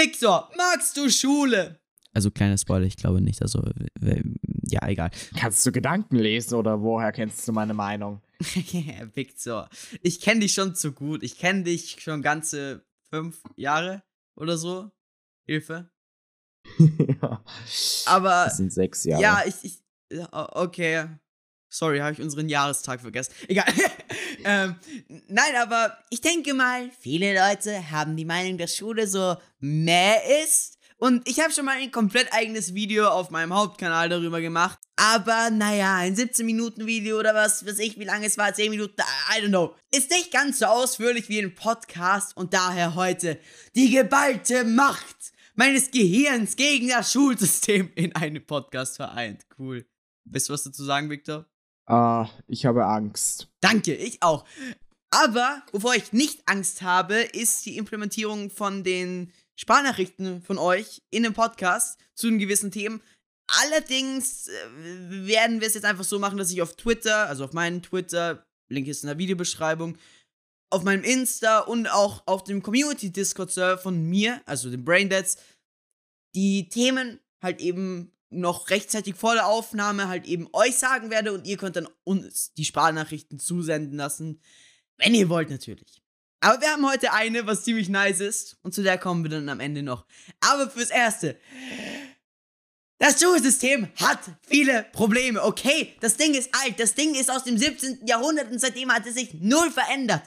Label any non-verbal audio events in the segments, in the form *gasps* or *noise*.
Victor, magst du Schule? Also kleiner Spoiler, ich glaube nicht. Also, ja, egal. Kannst du Gedanken lesen oder woher kennst du meine Meinung? *laughs* Victor, ich kenne dich schon zu gut. Ich kenne dich schon ganze fünf Jahre oder so. Hilfe. *laughs* ja. Aber. Das sind sechs Jahre. Ja, ich. ich okay. Sorry, habe ich unseren Jahrestag vergessen. Egal. *laughs* ähm, nein, aber ich denke mal, viele Leute haben die Meinung, dass Schule so mehr ist. Und ich habe schon mal ein komplett eigenes Video auf meinem Hauptkanal darüber gemacht. Aber naja, ein 17-Minuten-Video oder was weiß ich, wie lange es war, 10 Minuten, I don't know. Ist nicht ganz so ausführlich wie ein Podcast und daher heute die geballte Macht meines Gehirns gegen das Schulsystem in einem Podcast vereint. Cool. Weißt du was dazu sagen, Victor? Uh, ich habe Angst. Danke, ich auch. Aber wovor ich nicht Angst habe, ist die Implementierung von den Sprachnachrichten von euch in dem Podcast zu den gewissen Themen. Allerdings äh, werden wir es jetzt einfach so machen, dass ich auf Twitter, also auf meinen Twitter, Link ist in der Videobeschreibung, auf meinem Insta und auch auf dem Community Discord Server von mir, also dem Braindeads, die Themen halt eben noch rechtzeitig vor der Aufnahme halt eben euch sagen werde und ihr könnt dann uns die Sprachnachrichten zusenden lassen, wenn ihr wollt natürlich. Aber wir haben heute eine, was ziemlich nice ist und zu der kommen wir dann am Ende noch. Aber fürs Erste. Das Schulsystem hat viele Probleme, okay? Das Ding ist alt, das Ding ist aus dem 17. Jahrhundert und seitdem hat es sich null verändert.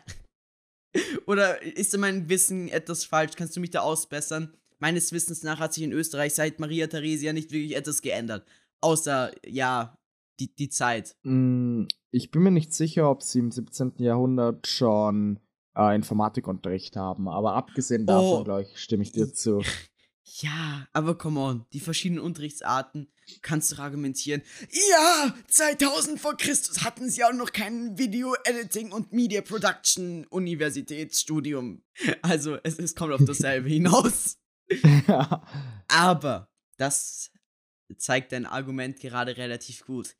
*laughs* Oder ist mein Wissen etwas falsch? Kannst du mich da ausbessern? Meines Wissens nach hat sich in Österreich seit Maria Theresia nicht wirklich etwas geändert. Außer, ja, die, die Zeit. Mm, ich bin mir nicht sicher, ob sie im 17. Jahrhundert schon äh, Informatikunterricht haben, aber abgesehen davon, oh. glaube ich, stimme ich dir zu. *laughs* Ja, aber come on, die verschiedenen Unterrichtsarten kannst du argumentieren. Ja, 2000 vor Christus hatten sie auch noch kein Video Editing und Media Production Universitätsstudium. *laughs* Also, es, es kommt auf dasselbe *laughs* hinaus. *laughs* Aber das zeigt dein Argument gerade relativ gut.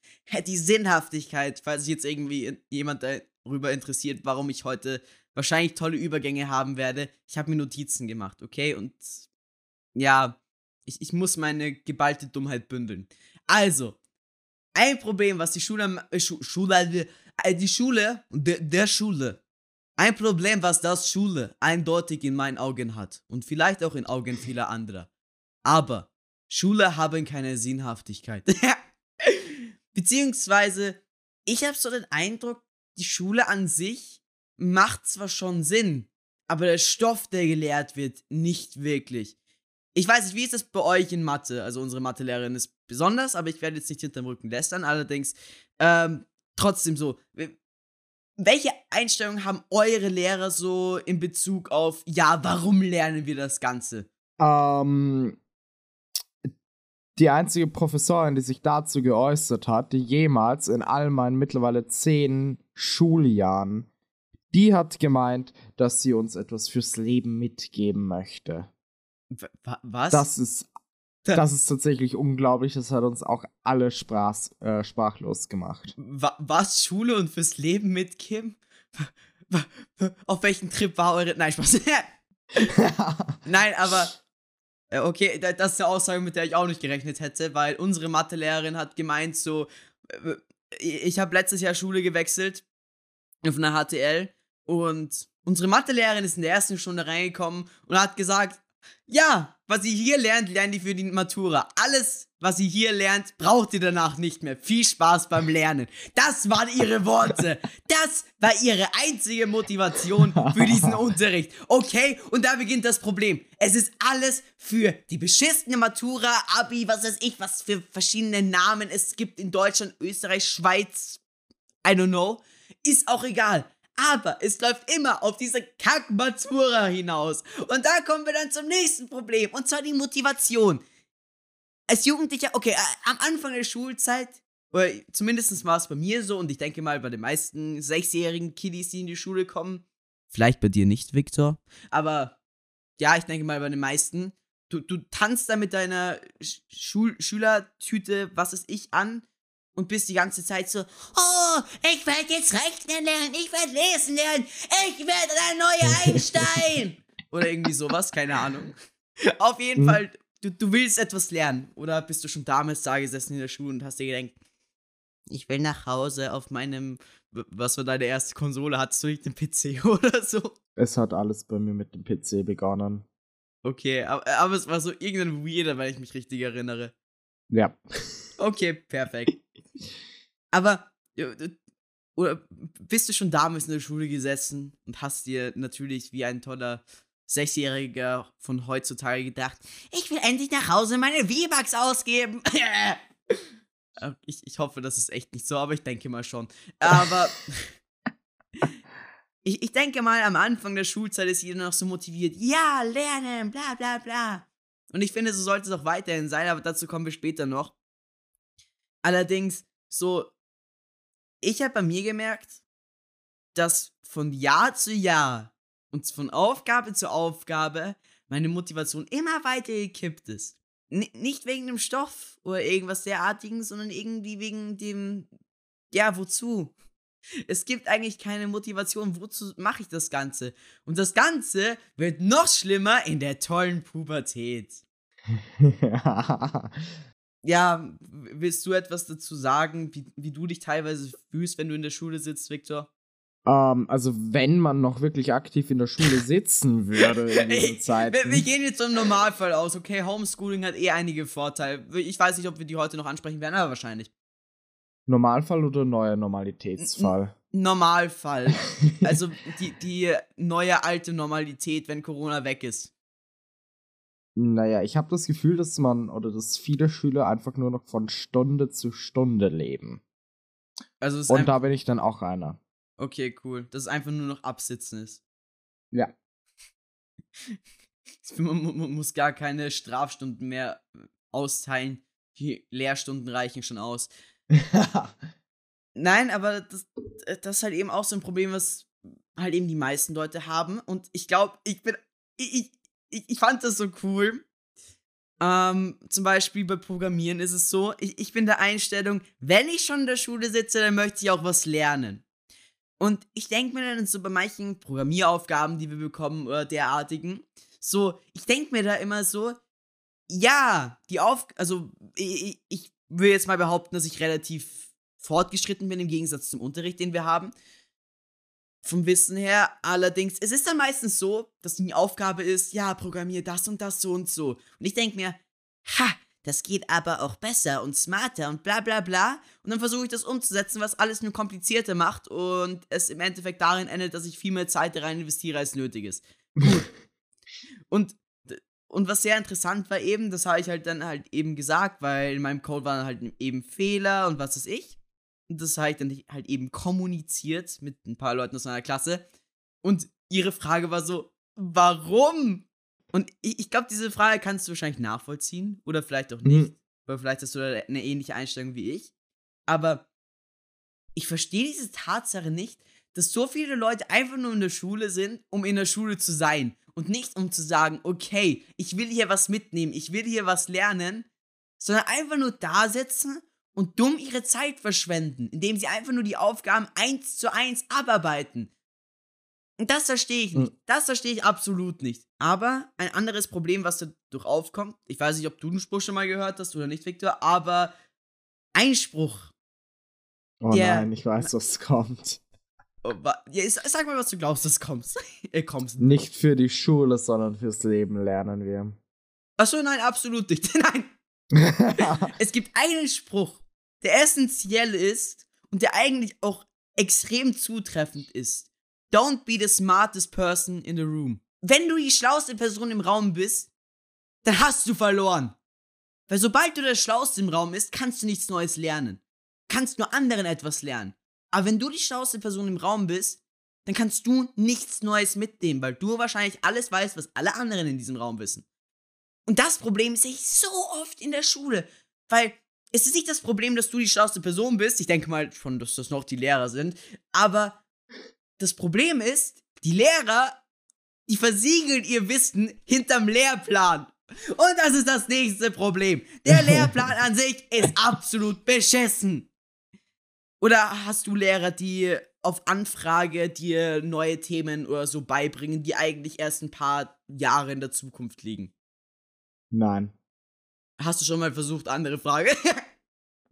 Die Sinnhaftigkeit, falls sich jetzt irgendwie jemand darüber interessiert, warum ich heute wahrscheinlich tolle Übergänge haben werde. Ich habe mir Notizen gemacht, okay? Und ja, ich, ich muss meine geballte Dummheit bündeln. Also, ein Problem, was die Schule, äh, Schule, äh, die Schule, der, der Schule ein Problem, was das Schule eindeutig in meinen Augen hat und vielleicht auch in Augen vieler anderer. Aber Schule haben keine Sinnhaftigkeit. *laughs* Beziehungsweise, ich habe so den Eindruck, die Schule an sich macht zwar schon Sinn, aber der Stoff, der gelehrt wird, nicht wirklich. Ich weiß nicht, wie ist das bei euch in Mathe? Also unsere Mathelehrerin ist besonders, aber ich werde jetzt nicht hinterm Rücken lästern. Allerdings, ähm, trotzdem so, welche Einstellungen haben eure Lehrer so in Bezug auf, ja, warum lernen wir das Ganze? Ähm, die einzige Professorin, die sich dazu geäußert hat, die jemals in all meinen mittlerweile zehn Schuljahren, die hat gemeint, dass sie uns etwas fürs Leben mitgeben möchte. W was? Das ist das ist tatsächlich unglaublich. Das hat uns auch alle sprach, äh, sprachlos gemacht. Was? Schule und fürs Leben mit Kim? Auf welchen Trip war eure. Nein, Spaß. *laughs* Nein, aber. Äh, okay, das ist eine Aussage, mit der ich auch nicht gerechnet hätte, weil unsere Mathelehrerin hat gemeint, so. Äh, ich habe letztes Jahr Schule gewechselt auf einer HTL und unsere Mathelehrerin ist in der ersten Stunde reingekommen und hat gesagt, ja, was ihr hier lernt, lernt ihr für die Matura. Alles, was ihr hier lernt, braucht ihr danach nicht mehr. Viel Spaß beim Lernen. Das waren ihre Worte. Das war ihre einzige Motivation für diesen *laughs* Unterricht. Okay, und da beginnt das Problem. Es ist alles für die beschissene Matura, Abi, was weiß ich, was für verschiedene Namen es gibt in Deutschland, Österreich, Schweiz. I don't know. Ist auch egal. Aber es läuft immer auf diese Kack-Matura hinaus. Und da kommen wir dann zum nächsten Problem. Und zwar die Motivation. Als Jugendlicher, okay, äh, am Anfang der Schulzeit, oder zumindest war es bei mir so, und ich denke mal bei den meisten sechsjährigen Kiddies, die in die Schule kommen. Vielleicht bei dir nicht, Victor. Aber ja, ich denke mal bei den meisten. Du, du tanzt da mit deiner Schul Schülertüte, was ist ich, an und bist die ganze Zeit so, oh, ich werde jetzt rechnen lernen, ich werde lesen lernen, ich werde ein neuer *laughs* Einstein. Oder irgendwie sowas, keine Ahnung. *laughs* Auf jeden Hm. Fall, du, du willst etwas lernen. Oder bist du schon damals da gesessen in der Schule und hast dir gedacht, ich will nach Hause auf meinem, was war deine erste Konsole? Hattest du nicht den PC *laughs* oder so? Es hat alles bei mir mit dem PC begonnen. Okay, aber, aber es war so irgendein Weirder, wenn ich mich richtig erinnere. Ja. Okay, perfekt. Aber, d- oder bist du schon damals in der Schule gesessen und hast dir natürlich wie ein toller Sechsjähriger von heutzutage gedacht, ich will endlich nach Hause meine V-Bucks ausgeben. *laughs* Äh, ich, ich hoffe, das ist echt nicht so, aber ich denke mal schon. Aber *laughs* ich, ich denke mal, am Anfang der Schulzeit ist jeder noch so motiviert, ja, lernen, bla bla bla. Und ich finde, so sollte es auch weiterhin sein, aber dazu kommen wir später noch. Allerdings, so, ich habe bei mir gemerkt, dass von Jahr zu Jahr und von Aufgabe zu Aufgabe meine Motivation immer weiter gekippt ist. N nicht wegen dem Stoff oder irgendwas derartigen, sondern irgendwie wegen dem, ja, wozu? Es gibt eigentlich keine Motivation, wozu mache ich das Ganze? Und das Ganze wird noch schlimmer in der tollen Pubertät. *laughs* Ja, willst du etwas dazu sagen, wie, wie du dich teilweise fühlst, wenn du in der Schule sitzt, Victor? ähm, also, wenn man noch wirklich aktiv in der Schule sitzen würde in diesen *laughs* Zeiten. Wir, wir gehen jetzt vom Normalfall aus, okay? Homeschooling hat eh einige Vorteile. Ich weiß nicht, ob wir die heute noch ansprechen werden, aber wahrscheinlich. Normalfall oder neuer Normalitätsfall? Normalfall. *laughs* Also die, die neue alte Normalität, wenn Corona weg ist. Naja, ich habe das Gefühl, dass man oder dass viele Schüler einfach nur noch von Stunde zu Stunde leben. Also Und da bin ich dann auch einer. Okay, cool. Dass es einfach nur noch Absitzen ist. Ja. *laughs* Man mu- mu- muss gar keine Strafstunden mehr austeilen. Die Lehrstunden reichen schon aus. *laughs* Nein, aber das, das ist halt eben auch so ein Problem, was halt eben die meisten Leute haben. Und ich glaube, ich bin. Ich, ich, ich, ich fand das so cool. Ähm, zum Beispiel bei Programmieren ist es so, ich, ich bin der Einstellung, wenn ich schon in der Schule sitze, dann möchte ich auch was lernen. Und ich denke mir dann so bei manchen Programmieraufgaben, die wir bekommen oder derartigen, so, ich denke mir da immer so, ja, die Auf, also ich, ich- ich will jetzt mal behaupten, dass ich relativ fortgeschritten bin im Gegensatz zum Unterricht, den wir haben. Vom Wissen her, allerdings, es ist dann meistens so, dass die Aufgabe ist, ja, programmier das und das so und so. Und ich denke mir, ha, das geht aber auch besser und smarter und bla bla bla. Und dann versuche ich das umzusetzen, was alles nur komplizierter macht und es im Endeffekt darin endet, dass ich viel mehr Zeit da rein investiere, als nötig ist. *laughs* Und, und was sehr interessant war eben, das habe ich halt dann halt eben gesagt, weil in meinem Code waren halt eben Fehler und was weiß ich. Und das habe ich dann halt eben kommuniziert mit ein paar Leuten aus meiner Klasse. Und ihre Frage war so, warum? Und ich, ich glaube, diese Frage kannst du wahrscheinlich nachvollziehen oder vielleicht auch nicht. Mhm. Oder vielleicht hast du da eine ähnliche Einstellung wie ich. Aber ich verstehe diese Tatsache nicht, dass so viele Leute einfach nur in der Schule sind, um in der Schule zu sein. Und nicht um zu sagen, okay, ich will hier was mitnehmen, ich will hier was lernen, sondern einfach nur da sitzen und dumm ihre Zeit verschwenden, indem sie einfach nur die Aufgaben eins zu eins abarbeiten. Und das verstehe ich nicht. Hm. Das verstehe ich absolut nicht. Aber ein anderes Problem, was dadurch aufkommt, ich weiß nicht, ob du den Spruch schon mal gehört hast oder nicht, Victor, aber Einspruch. Oh Der- nein, ich weiß, was kommt. Oh, Ja, sag mal, was du glaubst, das kommst. äh, *laughs* kommst. Nicht für die Schule, sondern fürs Leben lernen wir. Achso, nein, absolut nicht. *laughs* Nein. *laughs* Es gibt einen Spruch, der essentiell ist und der eigentlich auch extrem zutreffend ist. Don't be the smartest person in the room. Wenn du die schlauste Person im Raum bist, dann hast du verloren. Weil sobald du der Schlauste im Raum bist, kannst du nichts Neues lernen. Kannst nur anderen etwas lernen. Aber wenn du die schlauste Person im Raum bist, dann kannst du nichts Neues mitnehmen, weil du wahrscheinlich alles weißt, was alle anderen in diesem Raum wissen. Und das Problem sehe ich so oft in der Schule. Weil es ist nicht das Problem, dass du die schlauste Person bist. Ich denke mal schon, dass das noch die Lehrer sind. Aber das Problem ist, die Lehrer, die versiegeln ihr Wissen hinterm Lehrplan. Und das ist das nächste Problem. Der *laughs* Lehrplan an sich ist absolut beschissen. Oder hast du Lehrer, die auf Anfrage dir neue Themen oder so beibringen, die eigentlich erst ein paar Jahre in der Zukunft liegen? Nein. Hast du schon mal versucht, andere Frage?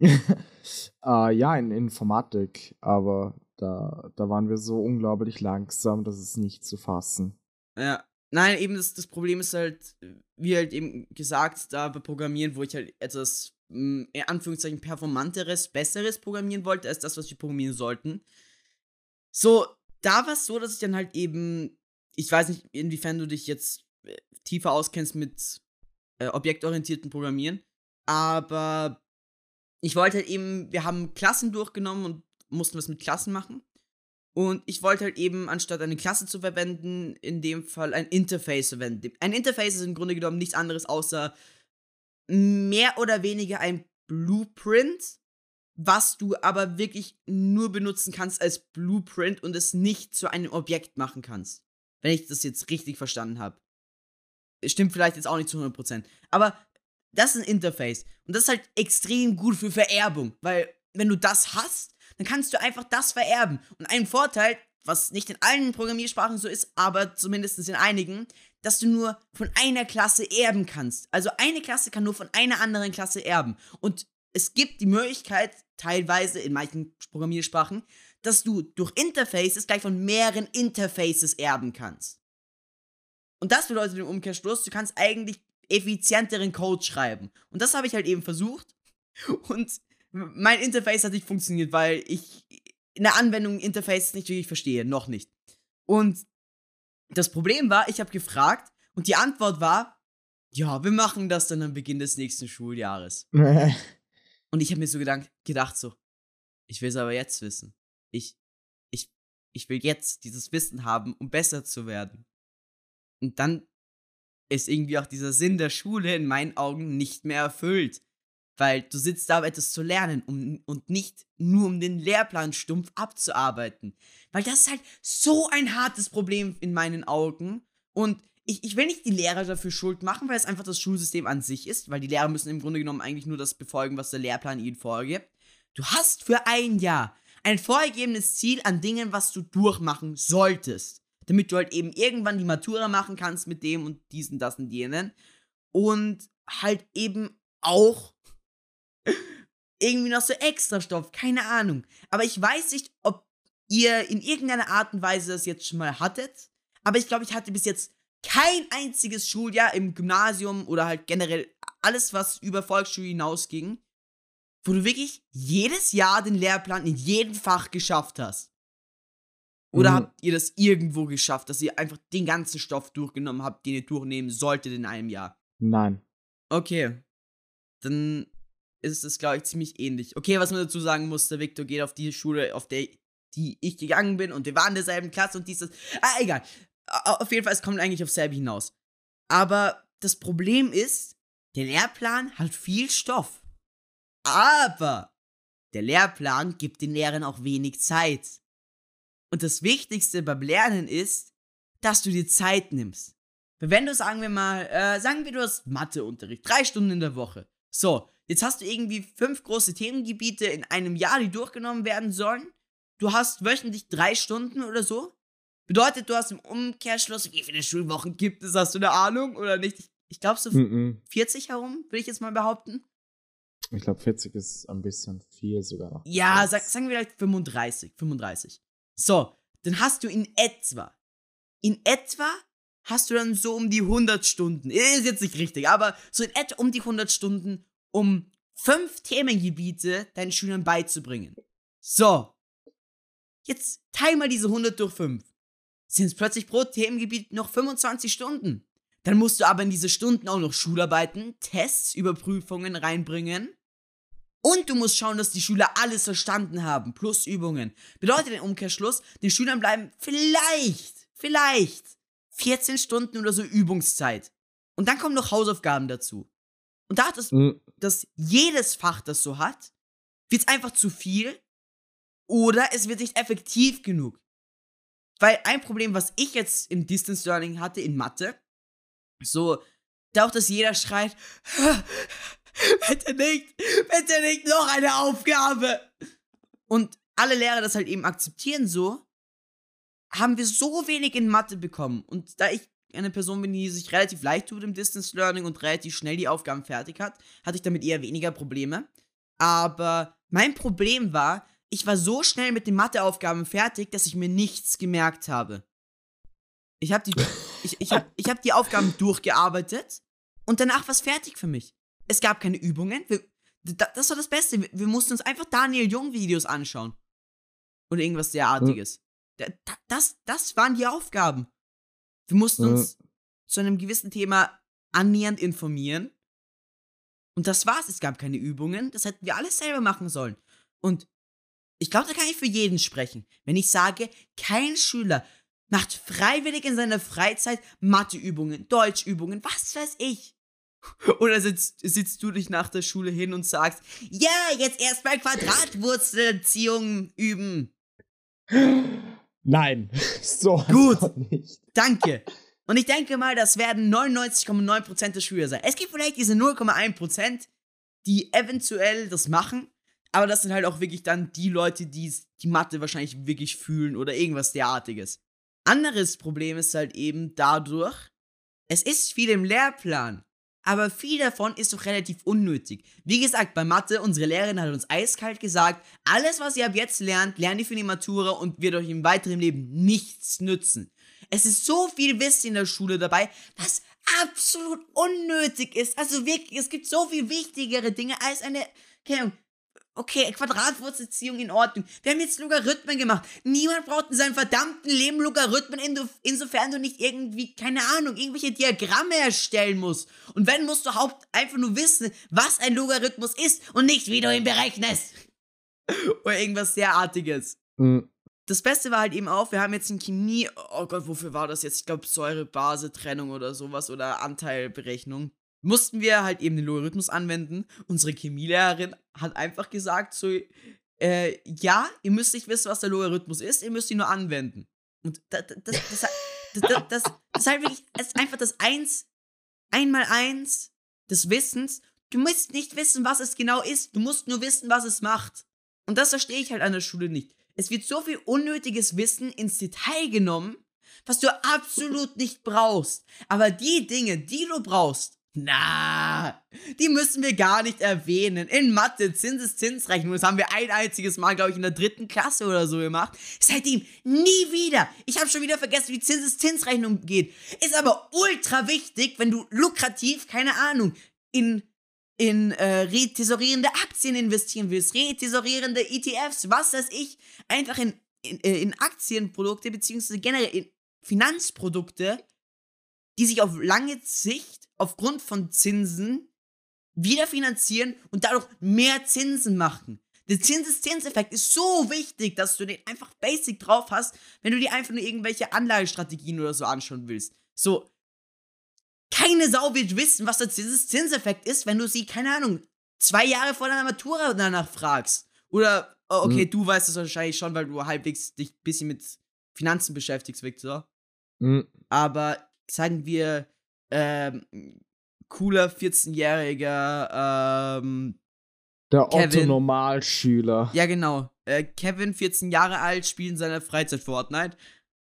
*laughs* äh, ja, in Informatik, aber da, da waren wir so unglaublich langsam, dass es nicht zu fassen. ja. Nein, eben das, das Problem ist halt, wie halt eben gesagt, da bei Programmieren, wo ich halt etwas, in Anführungszeichen, performanteres, besseres programmieren wollte, als das, was wir programmieren sollten. So, da war es so, dass ich dann halt eben, ich weiß nicht, inwiefern du dich jetzt äh, tiefer auskennst mit äh, objektorientierten Programmieren, aber ich wollte halt eben, wir haben Klassen durchgenommen und mussten was mit Klassen machen. Und ich wollte halt eben, anstatt eine Klasse zu verwenden, in dem Fall ein Interface verwenden. Ein Interface ist im Grunde genommen nichts anderes außer mehr oder weniger ein Blueprint, was du aber wirklich nur benutzen kannst als Blueprint und es nicht zu einem Objekt machen kannst. Wenn ich das jetzt richtig verstanden habe. Stimmt vielleicht jetzt auch nicht zu 100%. Aber das ist ein Interface. Und das ist halt extrem gut für Vererbung, weil wenn du das hast, dann kannst du einfach das vererben. Und ein Vorteil, was nicht in allen Programmiersprachen so ist, aber zumindest in einigen, dass du nur von einer Klasse erben kannst. Also eine Klasse kann nur von einer anderen Klasse erben. Und es gibt die Möglichkeit, teilweise in manchen Programmiersprachen, dass du durch Interfaces gleich von mehreren Interfaces erben kannst. Und das bedeutet im Umkehrschluss, du kannst eigentlich effizienteren Code schreiben. Und das habe ich halt eben versucht. Und mein Interface hat nicht funktioniert, weil ich in der Anwendung Interface nicht wirklich verstehe. Noch nicht. Und das Problem war, ich habe gefragt und die Antwort war, ja, wir machen das dann am Beginn des nächsten Schuljahres. *laughs* Und ich habe mir so gedacht, gedacht so, ich will es aber jetzt wissen. Ich, ich, ich will jetzt dieses Wissen haben, um besser zu werden. Und dann ist irgendwie auch dieser Sinn der Schule in meinen Augen nicht mehr erfüllt. Weil du sitzt da, um etwas zu lernen um, und nicht nur um den Lehrplan stumpf abzuarbeiten. Weil das ist halt so ein hartes Problem in meinen Augen. Und ich, ich will nicht die Lehrer dafür schuld machen, weil es einfach das Schulsystem an sich ist. Weil die Lehrer müssen im Grunde genommen eigentlich nur das befolgen, was der Lehrplan ihnen vorgibt. Du hast für ein Jahr ein vorgegebenes Ziel an Dingen, was du durchmachen solltest. Damit du halt eben irgendwann die Matura machen kannst mit dem und diesen, das und jenen. Und halt eben auch irgendwie noch so extra Stoff, keine Ahnung. Aber ich weiß nicht, ob ihr in irgendeiner Art und Weise das jetzt schon mal hattet. Aber ich glaube, ich hatte bis jetzt kein einziges Schuljahr im Gymnasium oder halt generell alles, was über Volksschule hinausging, wo du wirklich jedes Jahr den Lehrplan in jedem Fach geschafft hast. Oder Mhm. habt ihr das irgendwo geschafft, dass ihr einfach den ganzen Stoff durchgenommen habt, den ihr durchnehmen solltet in einem Jahr? Nein. Okay. Dann ist es, glaube ich, ziemlich ähnlich. Okay, was man dazu sagen muss, der Victor geht auf die Schule, auf der die ich gegangen bin und wir waren in derselben Klasse und dieses. Ah, egal. Auf jeden Fall, es kommt eigentlich auf selbe hinaus. Aber das Problem ist, der Lehrplan hat viel Stoff. Aber der Lehrplan gibt den Lehrern auch wenig Zeit. Und das Wichtigste beim Lernen ist, dass du dir Zeit nimmst. Wenn du, sagen wir mal, äh, sagen wir, du hast Matheunterricht, drei Stunden in der Woche. So, jetzt hast du irgendwie fünf große Themengebiete in einem Jahr, die durchgenommen werden sollen. Du hast wöchentlich drei Stunden oder so. Bedeutet, du hast im Umkehrschluss, wie viele Schulwochen gibt es? Hast du eine Ahnung oder nicht? Ich, ich glaube so Mhm. 40 herum, will ich jetzt mal behaupten. Ich glaube, 40 ist ein bisschen viel sogar. Ja, sag, sagen wir vielleicht 35. 35. So, dann hast du in etwa, in etwa hast du dann so um die 100 Stunden. Ist jetzt nicht richtig, aber so in etwa um die 100 Stunden, um fünf Themengebiete deinen Schülern beizubringen. So. Jetzt teil mal diese 100 durch 5. Sind es plötzlich pro Themengebiet noch 25 Stunden. Dann musst du aber in diese Stunden auch noch Schularbeiten, Tests, Überprüfungen reinbringen. Und du musst schauen, dass die Schüler alles verstanden haben, plus Übungen. Bedeutet im Umkehrschluss, den Schülern bleiben vielleicht, vielleicht 14 Stunden oder so Übungszeit. Und dann kommen noch Hausaufgaben dazu. Und da hat es, Mhm. dass jedes Fach das so hat, wird es einfach zu viel oder es wird nicht effektiv genug. Weil ein Problem, was ich jetzt im Distance Learning hatte in Mathe, so, da auch, dass jeder schreit, *laughs* bitte nicht, bitte nicht noch eine Aufgabe. Und alle Lehrer das halt eben akzeptieren so, haben wir so wenig in Mathe bekommen. Und da ich eine Person bin, die sich relativ leicht tut im Distance Learning und relativ schnell die Aufgaben fertig hat, hatte ich damit eher weniger Probleme. Aber mein Problem war, ich war so schnell mit den Matheaufgaben fertig, dass ich mir nichts gemerkt habe. Ich habe die, *laughs* ich, ich hab, ich hab die Aufgaben durchgearbeitet und danach war es fertig für mich. Es gab keine Übungen. Wir, das war das Beste. Wir, wir mussten uns einfach Daniel Jung Videos anschauen. Oder irgendwas derartiges. Ja. Das, das waren die Aufgaben. Wir mussten uns ja. zu einem gewissen Thema annähernd informieren. Und das war's. Es gab keine Übungen. Das hätten wir alles selber machen sollen. Und ich glaube, da kann ich für jeden sprechen. Wenn ich sage, kein Schüler macht freiwillig in seiner Freizeit Matheübungen, Deutschübungen, was weiß ich. *laughs* Oder sitzt, sitzt du dich nach der Schule hin und sagst, ja, jetzt erstmal Quadratwurzelziehung üben. *gasps* *laughs* Nein, *laughs* so gut. Nicht. Danke. Und ich denke mal, das werden 99,9% der Schüler sein. Es gibt vielleicht diese 0,1%, die eventuell das machen, aber das sind halt auch wirklich dann die Leute, die die Mathe wahrscheinlich wirklich fühlen oder irgendwas derartiges. Anderes Problem ist halt eben dadurch, es ist viel im Lehrplan, aber viel davon ist doch relativ unnötig. Wie gesagt, bei Mathe, unsere Lehrerin hat uns eiskalt gesagt, alles, was ihr ab jetzt lernt, lernt ihr für die Matura und wird euch im weiteren Leben nichts nützen. Es ist so viel Wissen in der Schule dabei, was absolut unnötig ist. Also wirklich, es gibt so viel wichtigere Dinge als eine, keine Ahnung, Okay, Quadratwurzelziehung in Ordnung. Wir haben jetzt Logarithmen gemacht. Niemand braucht in seinem verdammten Leben Logarithmen, insofern du nicht irgendwie, keine Ahnung, irgendwelche Diagramme erstellen musst. Und wenn, musst du haupt einfach nur wissen, was ein Logarithmus ist und nicht, wie du ihn berechnest. *laughs* Oder irgendwas derartiges. Mhm. Das Beste war halt eben auch, wir haben jetzt in Chemie, oh Gott, wofür war das jetzt? Ich glaube, Säure-Base-Trennung oder sowas oder Anteilberechnung mussten wir halt eben den Logarithmus anwenden. Unsere Chemielehrerin hat einfach gesagt so, äh, ja, ihr müsst nicht wissen, was der Logarithmus ist, ihr müsst ihn nur anwenden. Und das, das, das, das, das, das ist halt wirklich, das ist einfach das Eins, einmal Eins des Wissens. Du musst nicht wissen, was es genau ist, du musst nur wissen, was es macht. Und das verstehe ich halt an der Schule nicht. Es wird so viel unnötiges Wissen ins Detail genommen, was du absolut nicht brauchst. Aber die Dinge, die du brauchst, na, die müssen wir gar nicht erwähnen. In Mathe, Zinseszinsrechnung, das haben wir ein einziges Mal, glaube ich, in der dritten Klasse oder so gemacht. Seitdem nie wieder. Ich habe schon wieder vergessen, wie Zinseszinsrechnung geht. Ist aber ultra wichtig, wenn du lukrativ, keine Ahnung, in in äh, retesorierende Aktien investieren willst, retesorierende ETFs, was weiß ich, einfach in, in, äh, in Aktienprodukte beziehungsweise generell in Finanzprodukte, die sich auf lange Sicht aufgrund von Zinsen wieder finanzieren und dadurch mehr Zinsen machen. Der Zinseszinseffekt ist so wichtig, dass du den einfach basic drauf hast, wenn du dir einfach nur irgendwelche Anlagestrategien oder so anschauen willst. So, keine Sau wird wissen, was der Zinseszinseffekt ist, wenn du sie, keine Ahnung, zwei Jahre vor deiner Matura danach fragst. Oder, oh, okay, mhm. du weißt es wahrscheinlich schon, weil du halbwegs dich ein bisschen mit Finanzen beschäftigst, Victor. Mhm. Aber sagen wir, ähm, cooler 14-jähriger ähm, der Otto Normalschüler. Ja, genau. Äh, Kevin, 14 Jahre alt, spielt in seiner Freizeit Fortnite.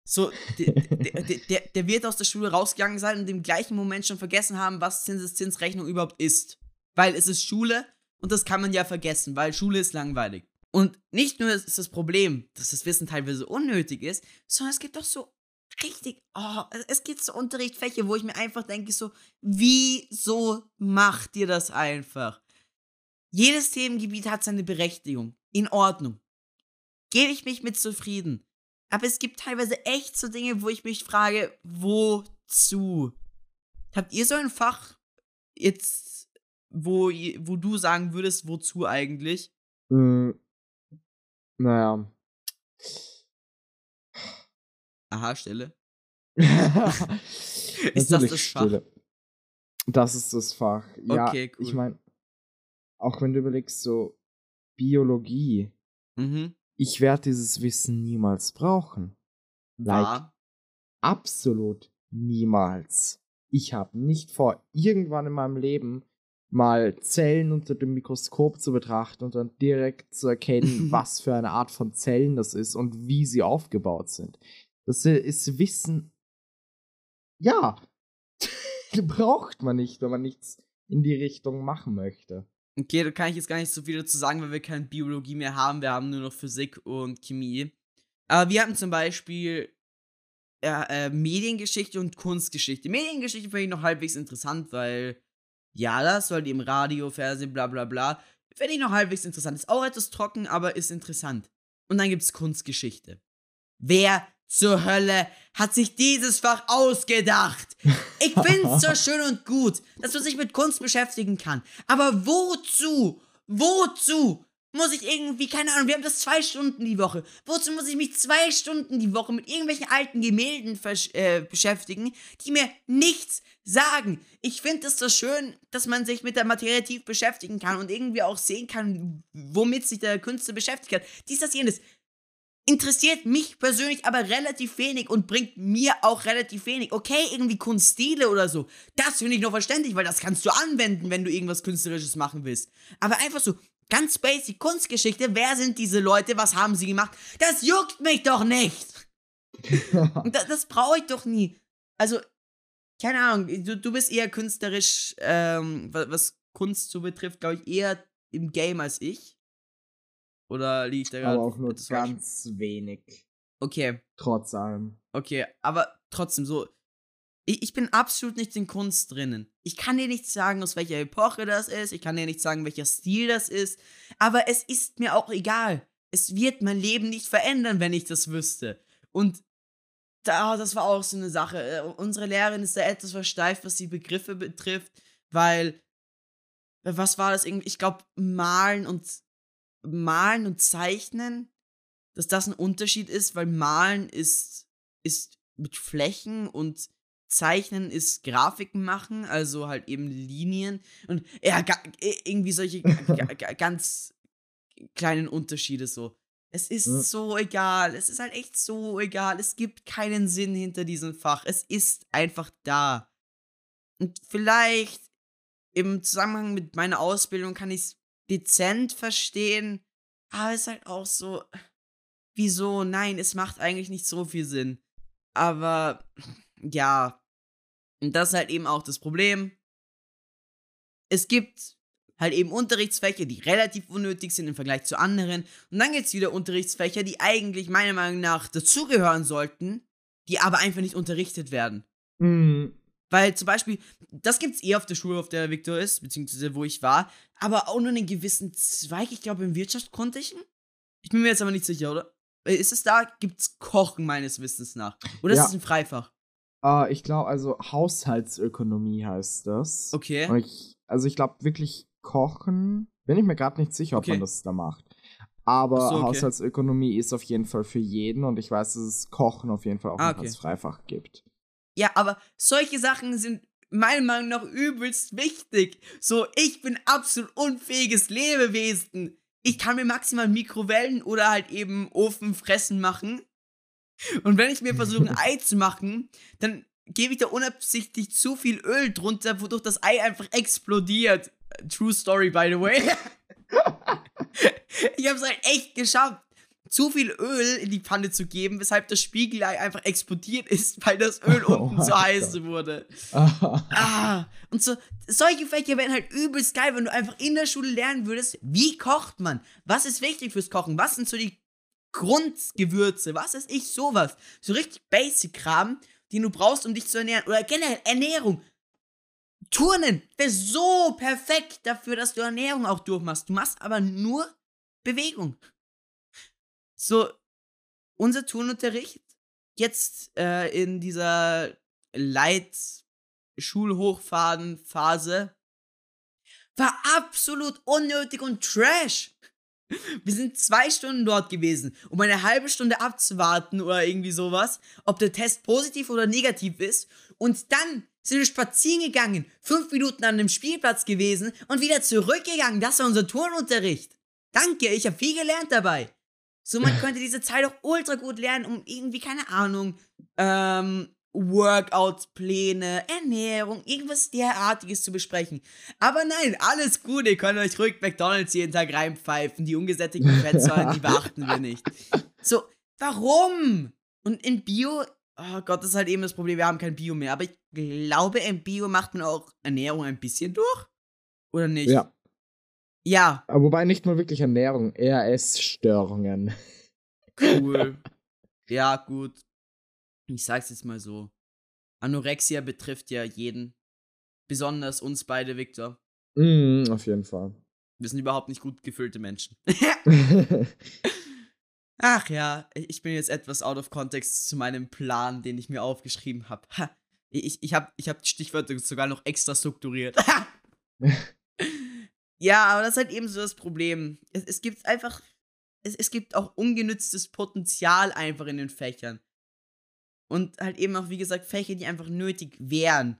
So, der, der, der, der, wird aus der Schule rausgegangen sein und im gleichen Moment schon vergessen haben, was Zinseszinsrechnung überhaupt ist. Weil es ist Schule und das kann man ja vergessen, weil Schule ist langweilig. Und nicht nur ist das Problem, dass das Wissen teilweise unnötig ist, sondern es gibt auch so richtig, oh, es gibt so Unterrichtsfächer, wo ich mir einfach denke, so, wieso macht ihr das einfach? Jedes Themengebiet hat seine Berechtigung. In Ordnung. Gebe ich mich mit zufrieden. Aber es gibt teilweise echt so Dinge, wo ich mich frage, wozu? Habt ihr so ein Fach jetzt, wo, wo du sagen würdest, wozu eigentlich? Mm, naja. Aha, Stille. *laughs* ist das das Fach? Stille. Das ist das Fach. Ja, okay, cool. Ich meine, auch wenn du überlegst, so Biologie, mhm. ich werde dieses Wissen niemals brauchen. Like, ja. absolut niemals. Ich habe nicht vor, irgendwann in meinem Leben mal Zellen unter dem Mikroskop zu betrachten und dann direkt zu erkennen, *laughs* was für eine Art von Zellen das ist und wie sie aufgebaut sind. Das ist Wissen ja, *laughs* braucht man nicht, wenn man nichts in die Richtung machen möchte. Okay, da kann ich jetzt gar nicht so viel dazu sagen, weil wir keine Biologie mehr haben. Wir haben nur noch Physik und Chemie. Aber wir hatten zum Beispiel ja, äh, Mediengeschichte und Kunstgeschichte. Mediengeschichte finde ich noch halbwegs interessant, weil ja, das weil eben Radio, Fernsehen, bla bla bla. Finde ich noch halbwegs interessant. Ist auch etwas trocken, aber ist interessant. Und dann gibt es Kunstgeschichte. Wer zur Hölle hat sich dieses Fach ausgedacht? Ich finde es zwar *laughs* schön und gut, dass man sich mit Kunst beschäftigen kann. Aber wozu? Wozu? Muss ich irgendwie, keine Ahnung, wir haben das zwei Stunden die Woche. Wozu muss ich mich zwei Stunden die Woche mit irgendwelchen alten Gemälden äh, beschäftigen, die mir nichts sagen? Ich finde es so schön, dass man sich mit der Materie tief beschäftigen kann und irgendwie auch sehen kann, womit sich der Künstler beschäftigt hat. Dies, das, jenes interessiert mich persönlich aber relativ wenig und bringt mir auch relativ wenig. Okay, irgendwie Kunststile oder so. Das finde ich noch verständlich, weil das kannst du anwenden, wenn du irgendwas Künstlerisches machen willst. Aber einfach so ganz basic Kunstgeschichte. Wer sind diese Leute? Was haben sie gemacht? Das juckt mich doch nicht. *laughs* das, das brauche ich doch nie. Also, keine Ahnung, du, du bist eher künstlerisch, ähm, was, was Kunst so betrifft, glaube ich, eher im Game als ich. Oder liegt da gerade. Aber auch nur ganz falsch? wenig. Okay. Trotz allem. Okay, aber trotzdem so. Ich, ich bin absolut nicht in Kunst drinnen. Ich kann dir nicht sagen, aus welcher Epoche das ist. Ich kann dir nicht sagen, welcher Stil das ist. Aber es ist mir auch egal. Es wird mein Leben nicht verändern, wenn ich das wüsste. Und da, das war auch so eine Sache. Äh, unsere Lehrerin ist da etwas versteift, was die Begriffe betrifft, weil. Was war das irgendwie? Ich glaube, malen und Malen und Zeichnen, dass das ein Unterschied ist, weil Malen ist, ist mit Flächen und Zeichnen ist Grafiken machen, also halt eben Linien und ja, irgendwie solche *laughs* ganz kleinen Unterschiede so. Es ist ja. so egal, es ist halt echt so egal, es gibt keinen Sinn hinter diesem Fach, es ist einfach da. Und vielleicht im Zusammenhang mit meiner Ausbildung kann ich es dezent verstehen, aber es ist halt auch so, wieso? Nein, es macht eigentlich nicht so viel Sinn. Aber ja, und das ist halt eben auch das Problem. Es gibt halt eben Unterrichtsfächer, die relativ unnötig sind im Vergleich zu anderen. Und dann gibt es wieder Unterrichtsfächer, die eigentlich meiner Meinung nach dazugehören sollten, die aber einfach nicht unterrichtet werden. Mhm. Weil zum Beispiel, das gibt es eh auf der Schule, auf der Victor ist, beziehungsweise wo ich war, aber auch nur einen gewissen Zweig, ich glaube im Wirtschaftskontischen. Ich bin mir jetzt aber nicht sicher, oder? Äh, ist es da? Gibt es Kochen meines Wissens nach? Oder ja. ist es ein Freifach? Uh, ich glaube, also Haushaltsökonomie heißt das. Okay. Ich, also ich glaube wirklich Kochen. Bin ich mir gerade nicht sicher, ob okay. man das da macht. Aber so, okay. Haushaltsökonomie ist auf jeden Fall für jeden und ich weiß, dass es Kochen auf jeden Fall auch ah, okay. als Freifach gibt. Ja, aber solche Sachen sind meiner Meinung nach übelst wichtig. So, ich bin absolut unfähiges Lebewesen. Ich kann mir maximal Mikrowellen oder halt eben Ofen fressen machen. Und wenn ich mir versuche, ein *laughs* Ei zu machen, dann gebe ich da unabsichtlich zu viel Öl drunter, wodurch das Ei einfach explodiert. True Story, by the way. *laughs* *laughs* ich habe es halt echt geschafft zu viel Öl in die Pfanne zu geben, weshalb das Spiegelei einfach explodiert ist, weil das Öl *laughs* oh unten zu heiß Gott. wurde. *laughs* ah, und so, solche Fächer wären halt übelst geil, wenn du einfach in der Schule lernen würdest, wie kocht man? Was ist wichtig fürs Kochen? Was sind so die Grundgewürze? Was ist ich sowas? So richtig Basic-Kram, den du brauchst, um dich zu ernähren. Oder generell Ernährung. Turnen wäre so perfekt dafür, dass du Ernährung auch durchmachst. Du machst aber nur Bewegung. So, unser Turnunterricht jetzt äh, in dieser Leit-Schulhochfaden-Phase war absolut unnötig und trash. Wir sind zwei Stunden dort gewesen, um eine halbe Stunde abzuwarten oder irgendwie sowas, ob der Test positiv oder negativ ist. Und dann sind wir spazieren gegangen, fünf Minuten an dem Spielplatz gewesen und wieder zurückgegangen. Das war unser Turnunterricht. Danke, ich habe viel gelernt dabei. So, man *laughs* könnte diese Zeit auch ultra gut lernen, um irgendwie, keine Ahnung, ähm, Workout-Pläne, Ernährung, irgendwas derartiges zu besprechen. Aber nein, alles gut, ihr könnt euch ruhig McDonalds jeden Tag reinpfeifen. Die ungesättigten Fettsäuren, die beachten wir nicht. So, warum? Und in Bio, oh Gott, das ist halt eben das Problem, wir haben kein Bio mehr. Aber ich glaube, im Bio macht man auch Ernährung ein bisschen durch. Oder nicht? Ja. Ja, Aber Wobei nicht mal wirklich Ernährung, eher Essstörungen. cool. *laughs* ja, gut. Ich sag's jetzt mal so. Anorexia betrifft ja jeden. Besonders uns beide, Victor. Mm, auf jeden Fall. Wir sind überhaupt nicht gut gefüllte Menschen. *laughs* *laughs* Ach ja, ich bin jetzt etwas out of context zu meinem Plan, den ich mir aufgeschrieben habe. Ich, ich habe ich hab die Stichwörter sogar noch extra strukturiert. Ja, aber das ist halt eben so das Problem. Es, es gibt einfach, es, es gibt auch ungenütztes Potenzial einfach in den Fächern. Und halt eben auch, wie gesagt, Fächer, die einfach nötig wären.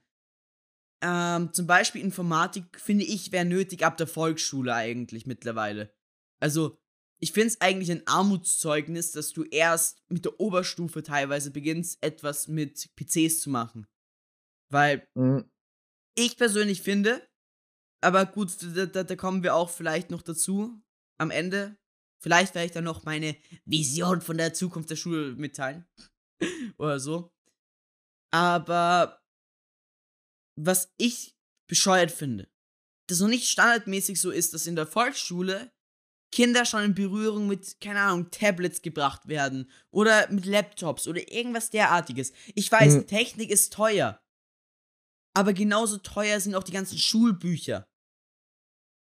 Ähm, zum Beispiel Informatik, finde ich, wäre nötig ab der Volksschule eigentlich mittlerweile. Also, ich finde es eigentlich ein Armutszeugnis, dass du erst mit der Oberstufe teilweise beginnst, etwas mit PCs zu machen. Weil Mm, ich persönlich finde, aber gut, da, da, da kommen wir auch vielleicht noch dazu am Ende. Vielleicht werde ich dann noch meine Vision von der Zukunft der Schule mitteilen. *laughs* Oder so. Aber was ich bescheuert finde, dass noch nicht standardmäßig so ist, dass in der Volksschule Kinder schon in Berührung mit, keine Ahnung, Tablets gebracht werden oder mit Laptops oder irgendwas derartiges. Ich weiß, Mhm. Technik ist teuer. Aber genauso teuer sind auch die ganzen Schulbücher.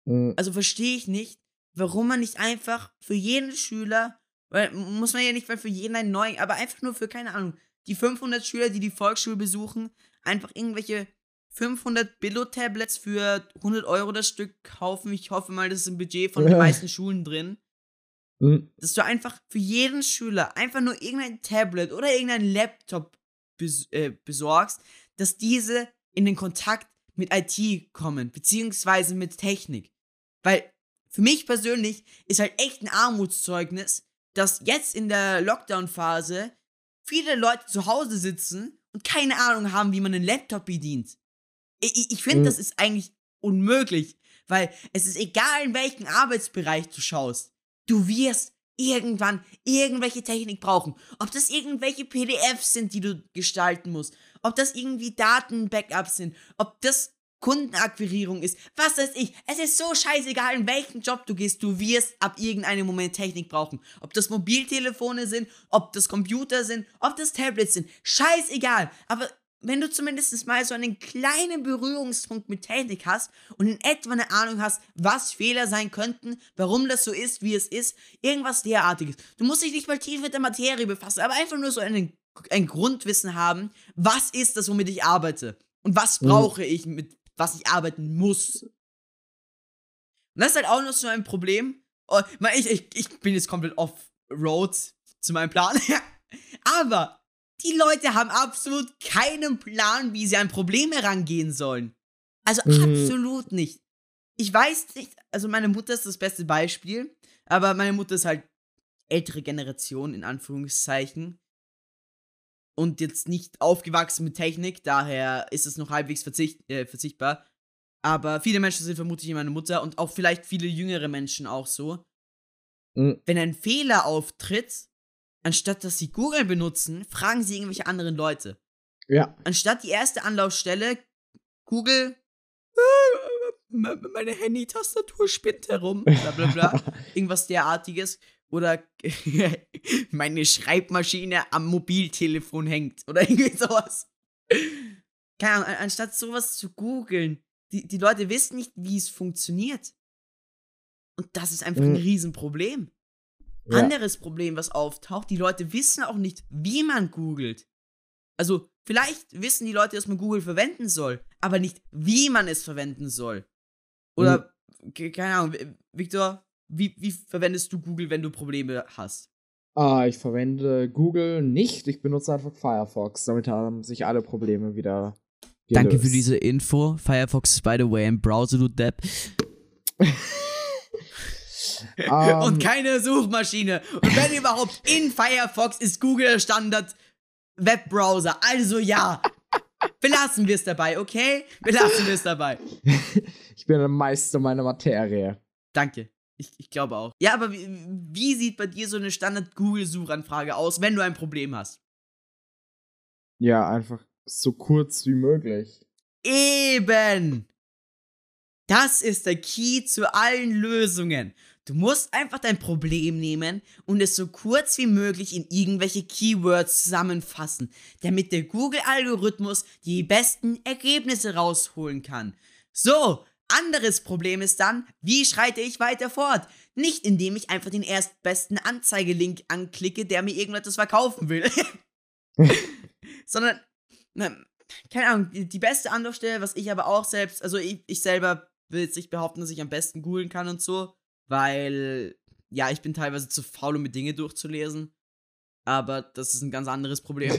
Mm, Also verstehe ich nicht, warum man nicht einfach für jeden Schüler, weil muss man ja nicht mal für jeden einen neuen, aber einfach nur für, keine Ahnung, die 500 Schüler, die die Volksschule besuchen, einfach irgendwelche 500 Billo-Tablets für 100 Euro das Stück kaufen. Ich hoffe mal, das ist im Budget von den Ja. meisten Schulen drin. mm, Dass du einfach für jeden Schüler einfach nur irgendein Tablet oder irgendein Laptop bes äh, besorgst, dass diese in den Kontakt mit IT kommen, beziehungsweise mit Technik. Weil für mich persönlich ist halt echt ein Armutszeugnis, dass jetzt in der Lockdown-Phase viele Leute zu Hause sitzen und keine Ahnung haben, wie man einen Laptop bedient. Ich, ich, finde, Mhm. das ist eigentlich unmöglich, weil es ist egal, in welchen Arbeitsbereich du schaust. Du wirst irgendwann irgendwelche Technik brauchen. Ob das irgendwelche PDFs sind, die du gestalten musst. Ob das irgendwie Daten-Backups sind. Ob das Kundenakquirierung ist. Was weiß ich. Es ist so scheißegal, in welchen Job du gehst. Du wirst ab irgendeinem Moment Technik brauchen. Ob das Mobiltelefone sind, ob das Computer sind, ob das Tablets sind. Scheißegal. Aber wenn du zumindest mal so einen kleinen Berührungspunkt mit Technik hast und in etwa eine Ahnung hast, was Fehler sein könnten, warum das so ist, wie es ist, irgendwas derartiges. Du musst dich nicht mal tief mit der Materie befassen, aber einfach nur so einen, ein Grundwissen haben, was ist das, womit ich arbeite und was Mhm. brauche ich, mit was ich arbeiten muss. Und das ist halt auch noch so ein Problem. Oh, ich, ich, ich bin jetzt komplett off-road zu meinem Plan. *laughs* Aber die Leute haben absolut keinen Plan, wie sie an Probleme rangehen sollen. Also Mhm. absolut nicht. Ich weiß nicht, also meine Mutter ist das beste Beispiel, aber meine Mutter ist halt ältere Generation in Anführungszeichen und jetzt nicht aufgewachsen mit Technik, daher ist es noch halbwegs verzicht, äh, verzichtbar. Aber viele Menschen sind vermutlich meine Mutter und auch vielleicht viele jüngere Menschen auch so. mm. Wenn ein Fehler auftritt, anstatt dass sie Google benutzen, fragen sie irgendwelche anderen Leute. Ja. Anstatt die erste Anlaufstelle, Google, äh, meine Handy-Tastatur spinnt herum, bla bla bla, *laughs* irgendwas derartiges. Oder *laughs* meine Schreibmaschine am Mobiltelefon hängt. Oder *laughs* irgendwie sowas. Keine Ahnung, an- anstatt sowas zu googeln. Die, die Leute wissen nicht, wie es funktioniert. Und das ist einfach ein Mhm. Riesenproblem. ja. Anderes Problem, was auftaucht, die Leute wissen auch nicht, wie man googelt. Also, vielleicht wissen die Leute, dass man Google verwenden soll, aber nicht, wie man es verwenden soll. Oder, ke- keine Ahnung, Vi- Victor, wie, wie verwendest du Google, wenn du Probleme hast? Ah, ich verwende Google nicht. Ich benutze einfach Firefox. Damit haben sich alle Probleme wieder. Danke für gelöst. diese Info. Firefox ist by the way ein Browser, du Depp. *laughs* Ähm, Und keine Suchmaschine. Und wenn *laughs* überhaupt in Firefox ist Google der Standard Webbrowser. Also ja. Belassen wir es dabei, okay? Belassen wir es dabei. *laughs* ich bin der Meister meiner Materie. Danke. Ich, ich glaube auch. Ja, aber wie, wie sieht bei dir so eine Standard-Google-Suchanfrage aus, wenn du ein Problem hast? Ja, einfach so kurz wie möglich. Eben! Das ist der Key zu allen Lösungen. Du musst einfach dein Problem nehmen und es so kurz wie möglich in irgendwelche Keywords zusammenfassen, damit der Google-Algorithmus die besten Ergebnisse rausholen kann. So, anderes Problem ist dann, wie schreite ich weiter fort? Nicht indem ich einfach den erstbesten Anzeigelink anklicke, der mir irgendetwas verkaufen will. *laughs* Sondern, na, keine Ahnung, die, die beste Anlaufstelle, was ich aber auch selbst, also ich, ich selber will jetzt nicht behaupten, dass ich am besten googeln kann und so, weil, ja, ich bin teilweise zu faul, um mir Dinge durchzulesen. Aber das ist ein ganz anderes Problem.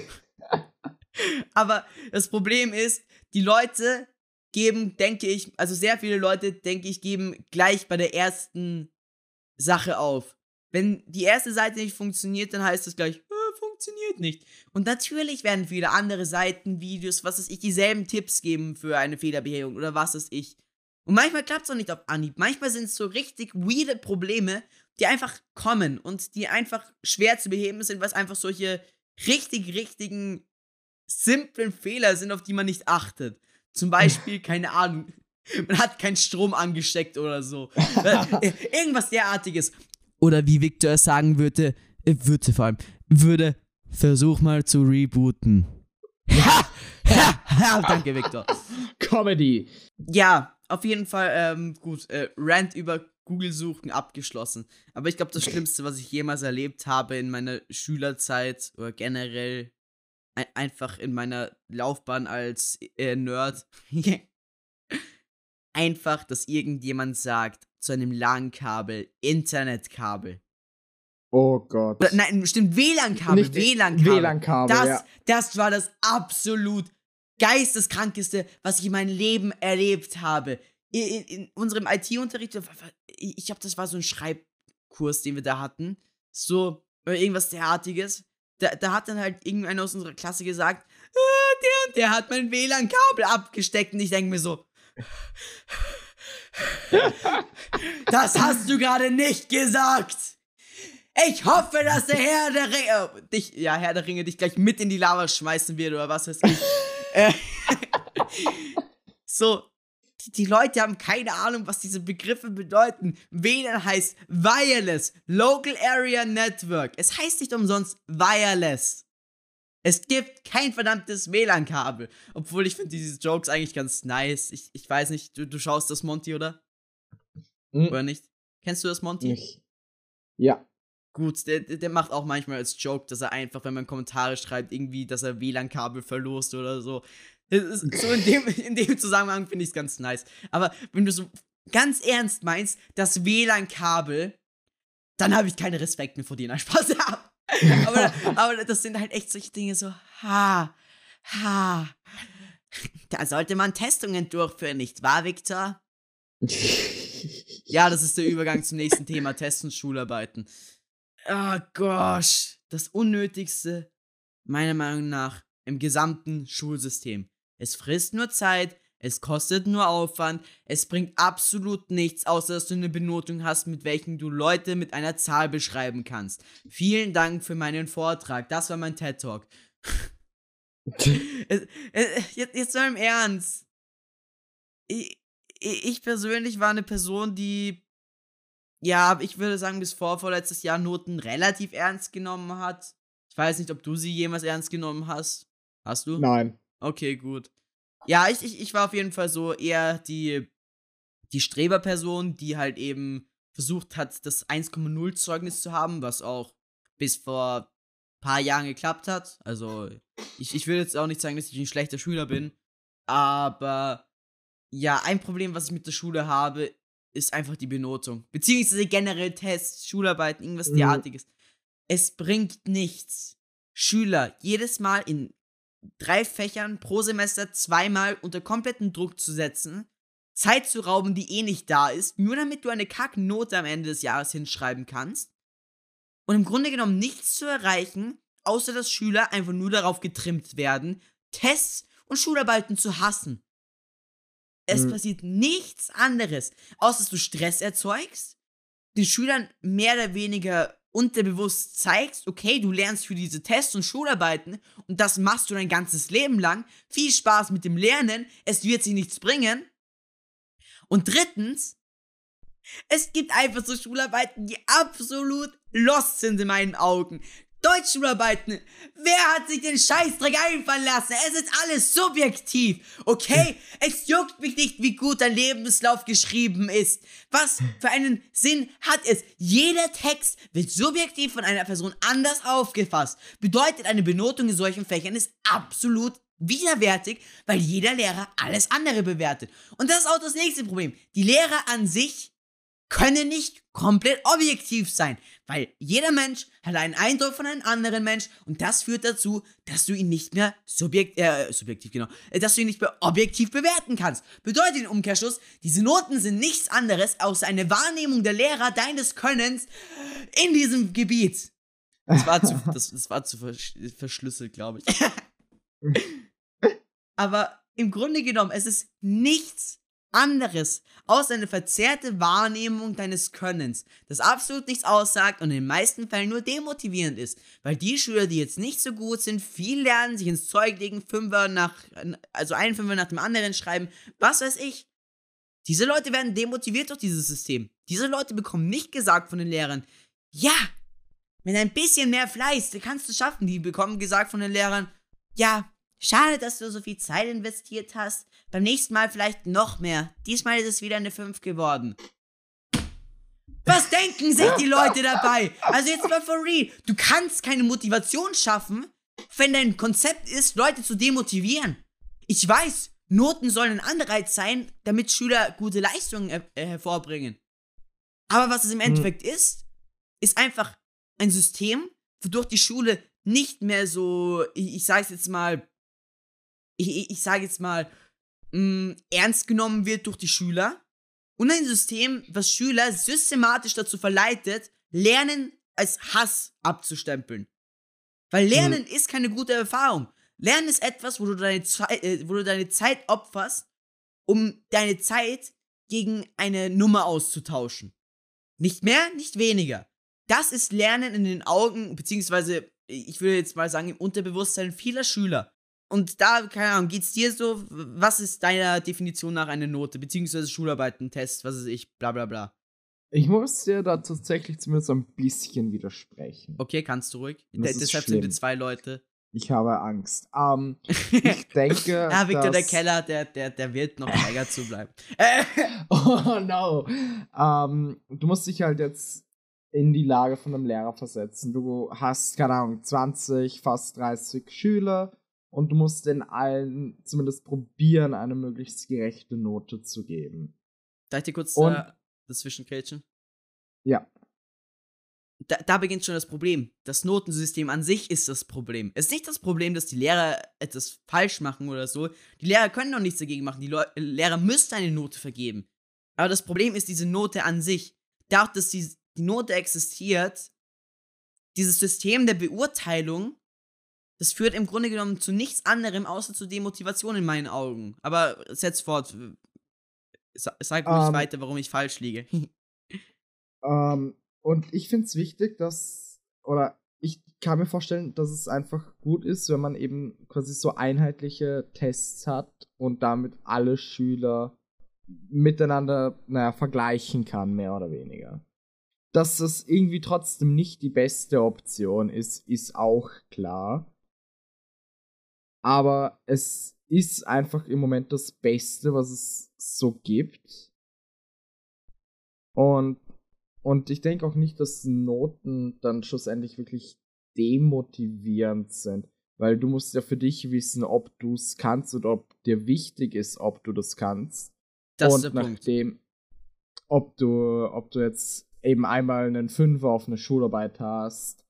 *laughs* aber das Problem ist, die Leute geben, denke ich, also sehr viele Leute, denke ich, geben gleich bei der ersten Sache auf. Wenn die erste Seite nicht funktioniert, dann heißt es gleich, äh, funktioniert nicht. Und natürlich werden viele andere Seiten, Videos, was weiß ich, dieselben Tipps geben für eine Fehlerbehebung oder was weiß ich. Und manchmal klappt es auch nicht auf Anhieb. Manchmal sind es so richtig weirde Probleme, die einfach kommen und die einfach schwer zu beheben sind, was einfach solche richtig, richtigen, simplen Fehler sind, auf die man nicht achtet. Zum Beispiel, keine Ahnung, *laughs* man hat keinen Strom angesteckt oder so. *laughs* Äh, irgendwas derartiges. Oder wie Victor es sagen würde, äh, würde vor allem, würde, versuch mal zu rebooten. Ha! Ha! Ha! Danke, Victor. Comedy. Ja, auf jeden Fall, ähm, gut, äh, Rant über Google-Suchen abgeschlossen. Aber ich glaube, das *laughs* Schlimmste, was ich jemals erlebt habe in meiner Schülerzeit oder generell einfach in meiner Laufbahn als äh, Nerd, *laughs* einfach, dass irgendjemand sagt zu einem LAN-Kabel, Internetkabel. Oh Gott. Oder, nein, stimmt, WLAN-Kabel, Nicht WLAN-Kabel. WLAN-Kabel, das, ja. das war das absolut geisteskrankeste, was ich in meinem Leben erlebt habe. In, in, unserem IT-Unterricht, ich glaube, das war so ein Schreibkurs, den wir da hatten. So, oder irgendwas derartiges. Da, da hat dann halt irgendeiner aus unserer Klasse gesagt, ah, der und der hat mein WLAN-Kabel abgesteckt. Und ich denke mir so, das hast du gerade nicht gesagt. Ich hoffe, dass der Herr der Ringe, äh, dich, ja, Herr der Ringe dich gleich mit in die Lava schmeißen wird oder was weiß ich. *laughs* So, die, Leute haben keine Ahnung, was diese Begriffe bedeuten. WLAN heißt Wireless, Local Area Network. Es heißt nicht umsonst Wireless. Es gibt kein verdammtes WLAN-Kabel. Obwohl ich finde diese Jokes eigentlich ganz nice. Ich, ich weiß nicht, du, du schaust das Monty, oder? Hm, Oder nicht? Kennst du das Monty? nicht. Ja. Gut, der, der der macht auch manchmal als Joke, dass er einfach, wenn man Kommentare schreibt, irgendwie, dass er WLAN-Kabel verlost oder so. So in dem, *laughs* in dem Zusammenhang finde ich es ganz nice. Aber wenn du so ganz ernst meinst, das WLAN-Kabel, dann habe ich keinen Respekt mehr vor dir. Nein, Spaß. *laughs* aber, aber das sind halt echt solche Dinge so, ha, ha. Da sollte man Testungen durchführen, nicht wahr, Victor? Ja, das ist der Übergang zum nächsten Thema, Tests und Schularbeiten. Oh gosh, das Unnötigste, meiner Meinung nach, im gesamten Schulsystem. Es frisst nur Zeit, es kostet nur Aufwand, es bringt absolut nichts, außer dass du eine Benotung hast, mit welchen du Leute mit einer Zahl beschreiben kannst. Vielen Dank für meinen Vortrag, das war mein TED Talk. Es- *laughs* es- jetzt, jetzt mal im Ernst. Ich, ich ich persönlich war eine Person, die, ja, ich würde sagen, bis vor vorletztes Jahr Noten relativ ernst genommen hat. Ich weiß nicht, ob du sie jemals ernst genommen hast. Hast du? Nein. Okay, gut. Ja, ich, ich, ich war auf jeden Fall so eher die, die Streberperson, die halt eben versucht hat, das 1,0 Zeugnis zu haben, was auch bis vor paar Jahren geklappt hat. Also, ich, ich will jetzt auch nicht sagen, dass ich ein schlechter Schüler bin, aber ja, ein Problem, was ich mit der Schule habe, ist einfach die Benotung. Beziehungsweise generell Tests, Schularbeiten, irgendwas Mhm. derartiges. Es bringt nichts. Schüler jedes Mal in drei Fächern pro Semester zweimal unter kompletten Druck zu setzen, Zeit zu rauben, die eh nicht da ist, nur damit du eine Kacknote am Ende des Jahres hinschreiben kannst und im Grunde genommen nichts zu erreichen, außer dass Schüler einfach nur darauf getrimmt werden, Tests und Schularbeiten zu hassen. Es Mhm. passiert nichts anderes, außer dass du Stress erzeugst, den Schülern mehr oder weniger unterbewusst zeigst, okay, du lernst für diese Tests und Schularbeiten und das machst du dein ganzes Leben lang. Viel Spaß mit dem Lernen, es wird sich nichts bringen. Und drittens, es gibt einfach so Schularbeiten, die absolut lost sind in meinen Augen. Deutschschularbeiten. Wer hat sich den Scheißdreck einfallen lassen? Es ist alles subjektiv, okay? Es juckt mich nicht, wie gut dein Lebenslauf geschrieben ist. Was für einen Sinn hat es? Jeder Text wird subjektiv von einer Person anders aufgefasst. Bedeutet, eine Benotung in solchen Fächern ist absolut widerwärtig, weil jeder Lehrer alles andere bewertet. Und das ist auch das nächste Problem. Die Lehrer an sich können nicht komplett objektiv sein, weil jeder Mensch hat einen Eindruck von einem anderen Mensch und das führt dazu, dass du ihn nicht mehr subjekt, äh, subjektiv, genau, äh, dass du ihn nicht mehr objektiv bewerten kannst. Bedeutet im Umkehrschluss, diese Noten sind nichts anderes als eine Wahrnehmung der Lehrer deines Könnens in diesem Gebiet. Das war zu, *laughs* das, das war zu versch verschlüsselt, glaube ich. *laughs* Aber im Grunde genommen, es ist nichts anderes außer eine verzerrte Wahrnehmung deines Könnens, das absolut nichts aussagt und in den meisten Fällen nur demotivierend ist, weil die Schüler, die jetzt nicht so gut sind, viel lernen, sich ins Zeug legen, Fünfer nach, also einen Fünfer nach dem anderen schreiben, was weiß ich. Diese Leute werden demotiviert durch dieses System. Diese Leute bekommen nicht gesagt von den Lehrern, ja, mit ein bisschen mehr Fleiß, kannst du schaffen. Die bekommen gesagt von den Lehrern, ja, schade, dass du so viel Zeit investiert hast, beim nächsten Mal vielleicht noch mehr. Diesmal ist es wieder eine 5 geworden. Was denken sich die Leute dabei? Also jetzt mal for real. Du kannst keine Motivation schaffen, wenn dein Konzept ist, Leute zu demotivieren. Ich weiß, Noten sollen ein Anreiz sein, damit Schüler gute Leistungen äh, hervorbringen. Aber was es im hm. Endeffekt hm. ist, ist einfach ein System, wodurch die Schule nicht mehr so, ich, ich sage jetzt mal, ich, ich sage jetzt mal, mh, ernst genommen wird durch die Schüler und ein System, was Schüler systematisch dazu verleitet, Lernen als Hass abzustempeln. Weil Lernen mhm. ist keine gute Erfahrung. Lernen ist etwas, wo du deine, Zeit, äh, wo du deine Zeit opferst, um deine Zeit gegen eine Nummer auszutauschen. Nicht mehr, nicht weniger. Das ist Lernen in den Augen, beziehungsweise ich würde jetzt mal sagen, im Unterbewusstsein vieler Schüler. Und da, keine Ahnung, geht's dir so? Was ist deiner Definition nach eine Note? Beziehungsweise Schularbeiten, Test, was ist ich, bla bla bla. Ich muss dir da tatsächlich zumindest ein bisschen widersprechen. Okay, kannst du ruhig. Das deshalb sind wir zwei Leute. Ich habe Angst. Ähm, *laughs* ich denke. ja, Victor, der Keller, der, der, der wird noch *laughs* länger zubleiben. *laughs* oh no. Ähm, du musst dich halt jetzt in die Lage von einem Lehrer versetzen. Du hast, keine Ahnung, 20, fast 30 Schüler und du musst den allen zumindest probieren, eine möglichst gerechte Note zu geben. Darf ich dir kurz und, äh, dazwischen catchen? Ja. Da, da, beginnt schon das Problem. Das Notensystem an sich ist das Problem. Es ist nicht das Problem, dass die Lehrer etwas falsch machen oder so. Die Lehrer können noch nichts dagegen machen. Die Le Lehrer müssten eine Note vergeben. Aber das Problem ist diese Note an sich. Dadurch, dass die, die Note existiert, dieses System der Beurteilung das führt im Grunde genommen zu nichts anderem außer zu Demotivation in meinen Augen. Aber setz fort. Sag ruhig um, ähm. weiter, warum ich falsch liege. um, *laughs* ähm, und ich finde es wichtig, dass, oder ich kann mir vorstellen, dass es einfach gut ist, wenn man eben quasi so einheitliche Tests hat und damit alle Schüler miteinander, naja, vergleichen kann, mehr oder weniger. Dass das irgendwie trotzdem nicht die beste Option ist, ist auch klar. Aber es ist einfach im Moment das Beste, was es so gibt. Und, und ich denke auch nicht, dass Noten dann schlussendlich wirklich demotivierend sind. Weil du musst ja für dich wissen, ob du es kannst oder ob dir wichtig ist, ob du das kannst. Das und ist der nachdem, Punkt. ob du, ob du jetzt eben einmal einen Fünfer auf eine Schularbeit hast,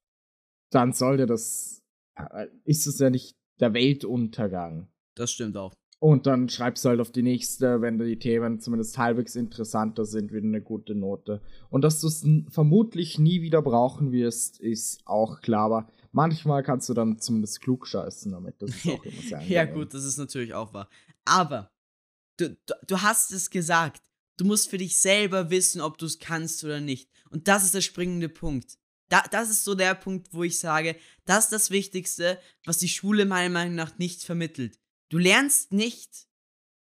dann sollte das, äh, ist es ja nicht der Weltuntergang. Das stimmt auch. Und dann schreibst du halt auf die nächste, wenn die Themen zumindest halbwegs interessanter sind, wieder eine gute Note. Und dass du es vermutlich nie wieder brauchen wirst, ist auch klar. Aber manchmal kannst du dann zumindest klug scheißen damit. Das ist auch *laughs* immer sehr Ja, gut, das ist natürlich auch wahr. Aber du, du, du hast es gesagt. Du musst für dich selber wissen, ob du es kannst oder nicht. Und das ist der springende Punkt. Da, das ist so der Punkt, wo ich sage, das ist das Wichtigste, was die Schule meiner Meinung nach nicht vermittelt. Du lernst nicht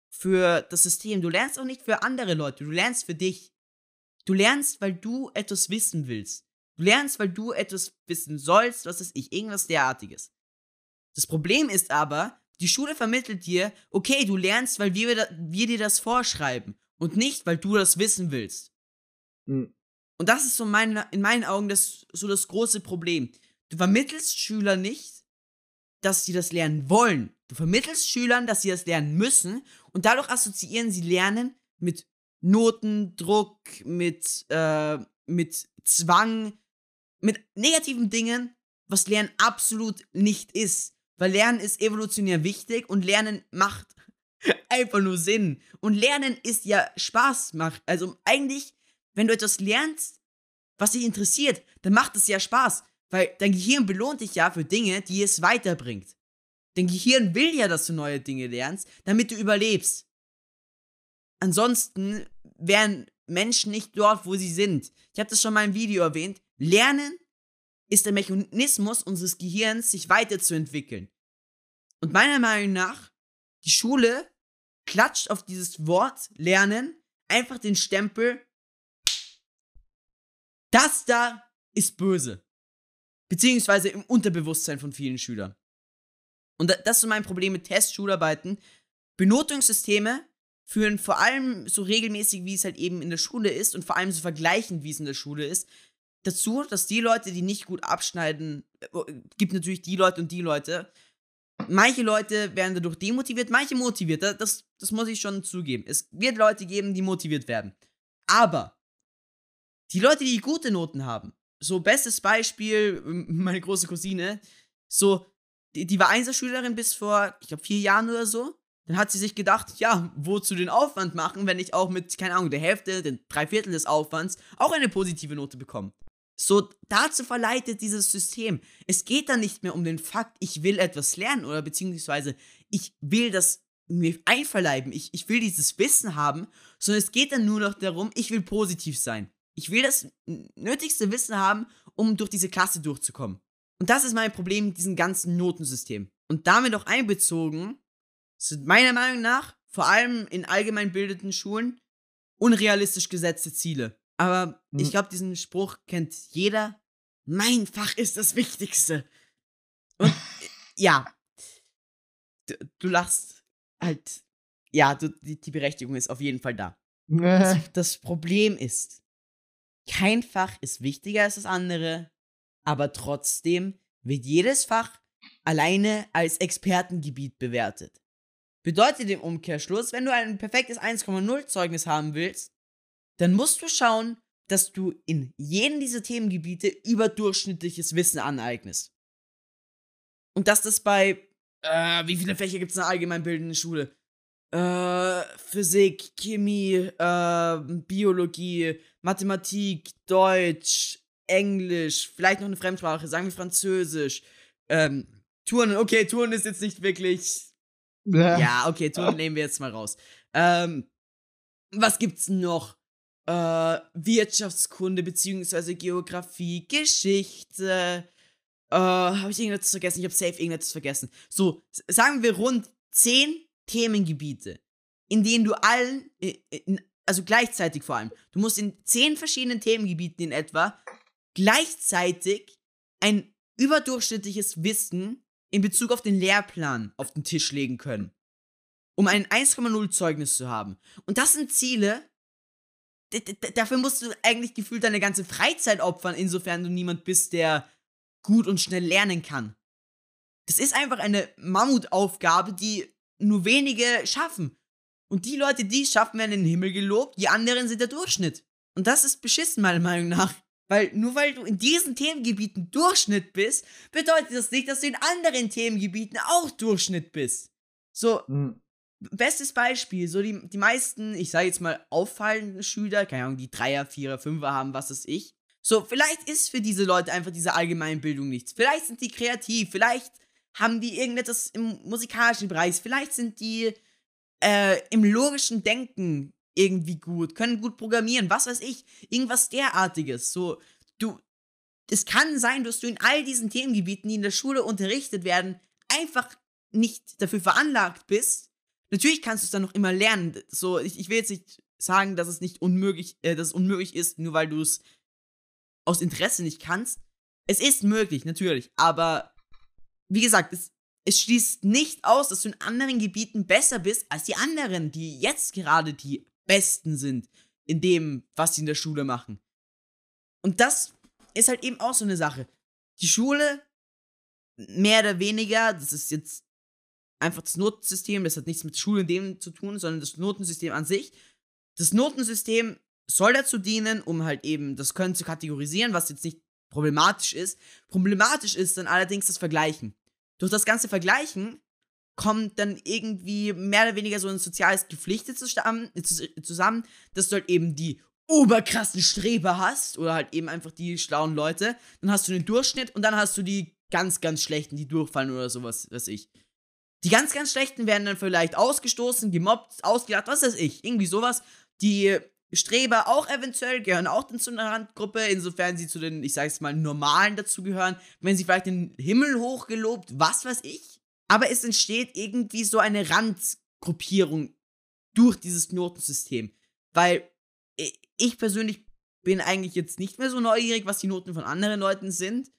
für das System, du lernst auch nicht für andere Leute, du lernst für dich. Du lernst, weil du etwas wissen willst. Du lernst, weil du etwas wissen sollst, was ist ich, irgendwas derartiges. Das Problem ist aber, die Schule vermittelt dir, okay, du lernst, weil wir, wir dir das vorschreiben und nicht, weil du das wissen willst. Mhm. Und das ist so mein, in meinen Augen das, so das große Problem. Du vermittelst Schüler nicht, dass sie das lernen wollen. Du vermittelst Schülern, dass sie das lernen müssen und dadurch assoziieren sie Lernen mit Noten, Druck, mit, äh, mit Zwang, mit negativen Dingen, was Lernen absolut nicht ist. Weil Lernen ist evolutionär wichtig und Lernen macht *laughs* einfach nur Sinn. Und Lernen ist ja Spaß macht. Also eigentlich, wenn du etwas lernst, was dich interessiert, dann macht es ja Spaß. Weil dein Gehirn belohnt dich ja für Dinge, die es weiterbringt. Dein Gehirn will ja, dass du neue Dinge lernst, damit du überlebst. Ansonsten wären Menschen nicht dort, wo sie sind. Ich habe das schon mal im Video erwähnt. Lernen ist der Mechanismus unseres Gehirns, sich weiterzuentwickeln. Und meiner Meinung nach, die Schule klatscht auf dieses Wort Lernen einfach den Stempel, das da ist böse. Beziehungsweise im Unterbewusstsein von vielen Schülern. Und das ist mein Problem mit Tests, Schularbeiten. Benotungssysteme führen vor allem so regelmäßig, wie es halt eben in der Schule ist und vor allem so vergleichend, wie es in der Schule ist, dazu, dass die Leute, die nicht gut abschneiden, äh, gibt natürlich die Leute und die Leute. Manche Leute werden dadurch demotiviert, manche motiviert. Das, das muss ich schon zugeben. Es wird Leute geben, die motiviert werden. Aber die Leute, die gute Noten haben, so bestes Beispiel, *laughs* meine große Cousine, so, die, die war Einserschülerin bis vor, ich glaube, vier Jahren oder so. Dann hat sie sich gedacht, ja, wozu den Aufwand machen, wenn ich auch mit, keine Ahnung, der Hälfte, den Dreiviertel des Aufwands auch eine positive Note bekomme. So, dazu verleitet dieses System. Es geht dann nicht mehr um den Fakt, ich will etwas lernen oder beziehungsweise ich will das mir einverleiben, ich, ich will dieses Wissen haben, sondern es geht dann nur noch darum, ich will positiv sein. Ich will das nötigste Wissen haben, um durch diese Klasse durchzukommen. Und das ist mein Problem mit diesem ganzen Notensystem. Und damit auch einbezogen sind meiner Meinung nach, vor allem in allgemein bildeten Schulen, unrealistisch gesetzte Ziele. Aber hm. ich glaube, diesen Spruch kennt jeder. Mein Fach ist das Wichtigste. Und ja, du, du, lachst halt. Ja, du, die, die Berechtigung ist auf jeden Fall da. *laughs* Das, das Problem ist, kein Fach ist wichtiger als das andere, aber trotzdem wird jedes Fach alleine als Expertengebiet bewertet. Bedeutet im Umkehrschluss, wenn du ein perfektes 1,0 Zeugnis haben willst, dann musst du schauen, dass du in jedem dieser Themengebiete überdurchschnittliches Wissen aneignest. Und dass das bei, äh, wie viele Fächer gibt es in der allgemeinbildenden Schule? Äh, Physik, Chemie, äh, Biologie, Mathematik, Deutsch, Englisch, vielleicht noch eine Fremdsprache, sagen wir Französisch, ähm, Touren, okay, Touren ist jetzt nicht wirklich. Ja, ja okay, Touren nehmen wir jetzt mal raus. Ähm, was gibt's noch? äh, Wirtschaftskunde beziehungsweise Geografie, Geschichte. Äh, habe ich irgendetwas vergessen? Ich habe safe irgendetwas vergessen. So, sagen wir rund zehn Themengebiete, in denen du allen, also gleichzeitig vor allem, du musst in zehn verschiedenen Themengebieten in etwa gleichzeitig ein überdurchschnittliches Wissen in Bezug auf den Lehrplan auf den Tisch legen können, um ein 1,0 Zeugnis zu haben. Und das sind Ziele, dafür musst du eigentlich gefühlt deine ganze Freizeit opfern, insofern du niemand bist, der gut und schnell lernen kann. Das ist einfach eine Mammutaufgabe, die nur wenige schaffen. Und die Leute, die es schaffen, werden in den Himmel gelobt, die anderen sind der Durchschnitt. Und das ist beschissen, meiner Meinung nach. Weil nur weil du in diesen Themengebieten Durchschnitt bist, bedeutet das nicht, dass du in anderen Themengebieten auch Durchschnitt bist. So, mhm. Bestes Beispiel, so die, die meisten, ich sage jetzt mal, auffallenden Schüler, keine Ahnung, die Dreier, Vierer, Fünfer haben, was ist ich. So, vielleicht ist für diese Leute einfach diese Allgemeinbildung nichts. Vielleicht sind die kreativ, vielleicht haben die irgendetwas im musikalischen Bereich, vielleicht sind die äh, im logischen Denken irgendwie gut, können gut programmieren, was weiß ich, irgendwas derartiges. So, du, es kann sein, dass du in all diesen Themengebieten, die in der Schule unterrichtet werden, einfach nicht dafür veranlagt bist. Natürlich kannst du es dann noch immer lernen. So, ich, ich will jetzt nicht sagen, dass es nicht unmöglich, äh, dass es unmöglich ist, nur weil du es aus Interesse nicht kannst. Es ist möglich, natürlich, aber wie gesagt, es, es schließt nicht aus, dass du in anderen Gebieten besser bist als die anderen, die jetzt gerade die Besten sind in dem, was sie in der Schule machen. Und das ist halt eben auch so eine Sache. Die Schule, mehr oder weniger, das ist jetzt einfach das Notensystem, das hat nichts mit Schule in dem zu tun, sondern das Notensystem an sich. Das Notensystem soll dazu dienen, um halt eben das Können zu kategorisieren, was jetzt nicht problematisch ist. Problematisch ist dann allerdings das Vergleichen. Durch das ganze Vergleichen kommt dann irgendwie mehr oder weniger so ein soziales Gepflichte zusammen, dass du halt eben die oberkrassen Streber hast oder halt eben einfach die schlauen Leute. Dann hast du den Durchschnitt und dann hast du die ganz, ganz schlechten, die durchfallen oder sowas, weiß ich. Die ganz, ganz schlechten werden dann vielleicht ausgestoßen, gemobbt, ausgelacht, was weiß ich. Irgendwie sowas. Die Streber auch eventuell gehören auch dann zu einer Randgruppe, insofern sie zu den, ich sag's mal, normalen dazugehören. Wenn sie vielleicht den Himmel hochgelobt, was weiß ich. Aber es entsteht irgendwie so eine Randgruppierung durch dieses Notensystem. Weil ich persönlich bin eigentlich jetzt nicht mehr so neugierig, was die Noten von anderen Leuten sind.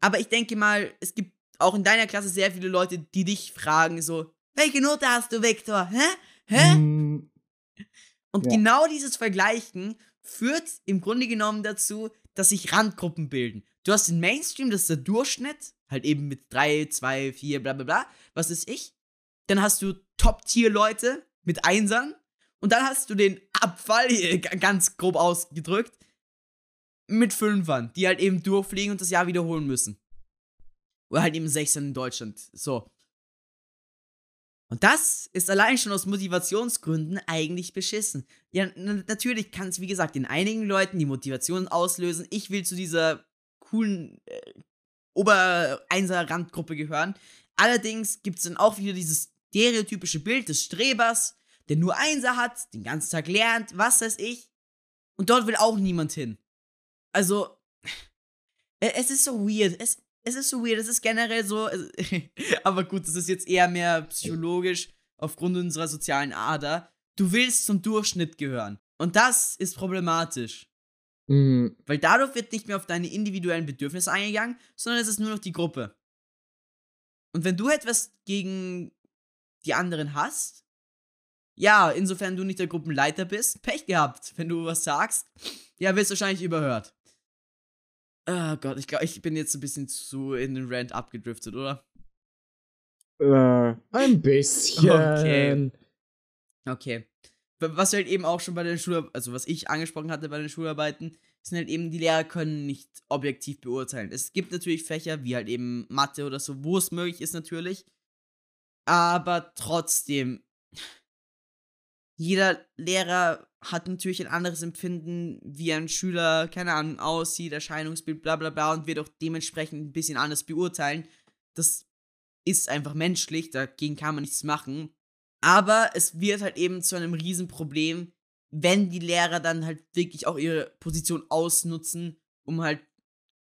Aber ich denke mal, es gibt auch in deiner Klasse sehr viele Leute, die dich fragen, so, welche Note hast du, Viktor? Hä? Hä? Mm, Und ja. genau dieses Vergleichen führt im Grunde genommen dazu, dass sich Randgruppen bilden. Du hast den Mainstream, das ist der Durchschnitt, halt eben mit 3, 2, 4, bla bla bla, was ist ich? Dann hast du Top-Tier-Leute mit Einsern und dann hast du den Abfall, ganz grob ausgedrückt, mit Fünfern, die halt eben durchfliegen und das Jahr wiederholen müssen. Oder halt eben Sechsern in Deutschland. So. Und das ist allein schon aus Motivationsgründen eigentlich beschissen. Ja, natürlich kann es, wie gesagt, in einigen Leuten die Motivation auslösen. Ich will zu dieser coolen äh, Ober-Einser-Randgruppe gehören. Allerdings gibt es dann auch wieder dieses stereotypische Bild des Strebers, der nur Einser hat, den ganzen Tag lernt, was weiß ich. Und dort will auch niemand hin. Also, es ist so weird. Es, es ist so weird. Es ist generell so. *laughs* aber gut, das ist jetzt eher mehr psychologisch aufgrund unserer sozialen Ader. Du willst zum Durchschnitt gehören. Und das ist problematisch. Mhm. Weil dadurch wird nicht mehr auf deine individuellen Bedürfnisse eingegangen, sondern es ist nur noch die Gruppe. Und wenn du etwas gegen die anderen hast, ja, insofern du nicht der Gruppenleiter bist, Pech gehabt. Wenn du was sagst, ja, wirst du wahrscheinlich überhört. Oh Gott, ich glaube, ich bin jetzt ein bisschen zu in den Rant abgedriftet, oder? Äh, ein bisschen. Okay. Okay. Was halt eben auch schon bei den Schul, also was ich angesprochen hatte bei den Schularbeiten, sind halt eben, die Lehrer können nicht objektiv beurteilen. Es gibt natürlich Fächer, wie halt eben Mathe oder so, wo es möglich ist natürlich. Aber trotzdem, jeder Lehrer hat natürlich ein anderes Empfinden, wie ein Schüler, keine Ahnung, aussieht, Erscheinungsbild, bla bla bla und wird auch dementsprechend ein bisschen anders beurteilen. Das ist einfach menschlich, dagegen kann man nichts machen. Aber es wird halt eben zu einem Riesenproblem, wenn die Lehrer dann halt wirklich auch ihre Position ausnutzen, um halt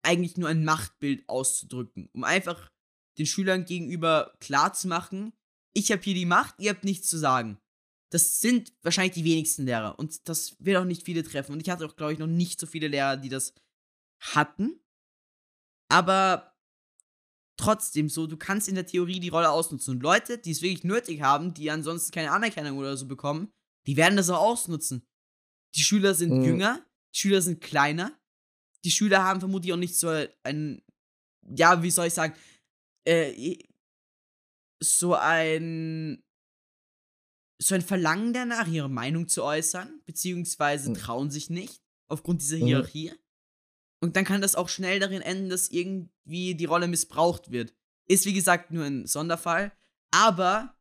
eigentlich nur ein Machtbild auszudrücken. Um einfach den Schülern gegenüber klarzumachen, ich habe hier die Macht, ihr habt nichts zu sagen das sind wahrscheinlich die wenigsten Lehrer und das wird auch nicht viele treffen. Und ich hatte auch, glaube ich, noch nicht so viele Lehrer, die das hatten. Aber trotzdem so, du kannst in der Theorie die Rolle ausnutzen. Und Leute, die es wirklich nötig haben, die ansonsten keine Anerkennung oder so bekommen, die werden das auch ausnutzen. Die Schüler sind mhm. jünger, die Schüler sind kleiner, die Schüler haben vermutlich auch nicht so ein, ja, wie soll ich sagen, äh, so ein so ein Verlangen danach, ihre Meinung zu äußern, beziehungsweise hm. trauen sich nicht aufgrund dieser mhm. Hierarchie. Und dann kann das auch schnell darin enden, dass irgendwie die Rolle missbraucht wird. Ist wie gesagt nur ein Sonderfall, aber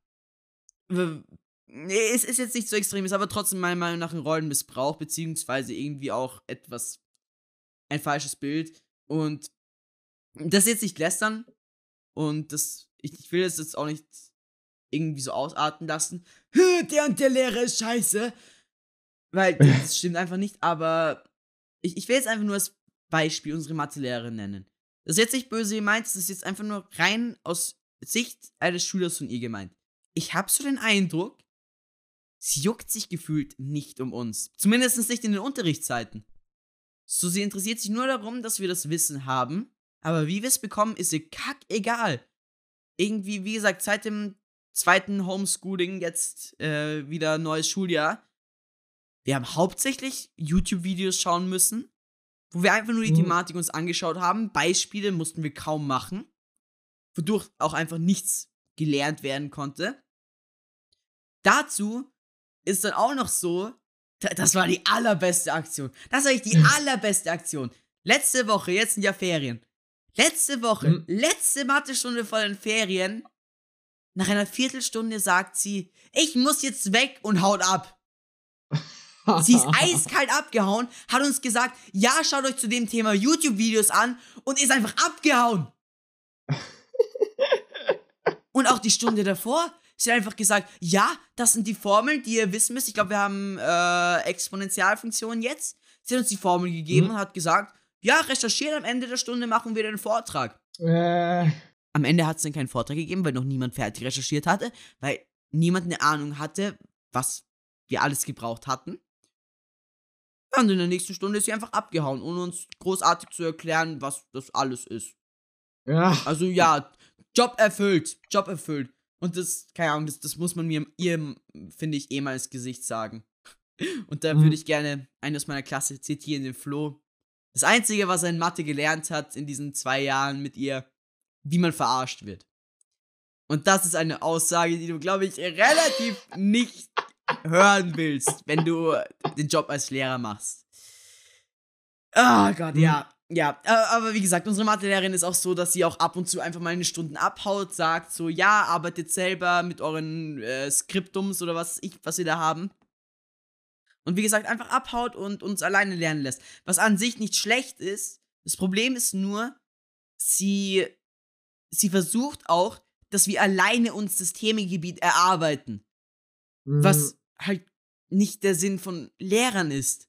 es ist jetzt nicht so extrem, ist aber trotzdem meiner Meinung nach ein Rollenmissbrauch, beziehungsweise irgendwie auch etwas, ein falsches Bild. Und das ist jetzt nicht lästern und das, ich, ich will das jetzt auch nicht irgendwie so ausarten lassen. Der und der Lehrer ist scheiße. Weil *laughs* das stimmt einfach nicht, aber ich, ich will jetzt einfach nur das Beispiel unsere Mathelehrerin nennen. Das ist jetzt nicht böse gemeint, das ist jetzt einfach nur rein aus Sicht eines Schülers von ihr gemeint. Ich habe so den Eindruck, sie juckt sich gefühlt nicht um uns. Zumindest nicht in den Unterrichtszeiten. So, sie interessiert sich nur darum, dass wir das Wissen haben, aber wie wir es bekommen, ist ihr kackegal. Irgendwie, wie gesagt, seit dem zweiten Homeschooling jetzt äh, wieder neues Schuljahr. Wir haben hauptsächlich YouTube-Videos schauen müssen, wo wir einfach nur die mhm. Thematik uns angeschaut haben. Beispiele mussten wir kaum machen, wodurch auch einfach nichts gelernt werden konnte. Dazu ist dann auch noch so, das war die allerbeste Aktion. Das war die *laughs* allerbeste Aktion. Letzte Woche, jetzt sind ja Ferien. Letzte Woche, mhm. letzte Mathestunde vor den Ferien. Nach einer Viertelstunde sagt sie, ich muss jetzt weg und haut ab. *laughs* sie ist eiskalt abgehauen, hat uns gesagt, ja, schaut euch zu dem Thema YouTube-Videos an und ist einfach abgehauen. *laughs* und auch die Stunde davor, Sie hat einfach gesagt, ja, das sind die Formeln, die ihr wissen müsst. Ich glaube, wir haben äh, Exponentialfunktionen jetzt. Sie hat uns die Formel gegeben mhm. und hat gesagt, ja, recherchieren, am Ende der Stunde machen wir den Vortrag. Äh. Am Ende hat es dann keinen Vortrag gegeben, weil noch niemand fertig recherchiert hatte, weil niemand eine Ahnung hatte, was wir alles gebraucht hatten. Und in der nächsten Stunde ist sie einfach abgehauen, ohne uns großartig zu erklären, was das alles ist. Ja. Also ja, Job erfüllt, Job erfüllt. Und das, keine Ahnung, das, das muss man mir, ihr, finde ich, eh mal ins Gesicht sagen. Und da mhm. würde ich gerne einen aus meiner Klasse zitieren, den Flo. Das Einzige, was er in Mathe gelernt hat in diesen zwei Jahren mit ihr, wie man verarscht wird. Und das ist eine Aussage, die du, glaube ich, relativ nicht hören willst, wenn du den Job als Lehrer machst. Oh Gott, mhm. ja. Ja, aber wie gesagt, unsere Mathelehrerin ist auch so, dass sie auch ab und zu einfach mal eine Stunden abhaut, sagt so, ja, arbeitet selber mit euren äh, Skriptums oder was ich, was wir da haben. Und wie gesagt, einfach abhaut und uns alleine lernen lässt. Was an sich nicht schlecht ist. Das Problem ist nur, sie, sie versucht auch, dass wir alleine uns das Themengebiet erarbeiten. Mhm. Was halt nicht der Sinn von Lehrern ist.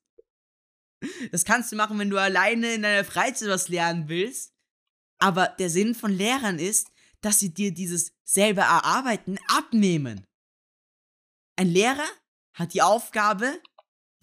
Das kannst du machen, wenn du alleine in deiner Freizeit was lernen willst. Aber der Sinn von Lehrern ist, dass sie dir dieses selber erarbeiten abnehmen. Ein Lehrer hat die Aufgabe,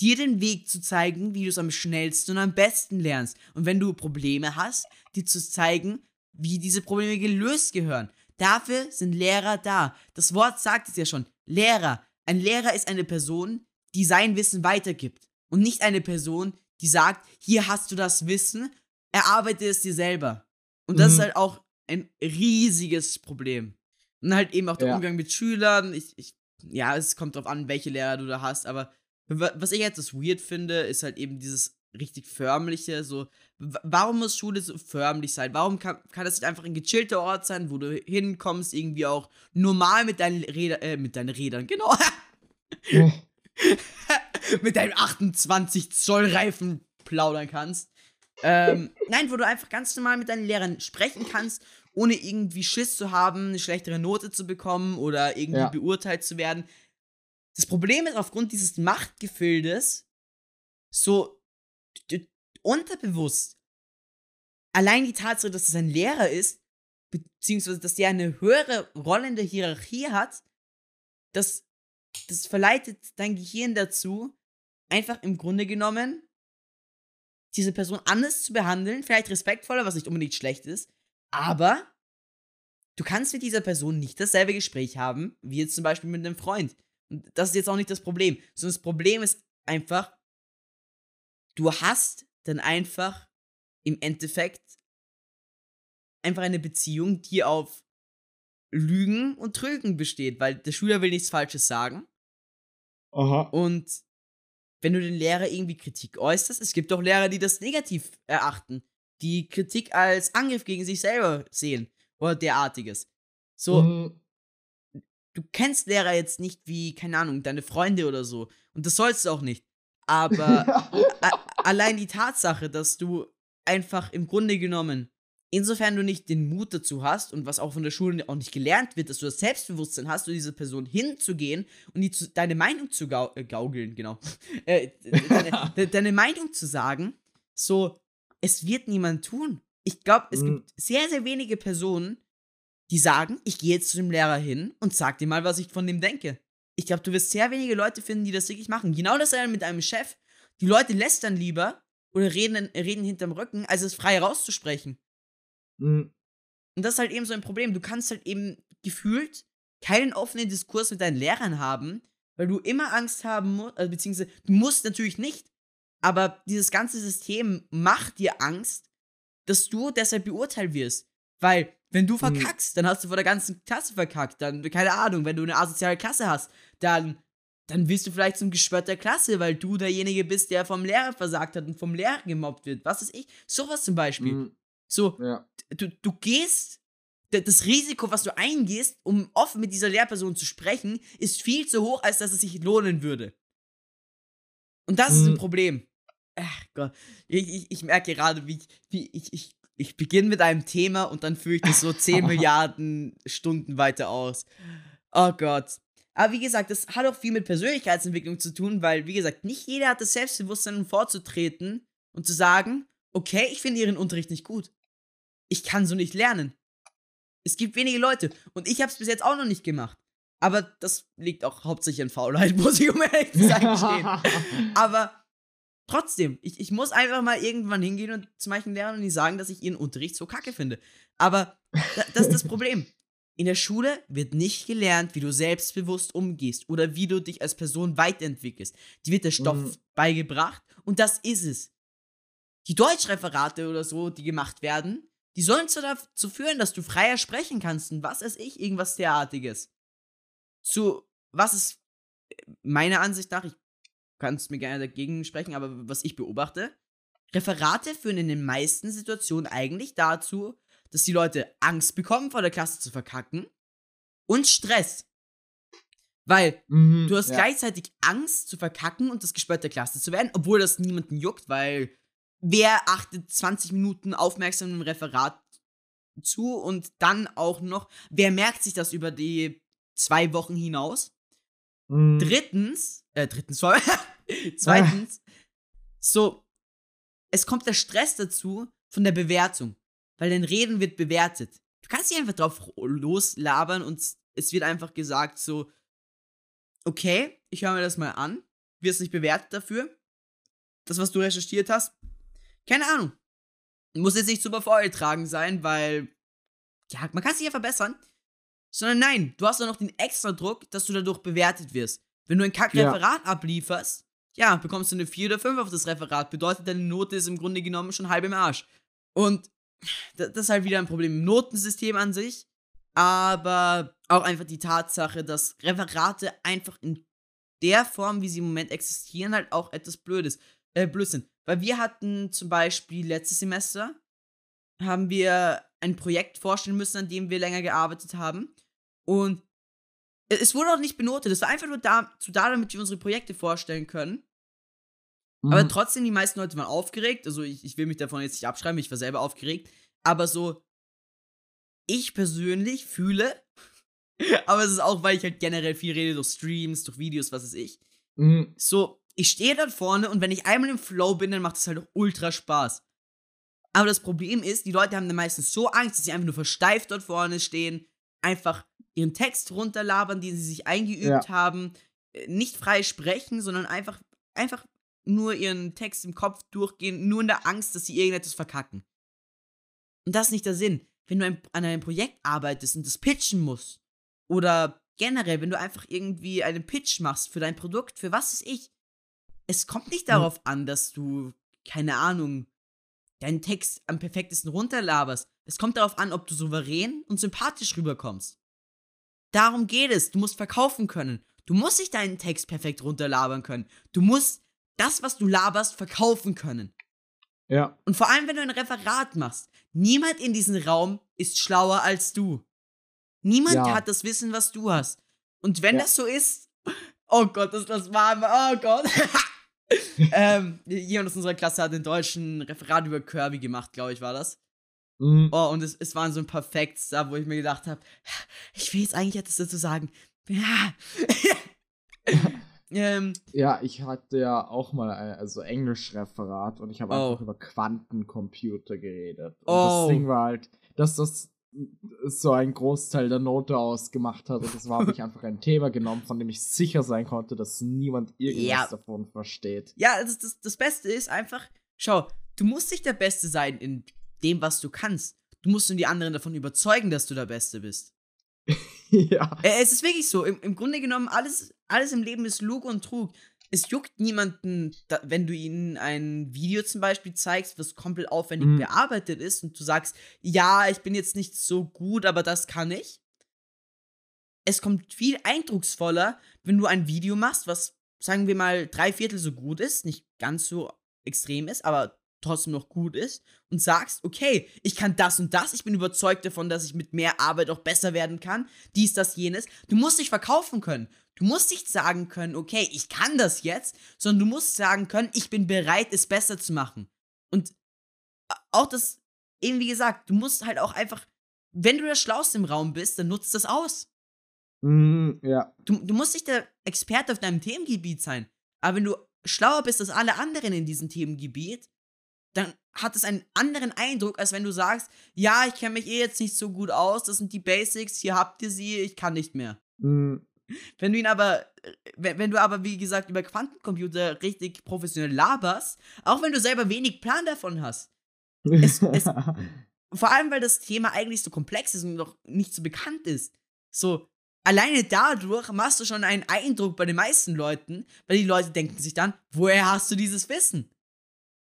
dir den Weg zu zeigen, wie du es am schnellsten und am besten lernst. Und wenn du Probleme hast, dir zu zeigen, wie diese Probleme gelöst gehören. Dafür sind Lehrer da. Das Wort sagt es ja schon. Lehrer. Ein Lehrer ist eine Person, die sein Wissen weitergibt. Und nicht eine Person, die sagt, hier hast du das Wissen, erarbeite es dir selber. Und das mhm. ist halt auch ein riesiges Problem. Und halt eben auch der ja. Umgang mit Schülern. Ich, ich, ja, es kommt drauf an, welche Lehrer du da hast, aber was ich jetzt das weird finde, ist halt eben dieses richtig förmliche, so, warum muss Schule so förmlich sein? Warum kann, kann das nicht einfach ein gechillter Ort sein, wo du hinkommst, irgendwie auch normal mit deinen Rädern, äh, mit deinen Rädern, genau. *laughs* mit deinem 28 Zoll Reifen plaudern kannst. Ähm, nein, wo du einfach ganz normal mit deinen Lehrern sprechen kannst, ohne irgendwie Schiss zu haben, eine schlechtere Note zu bekommen oder irgendwie ja. beurteilt zu werden. Das Problem ist, aufgrund dieses Machtgefildes, so unterbewusst, allein die Tatsache, dass es ein Lehrer ist, beziehungsweise dass der eine höhere Rolle in der Hierarchie hat, das das verleitet dein Gehirn dazu, einfach im Grunde genommen diese Person anders zu behandeln, vielleicht respektvoller, was nicht unbedingt schlecht ist, aber du kannst mit dieser Person nicht dasselbe Gespräch haben, wie jetzt zum Beispiel mit einem Freund. Und das ist jetzt auch nicht das Problem, sondern das Problem ist einfach, du hast dann einfach im Endeffekt einfach eine Beziehung, die auf Lügen und Trügen besteht, weil der Schüler will nichts Falsches sagen. Aha. Und wenn du den Lehrer irgendwie Kritik äußerst, es gibt auch Lehrer, die das negativ erachten, die Kritik als Angriff gegen sich selber sehen oder derartiges. So, mhm. du kennst Lehrer jetzt nicht wie, keine Ahnung, deine Freunde oder so. Und das sollst du auch nicht. Aber *laughs* allein die Tatsache, dass du einfach im Grunde genommen Insofern du nicht den Mut dazu hast und was auch von der Schule auch nicht gelernt wird, dass du das Selbstbewusstsein hast, zu dieser Person hinzugehen und die zu, deine Meinung zu gau äh, gaugeln, genau. *laughs* äh, deine, *laughs* de, deine Meinung zu sagen, so, es wird niemand tun. Ich glaube, es Mhm. gibt sehr, sehr wenige Personen, die sagen, ich gehe jetzt zu dem Lehrer hin und sag dir mal, was ich von dem denke. Ich glaube, du wirst sehr wenige Leute finden, die das wirklich machen. Genau das mit einem Chef. Die Leute lästern lieber oder reden, reden hinterm Rücken, als es frei rauszusprechen. Mhm. Und das ist halt eben so ein Problem. Du kannst halt eben gefühlt keinen offenen Diskurs mit deinen Lehrern haben, weil du immer Angst haben musst, also beziehungsweise du musst natürlich nicht, aber dieses ganze System macht dir Angst, dass du deshalb beurteilt wirst. Weil, wenn du verkackst, dann hast du vor der ganzen Klasse verkackt. Dann, keine Ahnung, wenn du eine asoziale Klasse hast, dann, dann wirst du vielleicht zum Geschwört der Klasse, weil du derjenige bist, der vom Lehrer versagt hat und vom Lehrer gemobbt wird. Was ist ich? Sowas zum Beispiel. Mhm. So, Ja. du, du gehst, das Risiko, was du eingehst, um offen mit dieser Lehrperson zu sprechen, ist viel zu hoch, als dass es sich lohnen würde. Und das ist ein Mhm. Problem. Ach Gott, ich, ich, ich merke gerade, wie, ich- wie ich, ich, ich beginne mit einem Thema und dann führe ich das so 10 *laughs* Milliarden Stunden weiter aus. Oh Gott. Aber wie gesagt, das hat auch viel mit Persönlichkeitsentwicklung zu tun, weil, wie gesagt, nicht jeder hat das Selbstbewusstsein, um vorzutreten und zu sagen, okay, ich finde ihren Unterricht nicht gut. Ich kann so nicht lernen. Es gibt wenige Leute und ich habe es bis jetzt auch noch nicht gemacht. Aber das liegt auch hauptsächlich an Faulheit, *laughs* muss ich um ehrlich zu sein. *laughs* Aber trotzdem, ich, ich muss einfach mal irgendwann hingehen und zu manchen Lehrern und die sagen, dass ich ihren Unterricht so kacke finde. Aber da, das ist das *laughs* Problem. In der Schule wird nicht gelernt, wie du selbstbewusst umgehst oder wie du dich als Person weiterentwickelst. Die wird der Stoff Mhm. beigebracht und das ist es. Die Deutschreferate oder so, die gemacht werden, die sollen zwar dazu führen, dass du freier sprechen kannst und was weiß ich, irgendwas derartiges. Zu, was ist meiner Ansicht nach, ich kann es mir gerne dagegen sprechen, aber was ich beobachte, Referate führen in den meisten Situationen eigentlich dazu, dass die Leute Angst bekommen, vor der Klasse zu verkacken und Stress. Weil Mhm. du hast ja. gleichzeitig Angst zu verkacken und das Gespött der Klasse zu werden, obwohl das niemanden juckt, weil wer achtet 20 Minuten aufmerksam im Referat zu und dann auch noch, wer merkt sich das über die zwei Wochen hinaus? Mhm. Drittens, äh, drittens, sorry, *laughs* zweitens, so, es kommt der Stress dazu von der Bewertung, weil dein Reden wird bewertet. Du kannst nicht einfach drauf loslabern und es wird einfach gesagt so, okay, ich höre mir das mal an, wirst nicht bewertet dafür, das, was du recherchiert hast, keine Ahnung. Muss jetzt nicht super vorgetragen sein, weil, ja, man kann sich ja verbessern, sondern nein, du hast doch noch den extra Druck, dass du dadurch bewertet wirst. Wenn du ein Kackreferat ablieferst, ja, bekommst du eine 4 oder 5 auf das Referat. Bedeutet, deine Note ist im Grunde genommen schon halb im Arsch. Und das ist halt wieder ein Problem im Notensystem an sich, aber auch einfach die Tatsache, dass Referate einfach in der Form, wie sie im Moment existieren, halt auch etwas Blödes, äh, blöd sind. Weil wir hatten zum Beispiel letztes Semester, haben wir ein Projekt vorstellen müssen, an dem wir länger gearbeitet haben. Und es wurde auch nicht benotet. Es war einfach nur dazu da, damit wir unsere Projekte vorstellen können. Mhm. Aber trotzdem, die meisten Leute waren aufgeregt. Also ich, ich will mich davon jetzt nicht abschreiben, ich war selber aufgeregt. Aber so, ich persönlich fühle, *laughs* aber es ist auch, weil ich halt generell viel rede durch Streams, durch Videos, was weiß ich. Mhm. So, ich stehe da vorne und wenn ich einmal im Flow bin, dann macht es halt auch ultra Spaß. Aber das Problem ist, die Leute haben dann meistens so Angst, dass sie einfach nur versteift dort vorne stehen, einfach ihren Text runterlabern, den sie sich eingeübt Ja. haben, äh, nicht frei sprechen, sondern einfach, einfach nur ihren Text im Kopf durchgehen, nur in der Angst, dass sie irgendetwas verkacken. Und das ist nicht der Sinn. Wenn du an einem Projekt arbeitest und das pitchen musst, oder generell, wenn du einfach irgendwie einen Pitch machst für dein Produkt, für was ist ich, es kommt nicht darauf an, dass du, keine Ahnung, deinen Text am perfektesten runterlaberst. Es kommt darauf an, ob du souverän und sympathisch rüberkommst. Darum geht es. Du musst verkaufen können. Du musst nicht deinen Text perfekt runterlabern können. Du musst das, was du laberst, verkaufen können. Ja. Und vor allem, wenn du ein Referat machst, niemand in diesem Raum ist schlauer als du. Niemand Ja. hat das Wissen, was du hast. Und wenn Ja. das so ist, *laughs* oh Gott, das, das war, oh Gott. *laughs* ähm, jemand aus unserer Klasse hat den deutschen Referat über Kirby gemacht, glaube ich, war das. Mhm. Oh, und es, es waren so ein paar Facts da, wo ich mir gedacht habe, ich will jetzt eigentlich etwas dazu sagen. *laughs* Ja. Ähm, Ja, ich hatte ja auch mal ein also Englischreferat und ich habe Oh. einfach über Quantencomputer geredet. Und Oh. das Ding war halt, dass das so einen Großteil der Note ausgemacht hat und das war habe ich *laughs* einfach ein Thema genommen, von dem ich sicher sein konnte, dass niemand irgendwas Ja. davon versteht. ja, das, das, das Beste ist einfach, schau, du musst nicht der Beste sein in dem, was du kannst. Du musst nur die anderen davon überzeugen, dass du der Beste bist. *laughs* ja. Äh, Es ist wirklich so. Im, Im Grunde genommen, alles, alles im Leben ist Lug und Trug. Es juckt niemanden, da, wenn du ihnen ein Video zum Beispiel zeigst, was komplett aufwendig Mhm. bearbeitet ist und du sagst, ja, ich bin jetzt nicht so gut, aber das kann ich. Es kommt viel eindrucksvoller, wenn du ein Video machst, was, sagen wir mal, drei Viertel so gut ist, nicht ganz so extrem ist, aber trotzdem noch gut ist und sagst, okay, ich kann das und das, ich bin überzeugt davon, dass ich mit mehr Arbeit auch besser werden kann, dies, das, jenes. Du musst dich verkaufen können. Du musst nicht sagen können, okay, ich kann das jetzt, sondern du musst sagen können, ich bin bereit, es besser zu machen. Und auch das, eben wie gesagt, du musst halt auch einfach, wenn du der Schlauste im Raum bist, dann nutzt das aus. Mm, ja. Du, du musst nicht der Experte auf deinem Themengebiet sein. Aber wenn du schlauer bist als alle anderen in diesem Themengebiet, dann hat es einen anderen Eindruck, als wenn du sagst, ja, ich kenne mich eh jetzt nicht so gut aus, das sind die Basics, hier habt ihr sie, ich kann nicht mehr. Mm, Wenn du ihn aber, wenn, wenn du aber, wie gesagt, über Quantencomputer richtig professionell laberst, auch wenn du selber wenig Plan davon hast, Es- es- *laughs* vor allem, weil das Thema eigentlich so komplex ist und noch nicht so bekannt ist. So, alleine dadurch machst du schon einen Eindruck bei den meisten Leuten, weil die Leute denken sich dann, woher hast du dieses Wissen?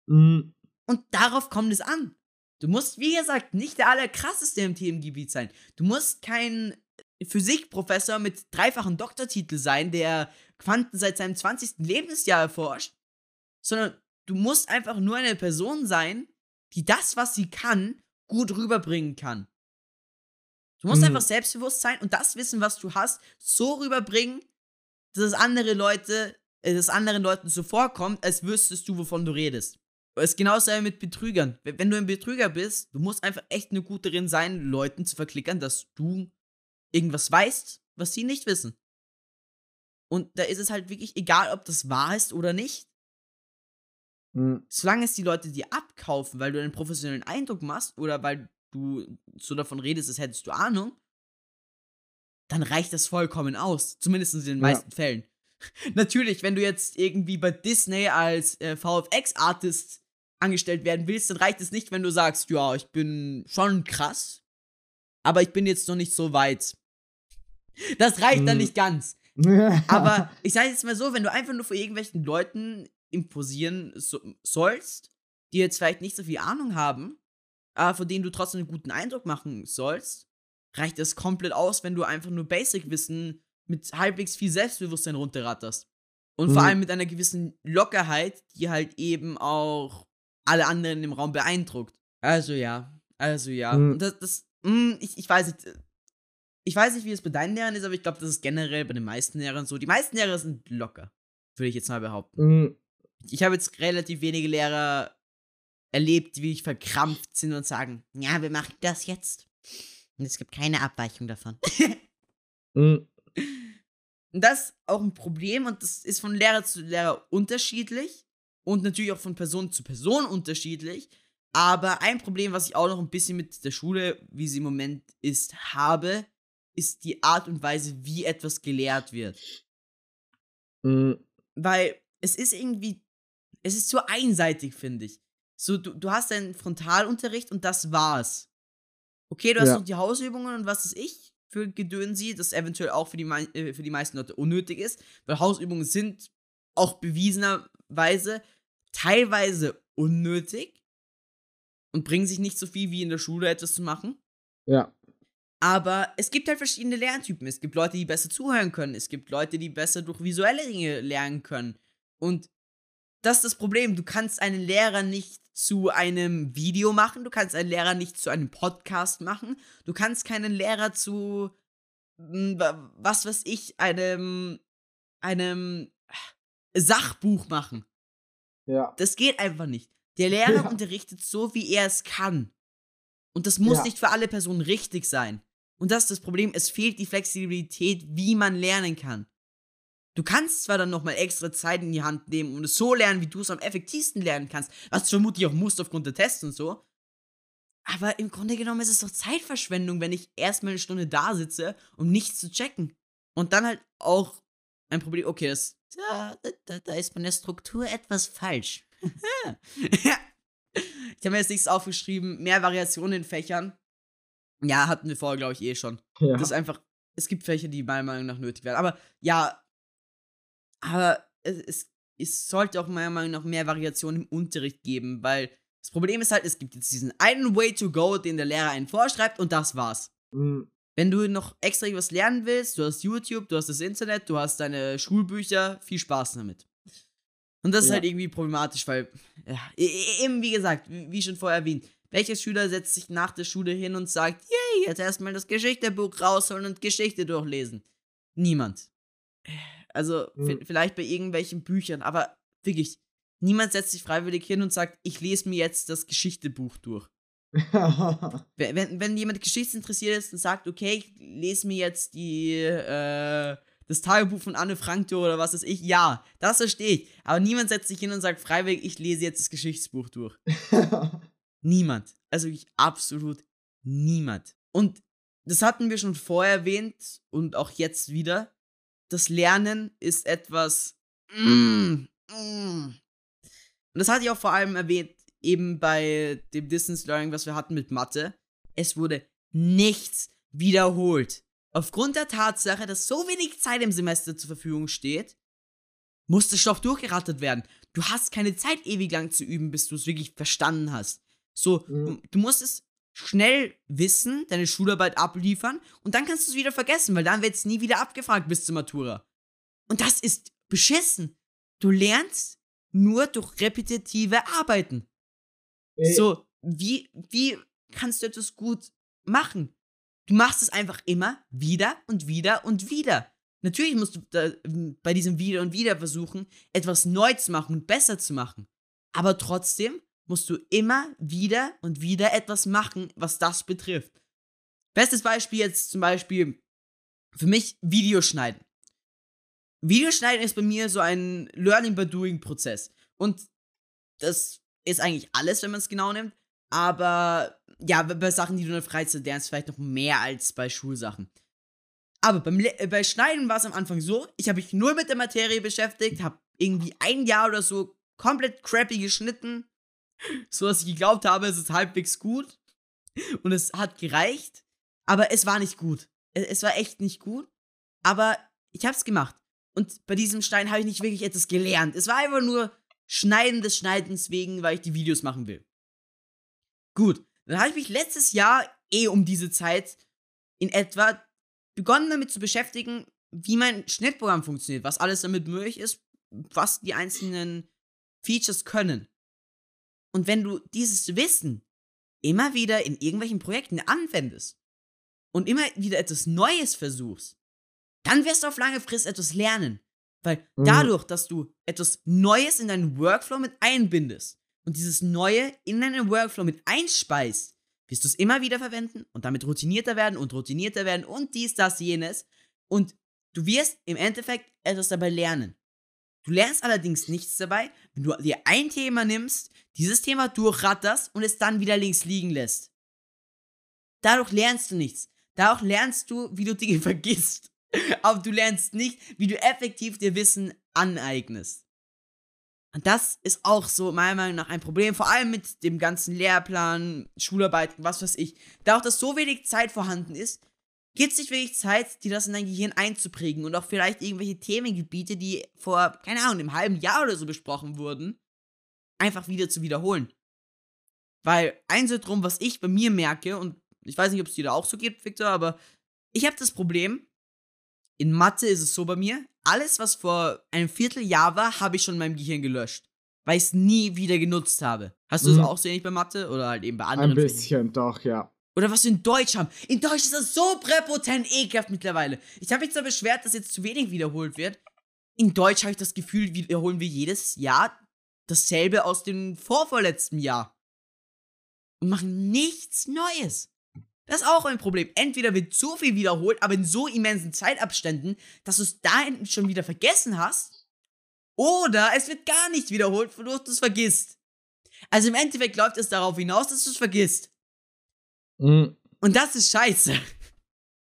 Mm, Und darauf kommt es an. Du musst, wie gesagt, nicht der allerkrasseste im Themengebiet sein. Du musst kein Physikprofessor mit dreifachen Doktortitel sein, der Quanten seit seinem 20. Lebensjahr erforscht, sondern du musst einfach nur eine Person sein, die das, was sie kann, gut rüberbringen kann. Du musst Mhm. einfach selbstbewusst sein und das Wissen, was du hast, so rüberbringen, dass es andere Leute, äh, dass anderen Leuten so vorkommt, als wüsstest du, wovon du redest. Es ist genauso mit Betrügern. Wenn du ein Betrüger bist, du musst einfach echt eine gute darin sein, Leuten zu verklickern, dass du irgendwas weißt, was sie nicht wissen. Und da ist es halt wirklich egal, ob das wahr ist oder nicht. mm, Solange es die Leute dir abkaufen, weil du einen professionellen Eindruck machst oder weil du so davon redest, als hättest du Ahnung, dann reicht das vollkommen aus. Zumindest in den Ja. meisten Fällen. *laughs* Natürlich, wenn du jetzt irgendwie bei Disney als äh, VFX-Artist angestellt werden willst, dann reicht es nicht, wenn du sagst, ja, ich bin schon krass, aber ich bin jetzt noch nicht so weit. Das reicht dann Mhm. nicht ganz. *laughs* Aber ich sage jetzt mal so, wenn du einfach nur vor irgendwelchen Leuten imposieren so, sollst, die jetzt vielleicht nicht so viel Ahnung haben, aber von denen du trotzdem einen guten Eindruck machen sollst, reicht das komplett aus, wenn du einfach nur Basic-Wissen mit halbwegs viel Selbstbewusstsein runterratterst. Und vor Mhm. allem mit einer gewissen Lockerheit, die halt eben auch alle anderen im Raum beeindruckt. Also ja, also ja. Mhm. Und das, das mh, ich, ich weiß nicht, ich weiß nicht, wie es bei deinen Lehrern ist, aber ich glaube, das ist generell bei den meisten Lehrern so. Die meisten Lehrer sind locker, würde ich jetzt mal behaupten. Mm, Ich habe jetzt relativ wenige Lehrer erlebt, die wirklich verkrampft sind und sagen, ja, wir machen das jetzt. Und es gibt keine Abweichung davon. *laughs* mm, Und das ist auch ein Problem und das ist von Lehrer zu Lehrer unterschiedlich und natürlich auch von Person zu Person unterschiedlich. Aber ein Problem, was ich auch noch ein bisschen mit der Schule, wie sie im Moment ist, habe, ist die Art und Weise, wie etwas gelehrt wird. mm, Weil es ist irgendwie, es ist zu einseitig, finde ich. So, du, du hast deinen Frontalunterricht und das war's. Okay, du hast Ja. noch die Hausübungen und was ist ich für Gedönsi, das eventuell auch für die, äh, für die meisten Leute unnötig ist, weil Hausübungen sind auch bewiesenerweise teilweise unnötig und bringen sich nicht so viel wie in der Schule etwas zu machen. ja. Aber es gibt halt verschiedene Lerntypen. Es gibt Leute, die besser zuhören können. Es gibt Leute, die besser durch visuelle Dinge lernen können. Und das ist das Problem. Du kannst einen Lehrer nicht zu einem Video machen. Du kannst einen Lehrer nicht zu einem Podcast machen. Du kannst keinen Lehrer zu, wa- was weiß ich, einem, einem Sachbuch machen. Ja. Das geht einfach nicht. Der Lehrer Ja. unterrichtet so, wie er es kann. Und das muss Ja. nicht für alle Personen richtig sein. Und das ist das Problem, es fehlt die Flexibilität, wie man lernen kann. Du kannst zwar dann nochmal extra Zeit in die Hand nehmen und es so lernen, wie du es am effektivsten lernen kannst, was du vermutlich auch musst aufgrund der Tests und so. Aber im Grunde genommen ist es doch Zeitverschwendung, wenn ich erstmal eine Stunde da sitze, um nichts zu checken. Und dann halt auch ein Problem, okay, das, da, da, da ist meine Struktur etwas falsch. ja. *laughs* Ich habe mir jetzt nichts aufgeschrieben, mehr Variationen in Fächern. Ja, hatten wir vorher, glaube ich, eh schon. Ja. Das ist einfach, es gibt Fächer, die meiner Meinung nach nötig werden. Aber ja, aber es, es, es sollte auch meiner Meinung nach mehr Variationen im Unterricht geben, weil das Problem ist halt, es gibt jetzt diesen einen Way to go, den der Lehrer einen vorschreibt und das war's. Mhm. Wenn du noch extra was lernen willst, du hast YouTube, du hast das Internet, du hast deine Schulbücher, viel Spaß damit. Und das ist Ja. halt irgendwie problematisch, weil, ja, e- e- eben wie gesagt, wie schon vorher erwähnt, welcher Schüler setzt sich nach der Schule hin und sagt, yay, jetzt erstmal das Geschichtebuch rausholen und Geschichte durchlesen? Niemand. Also, Mhm. vielleicht bei irgendwelchen Büchern, aber wirklich, niemand setzt sich freiwillig hin und sagt, ich lese mir jetzt das Geschichtebuch durch. Wenn, wenn, jemand geschichtsinteressiert ist und sagt, okay, ich lese mir jetzt die, äh, das Tagebuch von Anne Frank durch oder was weiß ich, ja, das verstehe ich. Aber niemand setzt sich hin und sagt freiwillig, ich lese jetzt das Geschichtsbuch durch. *laughs* Niemand. Also wirklich absolut niemand. Und das hatten wir schon vorher erwähnt und auch jetzt wieder. Das Lernen ist etwas. Mm, mm. Und das hatte ich auch vor allem erwähnt, eben bei dem Distance Learning, was wir hatten mit Mathe. Es wurde nichts wiederholt. Aufgrund der Tatsache, dass so wenig Zeit im Semester zur Verfügung steht, muss der Stoff durchgerattert werden. Du hast keine Zeit, ewig lang zu üben, bis du es wirklich verstanden hast. So, Mhm. du, du musst es schnell wissen, deine Schularbeit abliefern und dann kannst du es wieder vergessen, weil dann wird es nie wieder abgefragt bis zur Matura. Und das ist beschissen. Du lernst nur durch repetitive Arbeiten. Äh, So, wie, wie kannst du etwas gut machen? Du machst es einfach immer wieder und wieder und wieder. Natürlich musst du da, m, bei diesem Wieder und Wieder versuchen, etwas neu zu machen und besser zu machen. Aber trotzdem musst du immer wieder und wieder etwas machen, was das betrifft. Bestes Beispiel jetzt zum Beispiel für mich Videoschneiden. Videoschneiden ist bei mir so ein Learning by Doing Prozess. Und das ist eigentlich alles, wenn man es genau nimmt. Aber ja, bei- Sachen, die du in der Freizeit lernst, vielleicht noch mehr als bei Schulsachen. Aber beim Le äh, bei Schneiden war es am Anfang so, ich habe mich nur mit der Materie beschäftigt, habe irgendwie ein Jahr oder so komplett crappy geschnitten, so dass ich geglaubt habe, es ist halbwegs gut. Und es hat gereicht, aber es war nicht gut. Es, es war echt nicht gut, aber ich habe es gemacht. Und bei diesem Schneiden habe ich nicht wirklich etwas gelernt. Es war einfach nur Schneiden des Schneidens wegen, weil ich die Videos machen will. Gut, dann habe ich mich letztes Jahr eh um diese Zeit in etwa begonnen damit zu beschäftigen, wie mein Schnittprogramm funktioniert, was alles damit möglich ist, was die einzelnen Features können. Und wenn du dieses Wissen immer wieder in irgendwelchen Projekten anwendest und immer wieder etwas Neues versuchst, dann wirst du auf lange Frist etwas lernen. Weil Mhm. dadurch, dass du etwas Neues in deinen Workflow mit einbindest und dieses Neue in deinen Workflow mit einspeist, wirst du es immer wieder verwenden und damit routinierter werden und routinierter werden und dies, das, jenes. Und du wirst im Endeffekt etwas dabei lernen. Du lernst allerdings nichts dabei, wenn du dir ein Thema nimmst, dieses Thema durchratterst und es dann wieder links liegen lässt. Dadurch lernst du nichts. Dadurch lernst du, wie du Dinge *laughs* vergisst. *laughs* Aber du lernst nicht, wie du effektiv dir Wissen aneignest. Und das ist auch so meiner Meinung nach ein Problem, vor allem mit dem ganzen Lehrplan, Schularbeiten, was weiß ich. Dadurch, dass so wenig Zeit vorhanden ist, gibt es nicht wirklich Zeit, dir das in dein Gehirn einzuprägen und auch vielleicht irgendwelche Themengebiete, die vor, keine Ahnung, einem halben Jahr oder so besprochen wurden, einfach wieder zu wiederholen. Weil eins ist drum, was ich bei mir merke, und ich weiß nicht, ob es dir da auch so geht, Victor, aber ich habe das Problem, in Mathe ist es so bei mir, alles, was vor einem Vierteljahr war, habe ich schon in meinem Gehirn gelöscht. Weil ich es nie wieder genutzt habe. Hast du Mhm. das auch so ähnlich bei Mathe? Oder halt eben bei anderen Ein Fächern? bisschen, doch, ja. Oder was wir in Deutsch haben. In Deutsch ist das so präpotent ekelhaft mittlerweile. Ich habe mich zwar beschwert, dass jetzt zu wenig wiederholt wird. In Deutsch habe ich das Gefühl, wiederholen wir jedes Jahr dasselbe aus dem vorvorletzten Jahr. Und machen nichts Neues. Das ist auch ein Problem. Entweder wird so viel wiederholt, aber in so immensen Zeitabständen, dass du es dahin schon wieder vergessen hast. Oder es wird gar nicht wiederholt, wodurch du es vergisst. Also im Endeffekt läuft es darauf hinaus, dass du es vergisst. Mhm. Und das ist scheiße.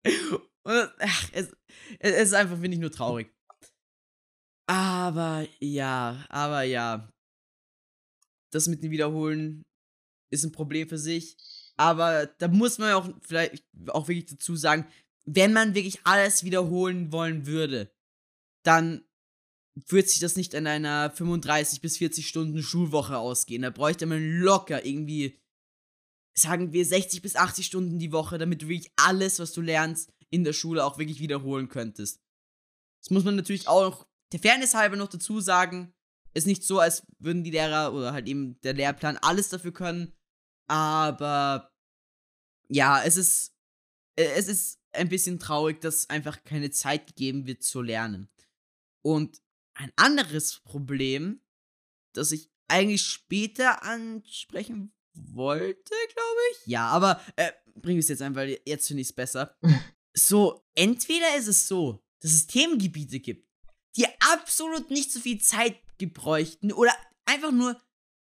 *laughs* Und, ach, es, es ist einfach, finde ich, nur traurig. Aber ja, aber ja. Das mit dem Wiederholen ist ein Problem für sich. Aber da muss man auch vielleicht auch wirklich dazu sagen, wenn man wirklich alles wiederholen wollen würde, dann würde sich das nicht in einer 35 bis 40 Stunden Schulwoche ausgehen. Da bräuchte man locker irgendwie, sagen wir, 60 bis 80 Stunden die Woche, damit du wirklich alles, was du lernst, in der Schule auch wirklich wiederholen könntest. Das muss man natürlich auch der Fairness halber noch dazu sagen. Ist nicht so, als würden die Lehrer oder halt eben der Lehrplan alles dafür können. Aber ja, es ist, es ist ein bisschen traurig, dass einfach keine Zeit gegeben wird zu lernen. Und ein anderes Problem, das ich eigentlich später ansprechen wollte, glaube ich. Ja, aber äh, bring es jetzt ein, weil jetzt finde ich es besser. *laughs* So, entweder ist es so, dass es Themengebiete gibt, die absolut nicht so viel Zeit gebräuchten oder einfach nur,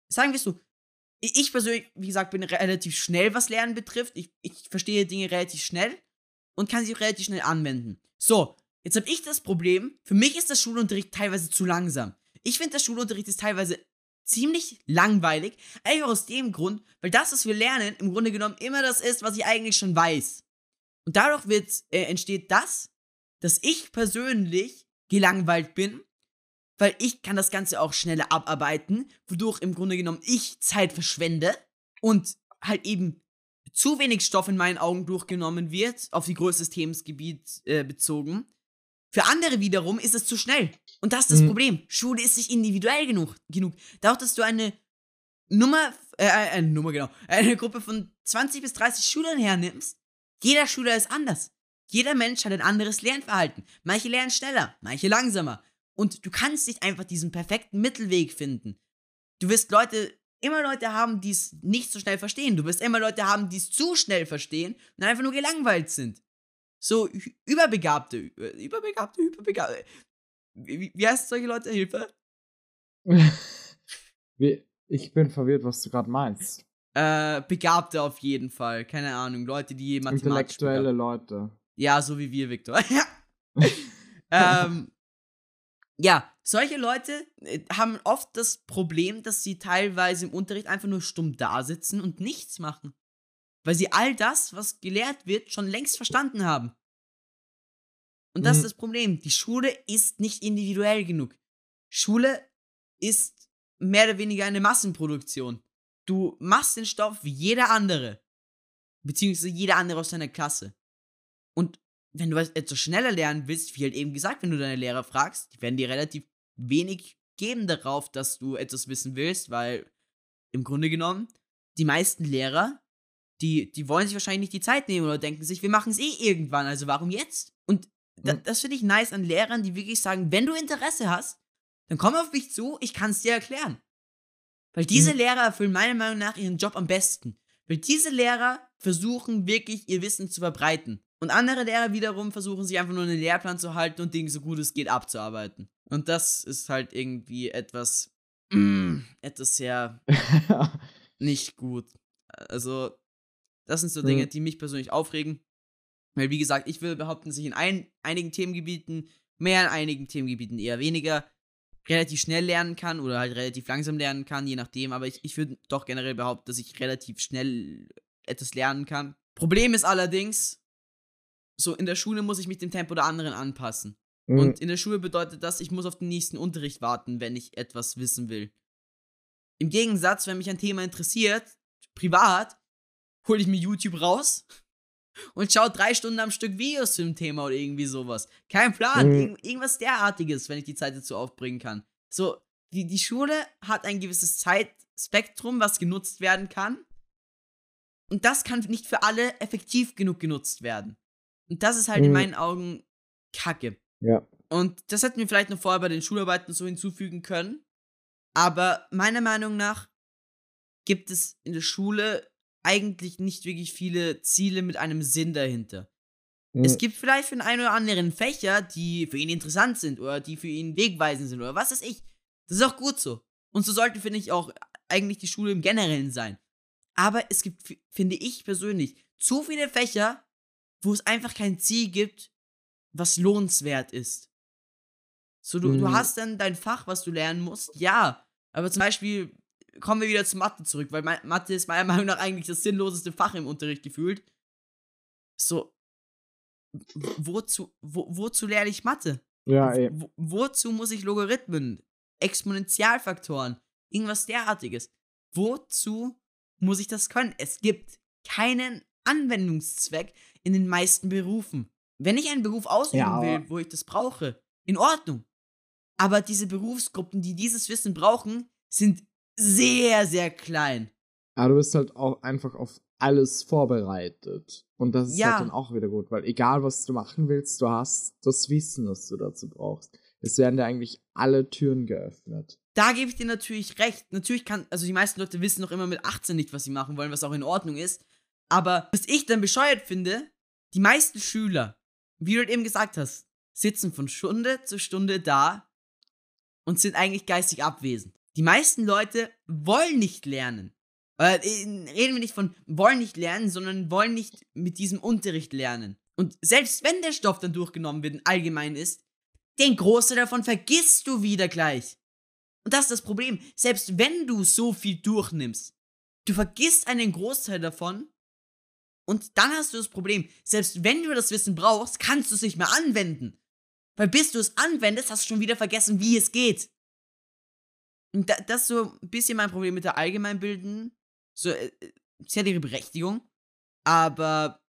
sagen wir es so, ich persönlich, wie gesagt, bin relativ schnell, was Lernen betrifft. Ich, ich verstehe Dinge relativ schnell und kann sie auch relativ schnell anwenden. So, jetzt habe ich das Problem, für mich ist der Schulunterricht teilweise zu langsam. Ich finde, der Schulunterricht ist teilweise ziemlich langweilig, einfach aus dem Grund, weil das, was wir lernen, im Grunde genommen immer das ist, was ich eigentlich schon weiß. Und dadurch wird, äh, entsteht das, dass ich persönlich gelangweilt bin, weil ich kann das Ganze auch schneller abarbeiten, wodurch im Grunde genommen ich Zeit verschwende und halt eben zu wenig Stoff in meinen Augen durchgenommen wird, auf die Größe des Themengebiet äh, bezogen. Für andere wiederum ist es zu schnell. Und das ist das Mhm. Problem. Schule ist nicht individuell genug. genug. Dadurch, dass du eine Nummer, äh, eine Nummer, genau, *laughs* eine Gruppe von 20 bis 30 Schülern hernimmst, jeder Schüler ist anders. Jeder Mensch hat ein anderes Lernverhalten. Manche lernen schneller, manche langsamer. Und du kannst nicht einfach diesen perfekten Mittelweg finden. Du wirst Leute, immer Leute haben, die es nicht so schnell verstehen. Du wirst immer Leute haben, die es zu schnell verstehen und einfach nur gelangweilt sind. So überbegabte, überbegabte, überbegabte. Wie, wie- heißt solche Leute? Hilfe? *laughs* Ich bin verwirrt, was du gerade meinst. Äh, Begabte auf jeden Fall. Keine Ahnung. Leute, die mathematisch Intellektuelle Leute. Ja, so wie wir, Victor. Ja. *laughs* *laughs* ähm, ja, solche Leute äh, haben oft das Problem, dass sie teilweise im Unterricht einfach nur stumm da sitzen und nichts machen. Weil sie all das, was gelehrt wird, schon längst verstanden haben. Und das Mhm. ist das Problem. Die Schule ist nicht individuell genug. Schule ist mehr oder weniger eine Massenproduktion. Du machst den Stoff wie jeder andere. Beziehungsweise jeder andere aus deiner Klasse. Und wenn du was- etwas schneller lernen willst, wie halt eben gesagt, wenn du deine Lehrer fragst, die werden dir relativ wenig geben darauf, dass du etwas wissen willst, weil im Grunde genommen die meisten Lehrer, die, die wollen sich wahrscheinlich nicht die Zeit nehmen oder denken sich, wir machen es eh irgendwann, also warum jetzt? Und da, Mhm. das finde ich nice an Lehrern, die wirklich sagen, wenn du Interesse hast, dann komm auf mich zu, ich kann es dir erklären. Weil diese Mhm. Lehrer erfüllen meiner Meinung nach ihren Job am besten. Weil diese Lehrer versuchen wirklich ihr Wissen zu verbreiten. Und andere Lehrer wiederum versuchen sich einfach nur einen Lehrplan zu halten und Dinge so gut es geht abzuarbeiten. Und das ist halt irgendwie etwas, mm, etwas sehr *laughs* nicht gut. Also, das sind so Dinge, Mhm. die mich persönlich aufregen. Weil, wie gesagt, ich will behaupten, dass ich in ein, einigen Themengebieten, mehr in einigen Themengebieten eher weniger, relativ schnell lernen kann oder halt relativ langsam lernen kann, je nachdem. Aber ich, ich würde doch generell behaupten, dass ich relativ schnell etwas lernen kann. Problem ist allerdings, so in der Schule muss ich mich dem Tempo der anderen anpassen. Mhm. Und in der Schule bedeutet das, ich muss auf den nächsten Unterricht warten, wenn ich etwas wissen will. Im Gegensatz, wenn mich ein Thema interessiert, privat, hole ich mir YouTube raus *laughs* und schaue drei Stunden am Stück Videos zu dem Thema oder irgendwie sowas. Kein Plan, Mhm. irgend, irgendwas derartiges, wenn ich die Zeit dazu aufbringen kann. So, die, die Schule hat ein gewisses Zeitspektrum, was genutzt werden kann. Und das kann nicht für alle effektiv genug genutzt werden. Und das ist halt in Mhm. meinen Augen Kacke. ja. Und das hätten wir vielleicht noch vorher bei den Schularbeiten so hinzufügen können. Aber meiner Meinung nach gibt es in der Schule eigentlich nicht wirklich viele Ziele mit einem Sinn dahinter. Mhm. Es gibt vielleicht für den einen oder anderen Fächer, die für ihn interessant sind oder die für ihn wegweisend sind oder was weiß ich. Das ist auch gut so. Und so sollte, finde ich, auch eigentlich die Schule im Generellen sein. Aber es gibt, finde ich persönlich, zu viele Fächer, wo es einfach kein Ziel gibt, was lohnenswert ist. So, du, du Mhm. hast dann dein Fach, was du lernen musst, ja. Aber zum Beispiel kommen wir wieder zu Mathe zurück, weil Ma- Mathe ist meiner Meinung nach eigentlich das sinnloseste Fach im Unterricht gefühlt. So, wozu, wo, wozu lerne ich Mathe? ja, ey. Wo, wozu muss ich Logarithmen, Exponentialfaktoren, irgendwas derartiges? Wozu muss ich das können? Es gibt keinen Anwendungszweck in den meisten Berufen. Wenn ich einen Beruf ausüben Ja, will, wo ich das brauche, in Ordnung. Aber diese Berufsgruppen, die dieses Wissen brauchen, sind sehr, sehr klein. Aber du bist halt auch einfach auf alles vorbereitet. Und das ist Ja. halt dann auch wieder gut, weil egal was du machen willst, du hast das Wissen, das du dazu brauchst. Es werden dir eigentlich alle Türen geöffnet. Da gebe ich dir natürlich recht. Natürlich kann, also die meisten Leute wissen noch immer mit 18 nicht, was sie machen wollen, was auch in Ordnung ist. Aber was ich dann bescheuert finde, die meisten Schüler, wie du halt eben gesagt hast, sitzen von Stunde zu Stunde da und sind eigentlich geistig abwesend. Die meisten Leute wollen nicht lernen. Äh, reden wir nicht von wollen nicht lernen, sondern wollen nicht mit diesem Unterricht lernen. Und selbst wenn der Stoff dann durchgenommen wird und allgemein ist, den Großteil davon vergisst du wieder gleich. Und das ist das Problem. Selbst wenn du so viel durchnimmst, du vergisst einen Großteil davon und dann hast du das Problem. Selbst wenn du das Wissen brauchst, kannst du es nicht mehr anwenden. Weil bis du es anwendest, hast du schon wieder vergessen, wie es geht. Und da, das ist so ein bisschen mein Problem mit der Allgemeinbilden. So, sie hat ihre Berechtigung, aber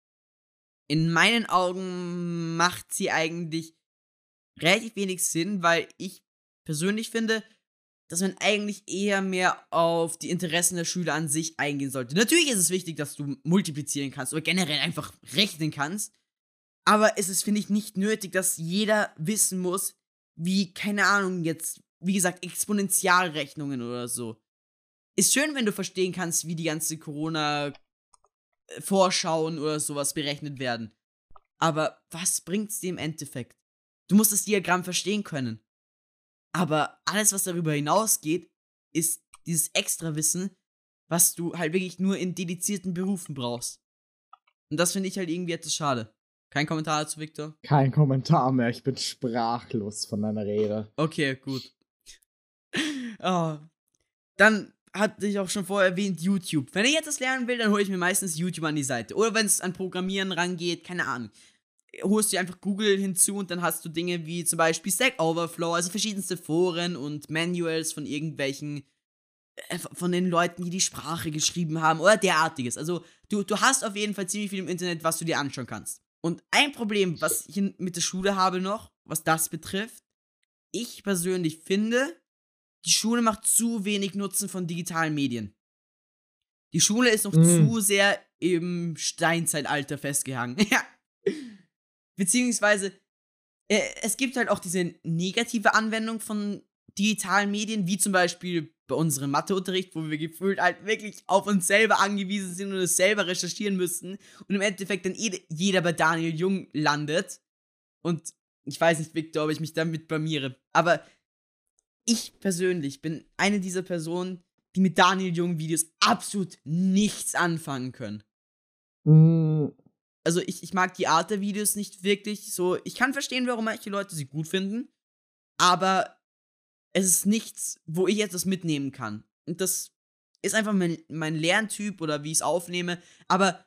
in meinen Augen macht sie eigentlich relativ wenig Sinn, weil ich persönlich finde, dass man eigentlich eher mehr auf die Interessen der Schüler an sich eingehen sollte. Natürlich ist es wichtig, dass du multiplizieren kannst oder generell einfach rechnen kannst, aber es ist, finde ich, nicht nötig, dass jeder wissen muss, wie, keine Ahnung, jetzt, wie gesagt, Exponentialrechnungen oder so. Ist schön, wenn du verstehen kannst, wie die ganze Corona-Vorschauen oder sowas berechnet werden. Aber was bringt's dir im Endeffekt? Du musst das Diagramm verstehen können. Aber alles, was darüber hinausgeht, ist dieses Extrawissen, was du halt wirklich nur in dedizierten Berufen brauchst. Und das finde ich halt irgendwie etwas schade. Kein Kommentar dazu, Victor? Kein Kommentar mehr, ich bin sprachlos von deiner Rede. Okay, gut. oh. Dann hatte ich auch schon vorher erwähnt, YouTube. Wenn ich jetzt das lernen will, dann hole ich mir meistens YouTube an die Seite. Oder wenn es an Programmieren rangeht, keine Ahnung. Holst du einfach Google hinzu und dann hast du Dinge wie zum Beispiel Stack Overflow, also verschiedenste Foren und Manuals von irgendwelchen, äh, von den Leuten, die die Sprache geschrieben haben oder derartiges. Also du, du hast auf jeden Fall ziemlich viel im Internet, was du dir anschauen kannst. Und ein Problem, was ich mit der Schule habe noch, was das betrifft, ich persönlich finde, die Schule macht zu wenig Nutzen von digitalen Medien. Die Schule ist noch Mm. zu sehr im Steinzeitalter festgehangen. *laughs* Ja. Beziehungsweise, äh, es gibt halt auch diese negative Anwendung von digitalen Medien, wie zum Beispiel bei unserem Matheunterricht, wo wir gefühlt halt wirklich auf uns selber angewiesen sind und es selber recherchieren müssten und im Endeffekt dann jede, jeder bei Daniel Jung landet. Und ich weiß nicht, Victor, ob ich mich damit blamiere, aber ich persönlich bin eine dieser Personen, die mit Daniel Jung Videos absolut nichts anfangen können. Also ich, ich mag die Art der Videos nicht wirklich so. Ich kann verstehen, warum manche Leute sie gut finden, aber es ist nichts, wo ich etwas mitnehmen kann. Und das ist einfach mein, mein Lerntyp oder wie ich es aufnehme. Aber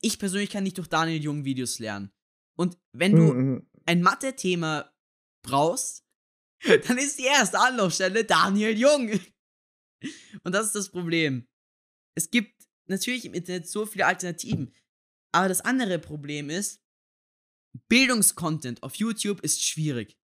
ich persönlich kann nicht durch Daniel Jung Videos lernen. Und wenn du mm, ein Mathe-Thema brauchst, *laughs* dann ist die erste Anlaufstelle Daniel Jung. *laughs* Und das ist das Problem. Es gibt natürlich im Internet so viele Alternativen. Aber das andere Problem ist, Bildungscontent auf YouTube ist schwierig.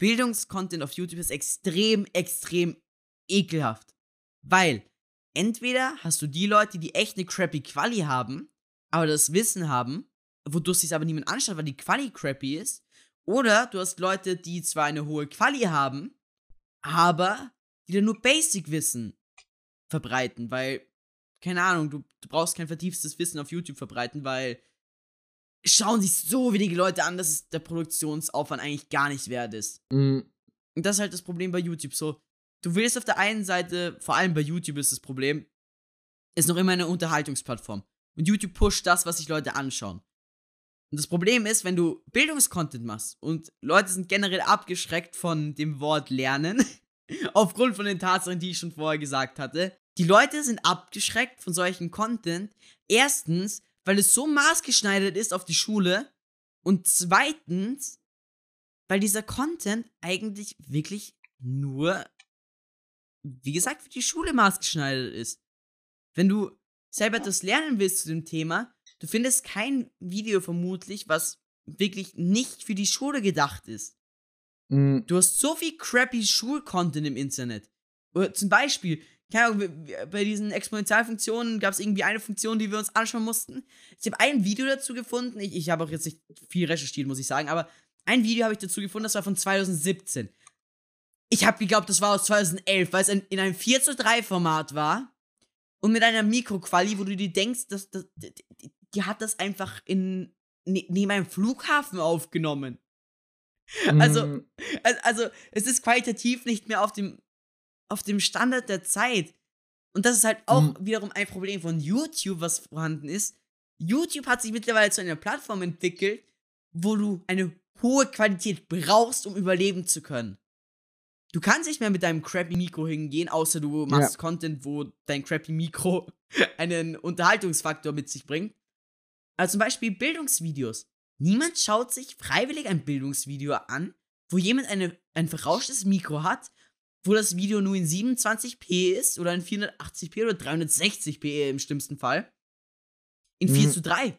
Bildungscontent auf YouTube ist extrem, extrem ekelhaft. Weil entweder hast du die Leute, die echt eine crappy Quali haben, aber das Wissen haben, wodurch sich aber niemand anschaut, weil die Quali crappy ist, oder du hast Leute, die zwar eine hohe Quali haben, aber die dann nur Basic-Wissen verbreiten, weil keine Ahnung, du, du brauchst kein vertieftes Wissen auf YouTube verbreiten, weil schauen sich so wenige Leute an, dass es der Produktionsaufwand eigentlich gar nicht wert ist. Mm, Und das ist halt das Problem bei YouTube. So, du willst auf der einen Seite, vor allem bei YouTube ist das Problem, ist noch immer eine Unterhaltungsplattform. Und YouTube pusht das, was sich Leute anschauen. Und das Problem ist, wenn du Bildungskontent machst und Leute sind generell abgeschreckt von dem Wort lernen, *laughs* aufgrund von den Tatsachen, die ich schon vorher gesagt hatte, die Leute sind abgeschreckt von solchen Content. Erstens, weil es so maßgeschneidert ist auf die Schule. Und zweitens, weil dieser Content eigentlich wirklich nur, wie gesagt, für die Schule maßgeschneidert ist. Wenn du selber etwas lernen willst zu dem Thema, du findest kein Video vermutlich, was wirklich nicht für die Schule gedacht ist. mm, Du hast so viel crappy Schulcontent im Internet. Oder zum Beispiel, keine Ahnung, bei diesen Exponentialfunktionen gab es irgendwie eine Funktion, die wir uns anschauen mussten. Ich habe ein Video dazu gefunden. Ich, ich habe auch jetzt nicht viel recherchiert, muss ich sagen, aber ein Video habe ich dazu gefunden, das war von 2017. Ich habe geglaubt, das war aus 2011, weil es ein, in einem 4 zu 3 Format war und mit einer Mikroquali, wo du dir denkst, dass, dass, die, die- hat das einfach in, ne, neben einem Flughafen aufgenommen. Also, mm, Al- Also, es ist qualitativ nicht mehr auf dem, auf dem Standard der Zeit. Und das ist halt auch Mhm. wiederum ein Problem von YouTube, was vorhanden ist. YouTube hat sich mittlerweile zu einer Plattform entwickelt, wo du eine hohe Qualität brauchst, um überleben zu können. Du kannst nicht mehr mit deinem crappy Mikro hingehen, außer du machst Content, wo dein crappy Mikro *laughs* einen Unterhaltungsfaktor mit sich bringt. Also zum Beispiel Bildungsvideos. Niemand schaut sich freiwillig ein Bildungsvideo an, wo jemand eine, ein verrauschtes Mikro hat, wo das Video nur in 27p ist oder in 480p oder 360p im schlimmsten Fall. In 4 Mhm. zu 3.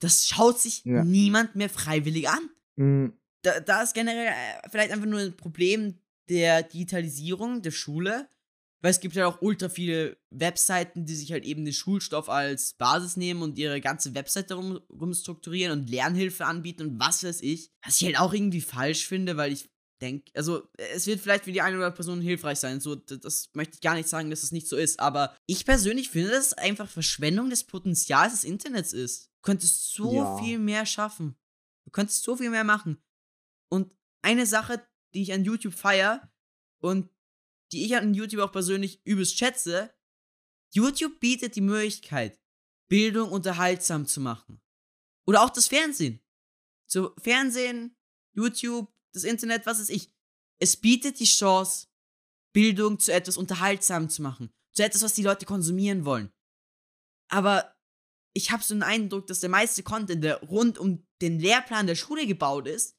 Das schaut sich Ja. niemand mehr freiwillig an. mm, Da, da ist generell äh, vielleicht einfach nur ein Problem der Digitalisierung der Schule, weil es gibt ja auch ultra viele Webseiten, die sich halt eben den Schulstoff als Basis nehmen und ihre ganze Webseite rum, rumstrukturieren und Lernhilfe anbieten und was weiß ich. Was ich halt auch irgendwie falsch finde, weil ich denke, also es wird vielleicht für die eine oder andere Person hilfreich sein, so, das, das möchte ich gar nicht sagen, dass es nicht so ist, aber ich persönlich finde, dass es einfach Verschwendung des Potenzials des Internets ist. Du könntest so Ja. viel mehr schaffen. Du könntest so viel mehr machen. Und eine Sache, die ich an YouTube feier und die ich an YouTube auch persönlich übelst schätze, YouTube bietet die Möglichkeit, Bildung unterhaltsam zu machen. Oder auch das Fernsehen. So, Fernsehen, YouTube, das Internet, was weiß ich. Es bietet die Chance, Bildung zu etwas unterhaltsam zu machen. Zu etwas, was die Leute konsumieren wollen. Aber ich habe so den Eindruck, dass der meiste Content, der rund um den Lehrplan der Schule gebaut ist,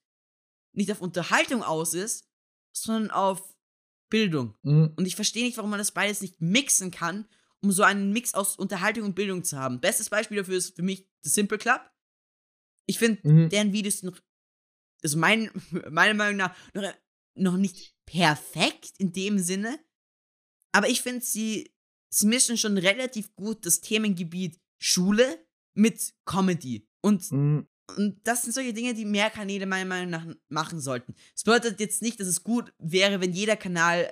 nicht auf Unterhaltung aus ist, sondern auf Bildung. mm, Und ich verstehe nicht, warum man das beides nicht mixen kann, um so einen Mix aus Unterhaltung und Bildung zu haben. Bestes Beispiel dafür ist für mich The Simple Club. Ich finde, mhm. deren Videos sind noch, also mein, *laughs* meiner Meinung nach, noch, noch nicht perfekt in dem Sinne. Aber ich finde, sie, sie mischen schon relativ gut das Themengebiet Schule mit Comedy. Und Mm, und das sind solche Dinge, die mehr Kanäle meiner Meinung nach machen sollten. Es bedeutet jetzt nicht, dass es gut wäre, wenn jeder Kanal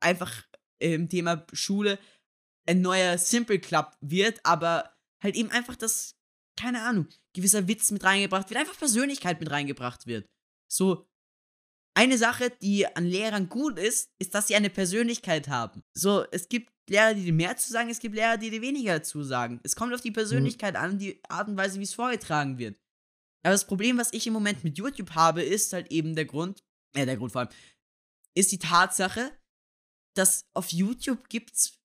einfach im Thema Schule ein neuer Simple Club wird, aber halt eben einfach das, keine Ahnung, gewisser Witz mit reingebracht wird, einfach Persönlichkeit mit reingebracht wird. So, eine Sache, die an Lehrern gut ist, ist, dass sie eine Persönlichkeit haben. So, es gibt Lehrer, die dir mehr zu sagen, es gibt Lehrer, die dir weniger zu sagen. Es kommt auf die Persönlichkeit an, die Art und Weise, wie es vorgetragen wird. Aber das Problem, was ich im Moment mit YouTube habe, ist halt eben der Grund, äh, der Grund vor allem, ist die Tatsache, dass auf YouTube gibt's,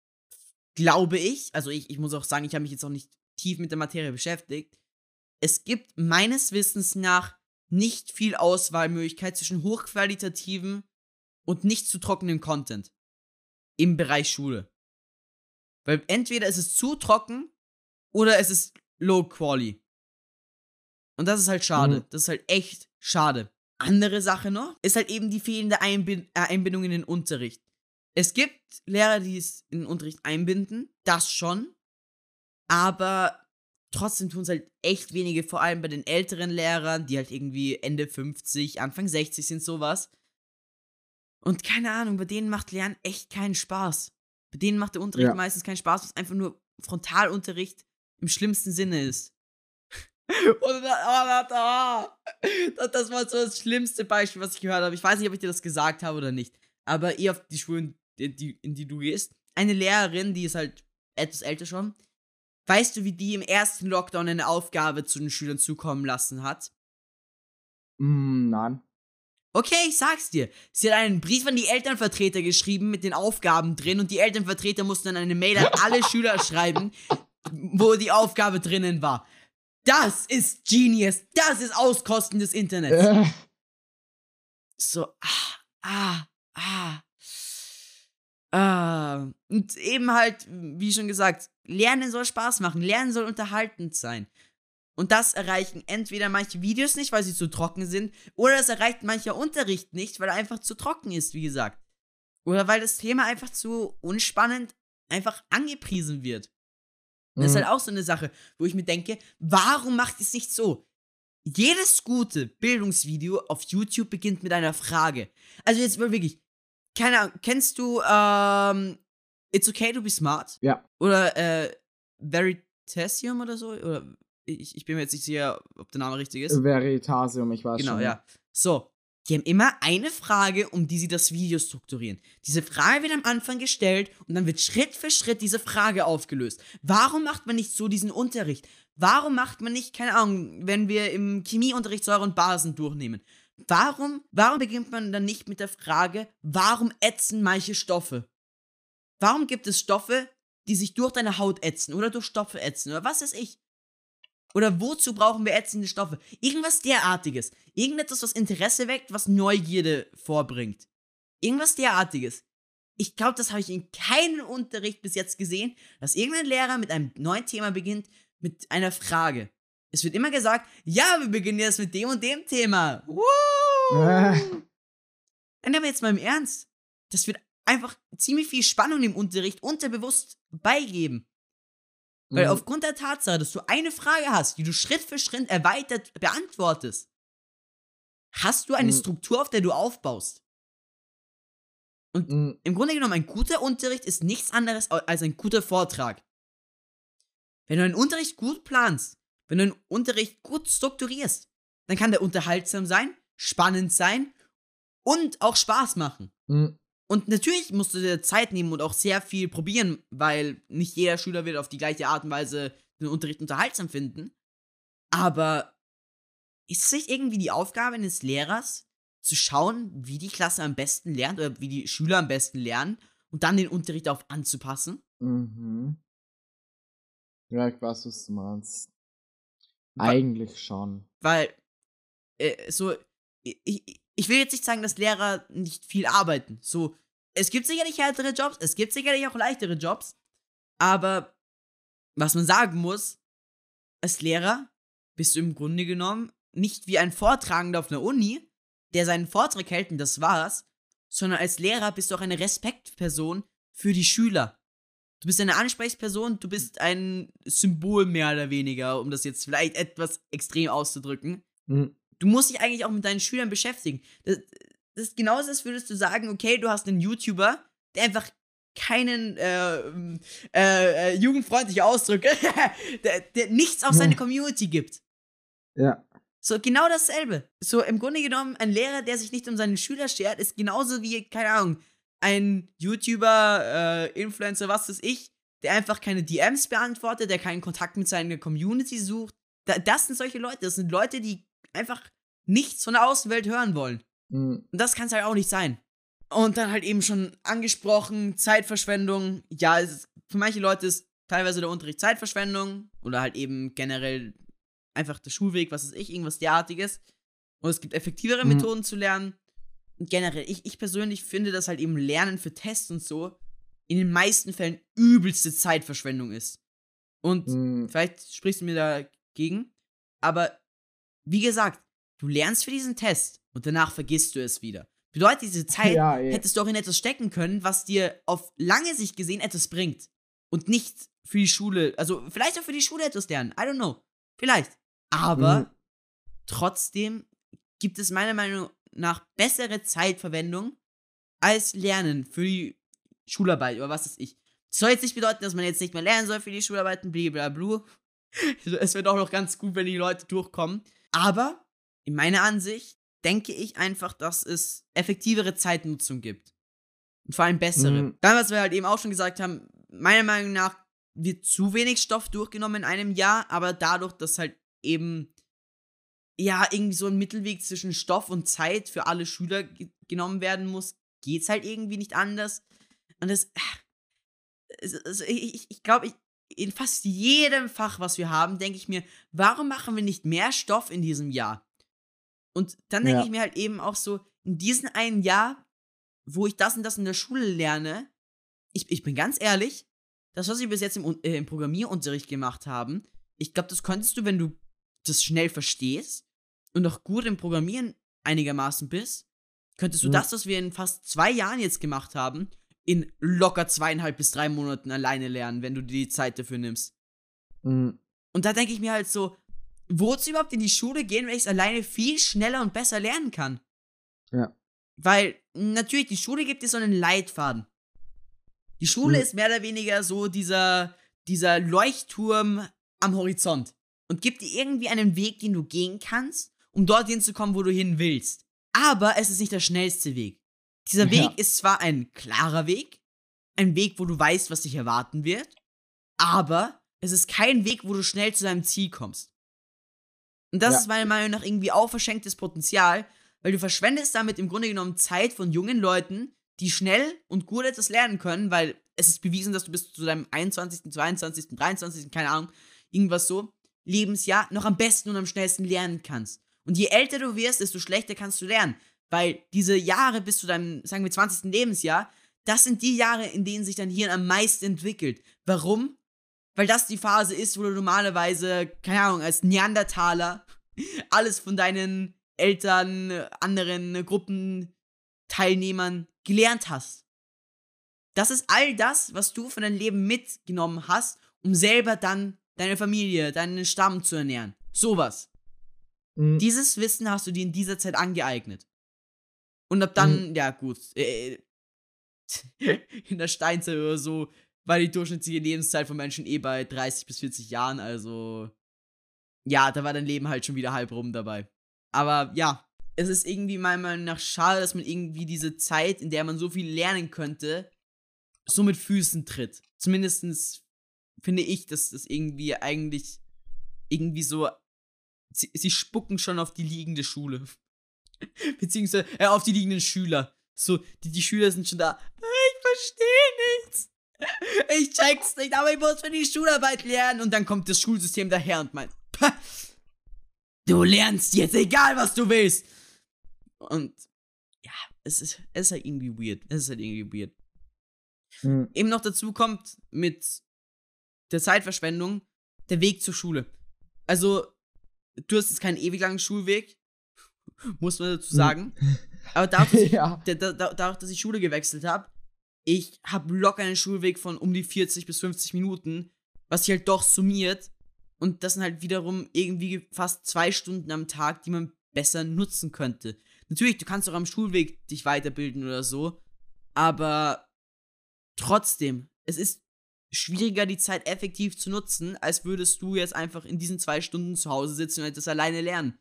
glaube ich, also ich, ich muss auch sagen, ich habe mich jetzt auch nicht tief mit der Materie beschäftigt, es gibt meines Wissens nach nicht viel Auswahlmöglichkeit zwischen hochqualitativen und nicht zu trockenen Content im Bereich Schule. Weil entweder ist es zu trocken oder es ist low quality. Und das ist halt schade. Mhm. Das ist halt echt schade. Andere Sache noch ist halt eben die fehlende Einbind äh, Einbindung in den Unterricht. Es gibt Lehrer, die es in den Unterricht einbinden, das schon. Aber trotzdem tun es halt echt wenige, vor allem bei den älteren Lehrern, die halt irgendwie Ende 50, Anfang 60 sind, sowas. Und keine Ahnung, bei denen macht Lernen echt keinen Spaß. Bei denen macht der Unterricht Ja. meistens keinen Spaß, was einfach nur Frontalunterricht im schlimmsten Sinne ist. *laughs* Und dann, oh, oh, das war so das schlimmste Beispiel, was ich gehört habe. Ich weiß nicht, ob ich dir das gesagt habe oder nicht. Aber ihr auf die Schulen, in die, in die du gehst, eine Lehrerin, die ist halt etwas älter schon. Weißt du, wie die im ersten Lockdown eine Aufgabe zu den Schülern zukommen lassen hat? Mm, nein. Okay, ich sag's dir. Sie hat einen Brief an die Elternvertreter geschrieben mit den Aufgaben drin und die Elternvertreter mussten dann eine Mail an alle *laughs* Schüler schreiben, wo die Aufgabe drinnen war. Das ist Genius. Das ist Auskosten des Internets. Äh, So, ah, ah, ah. Ah. Und eben halt, wie schon gesagt, Lernen soll Spaß machen, Lernen soll unterhaltend sein. Und das erreichen entweder manche Videos nicht, weil sie zu trocken sind, oder es erreicht mancher Unterricht nicht, weil er einfach zu trocken ist, wie gesagt. Oder weil das Thema einfach zu unspannend einfach angepriesen wird. Das ist Mhm. halt auch so eine Sache, wo ich mir denke, warum macht es nicht so? Jedes gute Bildungsvideo auf YouTube beginnt mit einer Frage. Also jetzt mal wirklich, keine Ahnung, kennst du ähm, It's Okay to be smart? Ja. Oder äh, Veritasium oder so? Oder ich, ich bin mir jetzt nicht sicher, ob der Name richtig ist. Veritasium, ich weiß Genau, schon. ja. So, die haben immer eine Frage, um die sie das Video strukturieren. Diese Frage wird am Anfang gestellt und dann wird Schritt für Schritt diese Frage aufgelöst. Warum macht man nicht so diesen Unterricht? Warum macht man nicht, keine Ahnung, wenn wir im Chemieunterricht Säure und Basen durchnehmen? Warum, warum beginnt man dann nicht mit der Frage, warum ätzen manche Stoffe? Warum gibt es Stoffe, die sich durch deine Haut ätzen oder durch Stoffe ätzen oder was weiß ich? Oder wozu brauchen wir ätzende Stoffe? Irgendwas derartiges. Irgendetwas, was Interesse weckt, was Neugierde vorbringt. Irgendwas derartiges. Ich glaube, das habe ich in keinem Unterricht bis jetzt gesehen, dass irgendein Lehrer mit einem neuen Thema beginnt, mit einer Frage. Es wird immer gesagt, ja, wir beginnen jetzt mit dem und dem Thema. Woo! Äh, Nein, aber jetzt mal im Ernst. Das wird einfach ziemlich viel Spannung im Unterricht unterbewusst beigeben. Weil mhm. aufgrund der Tatsache, dass du eine Frage hast, die du Schritt für Schritt erweitert beantwortest, hast du eine Mhm. Struktur, auf der du aufbaust. Mm, Im Grunde genommen, ein guter Unterricht ist nichts anderes als ein guter Vortrag. Wenn du einen Unterricht gut planst, wenn du einen Unterricht gut strukturierst, dann kann der unterhaltsam sein, spannend sein und auch Spaß machen. mm, Und natürlich musst du dir Zeit nehmen und auch sehr viel probieren, weil nicht jeder Schüler wird auf die gleiche Art und Weise den Unterricht unterhaltsam finden. Aber ist es nicht irgendwie die Aufgabe eines Lehrers, zu schauen, wie die Klasse am besten lernt oder wie die Schüler am besten lernen und dann den Unterricht darauf anzupassen? Mhm. Ja, ich weiß, was du meinst. Eigentlich schon. Weil, äh, so, ich, ich- ich will jetzt nicht sagen, dass Lehrer nicht viel arbeiten. So, es gibt sicherlich härtere Jobs, es gibt sicherlich auch leichtere Jobs, aber was man sagen muss, als Lehrer bist du im Grunde genommen nicht wie ein Vortragender auf einer Uni, der seinen Vortrag hält und das war's, sondern als Lehrer bist du auch eine Respektperson für die Schüler. Du bist eine Ansprechperson, du bist ein Symbol mehr oder weniger, um das jetzt vielleicht etwas extrem auszudrücken. Mm, Du musst dich eigentlich auch mit deinen Schülern beschäftigen. Das, das ist genauso, als würdest du sagen, okay, du hast einen YouTuber, der einfach keinen äh, äh, äh, jugendfreundliche Ausdrücke, *laughs* der, der nichts auf seine Community gibt. Ja. So, genau dasselbe. So, im Grunde genommen, ein Lehrer, der sich nicht um seine Schüler schert, ist genauso wie, keine Ahnung, ein YouTuber, äh, Influencer, was weiß ich, der einfach keine DMs beantwortet, der keinen Kontakt mit seiner Community sucht. Da, das sind solche Leute. Das sind Leute, die einfach nichts von der Außenwelt hören wollen. mm, Und das kann es halt auch nicht sein. Und dann halt eben schon angesprochen, Zeitverschwendung. Ja, ist, für manche Leute ist teilweise der Unterricht Zeitverschwendung oder halt eben generell einfach der Schulweg, was weiß ich, irgendwas derartiges. Und es gibt effektivere Mhm. Methoden zu lernen. Generell, ich, ich persönlich finde, dass halt eben Lernen für Tests und so in den meisten Fällen übelste Zeitverschwendung ist. Und mm, Vielleicht sprichst du mir dagegen. Aber wie gesagt, du lernst für diesen Test und danach vergisst du es wieder. Bedeutet, diese *laughs* Zeit ja, eh. hättest du auch in etwas stecken können, was dir auf lange Sicht gesehen etwas bringt. Und nicht für die Schule. Also vielleicht auch für die Schule etwas lernen. I don't know. Vielleicht. Aber Mhm. trotzdem gibt es meiner Meinung nach bessere Zeitverwendung als Lernen für die Schularbeit oder was weiß ich. Soll jetzt nicht bedeuten, dass man jetzt nicht mehr lernen soll für die Schularbeiten, blablabla. *laughs* Es wird auch noch ganz gut, wenn die Leute durchkommen. Aber in meiner Ansicht denke ich einfach, dass es effektivere Zeitnutzung gibt. Und vor allem bessere. Mhm. Dann, was wir halt eben auch schon gesagt haben, meiner Meinung nach wird zu wenig Stoff durchgenommen in einem Jahr, aber dadurch, dass halt eben ja irgendwie so ein Mittelweg zwischen Stoff und Zeit für alle Schüler ge genommen werden muss, geht's halt irgendwie nicht anders. Und das, also ich, ich glaube, in fast jedem Fach, was wir haben, denke ich mir, warum machen wir nicht mehr Stoff in diesem Jahr? Und dann denke Ja. ich mir halt eben auch so, in diesem einen Jahr, wo ich das und das in der Schule lerne, ich, ich bin ganz ehrlich, das, was wir bis jetzt im, äh, im Programmierunterricht gemacht haben, ich glaube, das könntest du, wenn du das schnell verstehst und auch gut im Programmieren einigermaßen bist, könntest du Mhm. das, was wir in fast zwei Jahren jetzt gemacht haben, in locker zweieinhalb bis drei Monaten alleine lernen, wenn du dir die Zeit dafür nimmst. Mhm. Und da denke ich mir halt so, wozu überhaupt in die Schule gehen, wenn ich es alleine viel schneller und besser lernen kann? Ja. Weil natürlich, die Schule gibt dir so einen Leitfaden. Die Schule Mhm. ist mehr oder weniger so dieser, dieser Leuchtturm am Horizont und gibt dir irgendwie einen Weg, den du gehen kannst, um dorthin zu kommen, wo du hin willst. Aber es ist nicht der schnellste Weg. Dieser Weg Ja. ist zwar ein klarer Weg, ein Weg, wo du weißt, was dich erwarten wird, aber es ist kein Weg, wo du schnell zu deinem Ziel kommst. Und das Ja. ist meiner Meinung nach irgendwie auch verschenktes Potenzial, weil du verschwendest damit im Grunde genommen Zeit von jungen Leuten, die schnell und gut etwas lernen können, weil es ist bewiesen, dass du bis zu deinem 21., 22., 23., keine Ahnung, irgendwas so, Lebensjahr noch am besten und am schnellsten lernen kannst. Und je älter du wirst, desto schlechter kannst du lernen. Weil diese Jahre bis zu deinem, sagen wir, 20. Lebensjahr, das sind die Jahre, in denen sich dein Hirn am meisten entwickelt. Warum? Weil das die Phase ist, wo du normalerweise, keine Ahnung, als Neandertaler *laughs* alles von deinen Eltern, anderen Gruppenteilnehmern gelernt hast. Das ist all das, was du von deinem Leben mitgenommen hast, um selber dann deine Familie, deinen Stamm zu ernähren. Sowas. Mhm. Dieses Wissen hast du dir in dieser Zeit angeeignet. Und ab dann, ja gut, äh, *laughs* in der Steinzeit oder so war die durchschnittliche Lebenszeit von Menschen eh bei 30 bis 40 Jahren, also ja, da war dein Leben halt schon wieder halb rum dabei. Aber ja, es ist irgendwie meiner Meinung nach schade, dass man irgendwie diese Zeit, in der man so viel lernen könnte, so mit Füßen tritt. Zumindestens finde ich, dass das irgendwie eigentlich irgendwie so sie, sie spucken schon auf die liegende Schule. *laughs* Beziehungsweise äh, auf die liegenden Schüler. So, die, die Schüler sind schon da. Ich verstehe nichts. *laughs* Ich check's nicht, aber ich muss für die Schularbeit lernen. Und dann kommt das Schulsystem daher und meint, "Pah, du lernst jetzt, egal was du willst. Und ja, es ist, es ist halt irgendwie weird. Es ist halt irgendwie weird Mhm. eben noch dazu kommt mit der Zeitverschwendung der Weg zur Schule. Also, du hast jetzt keinen ewig langen Schulweg, *laughs* muss man dazu sagen. Aber dadurch, dass *laughs* ich, ja. da, da, da- dadurch, dass ich Schule gewechselt habe, ich habe locker einen Schulweg von um die 40 bis 50 Minuten, was sich halt doch summiert. Und das sind halt wiederum irgendwie fast zwei Stunden am Tag, die man besser nutzen könnte. Natürlich, du kannst auch am Schulweg dich weiterbilden oder so, aber trotzdem, es ist schwieriger, die Zeit effektiv zu nutzen, als würdest du jetzt einfach in diesen zwei Stunden zu Hause sitzen und das alleine lernen.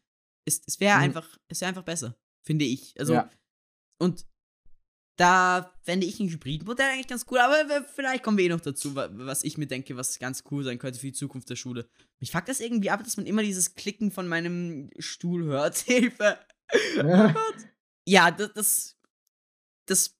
Es, es wäre Mhm. einfach, es wäre einfach besser, finde ich. Also, Ja. und da fände ich ein Hybridmodell eigentlich ganz cool, aber vielleicht kommen wir eh noch dazu, wa- was ich mir denke, was ganz cool sein könnte für die Zukunft der Schule. Mich fuckt das irgendwie ab, dass man immer dieses Klicken von meinem Stuhl hört. *laughs* Hilfe! Ja, das, das, das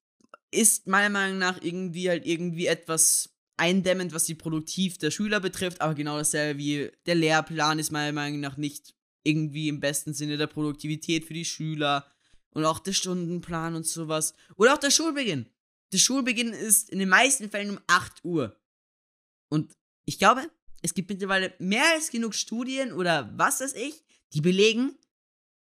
ist meiner Meinung nach irgendwie halt irgendwie etwas eindämmend, was die Produktiv der Schüler betrifft, aber genau dasselbe wie der Lehrplan ist meiner Meinung nach nicht irgendwie im besten Sinne der Produktivität für die Schüler und auch der Stundenplan und sowas. Oder auch der Schulbeginn. Der Schulbeginn ist in den meisten Fällen um 8 Uhr. Und ich glaube, es gibt mittlerweile mehr als genug Studien oder was weiß ich, die belegen,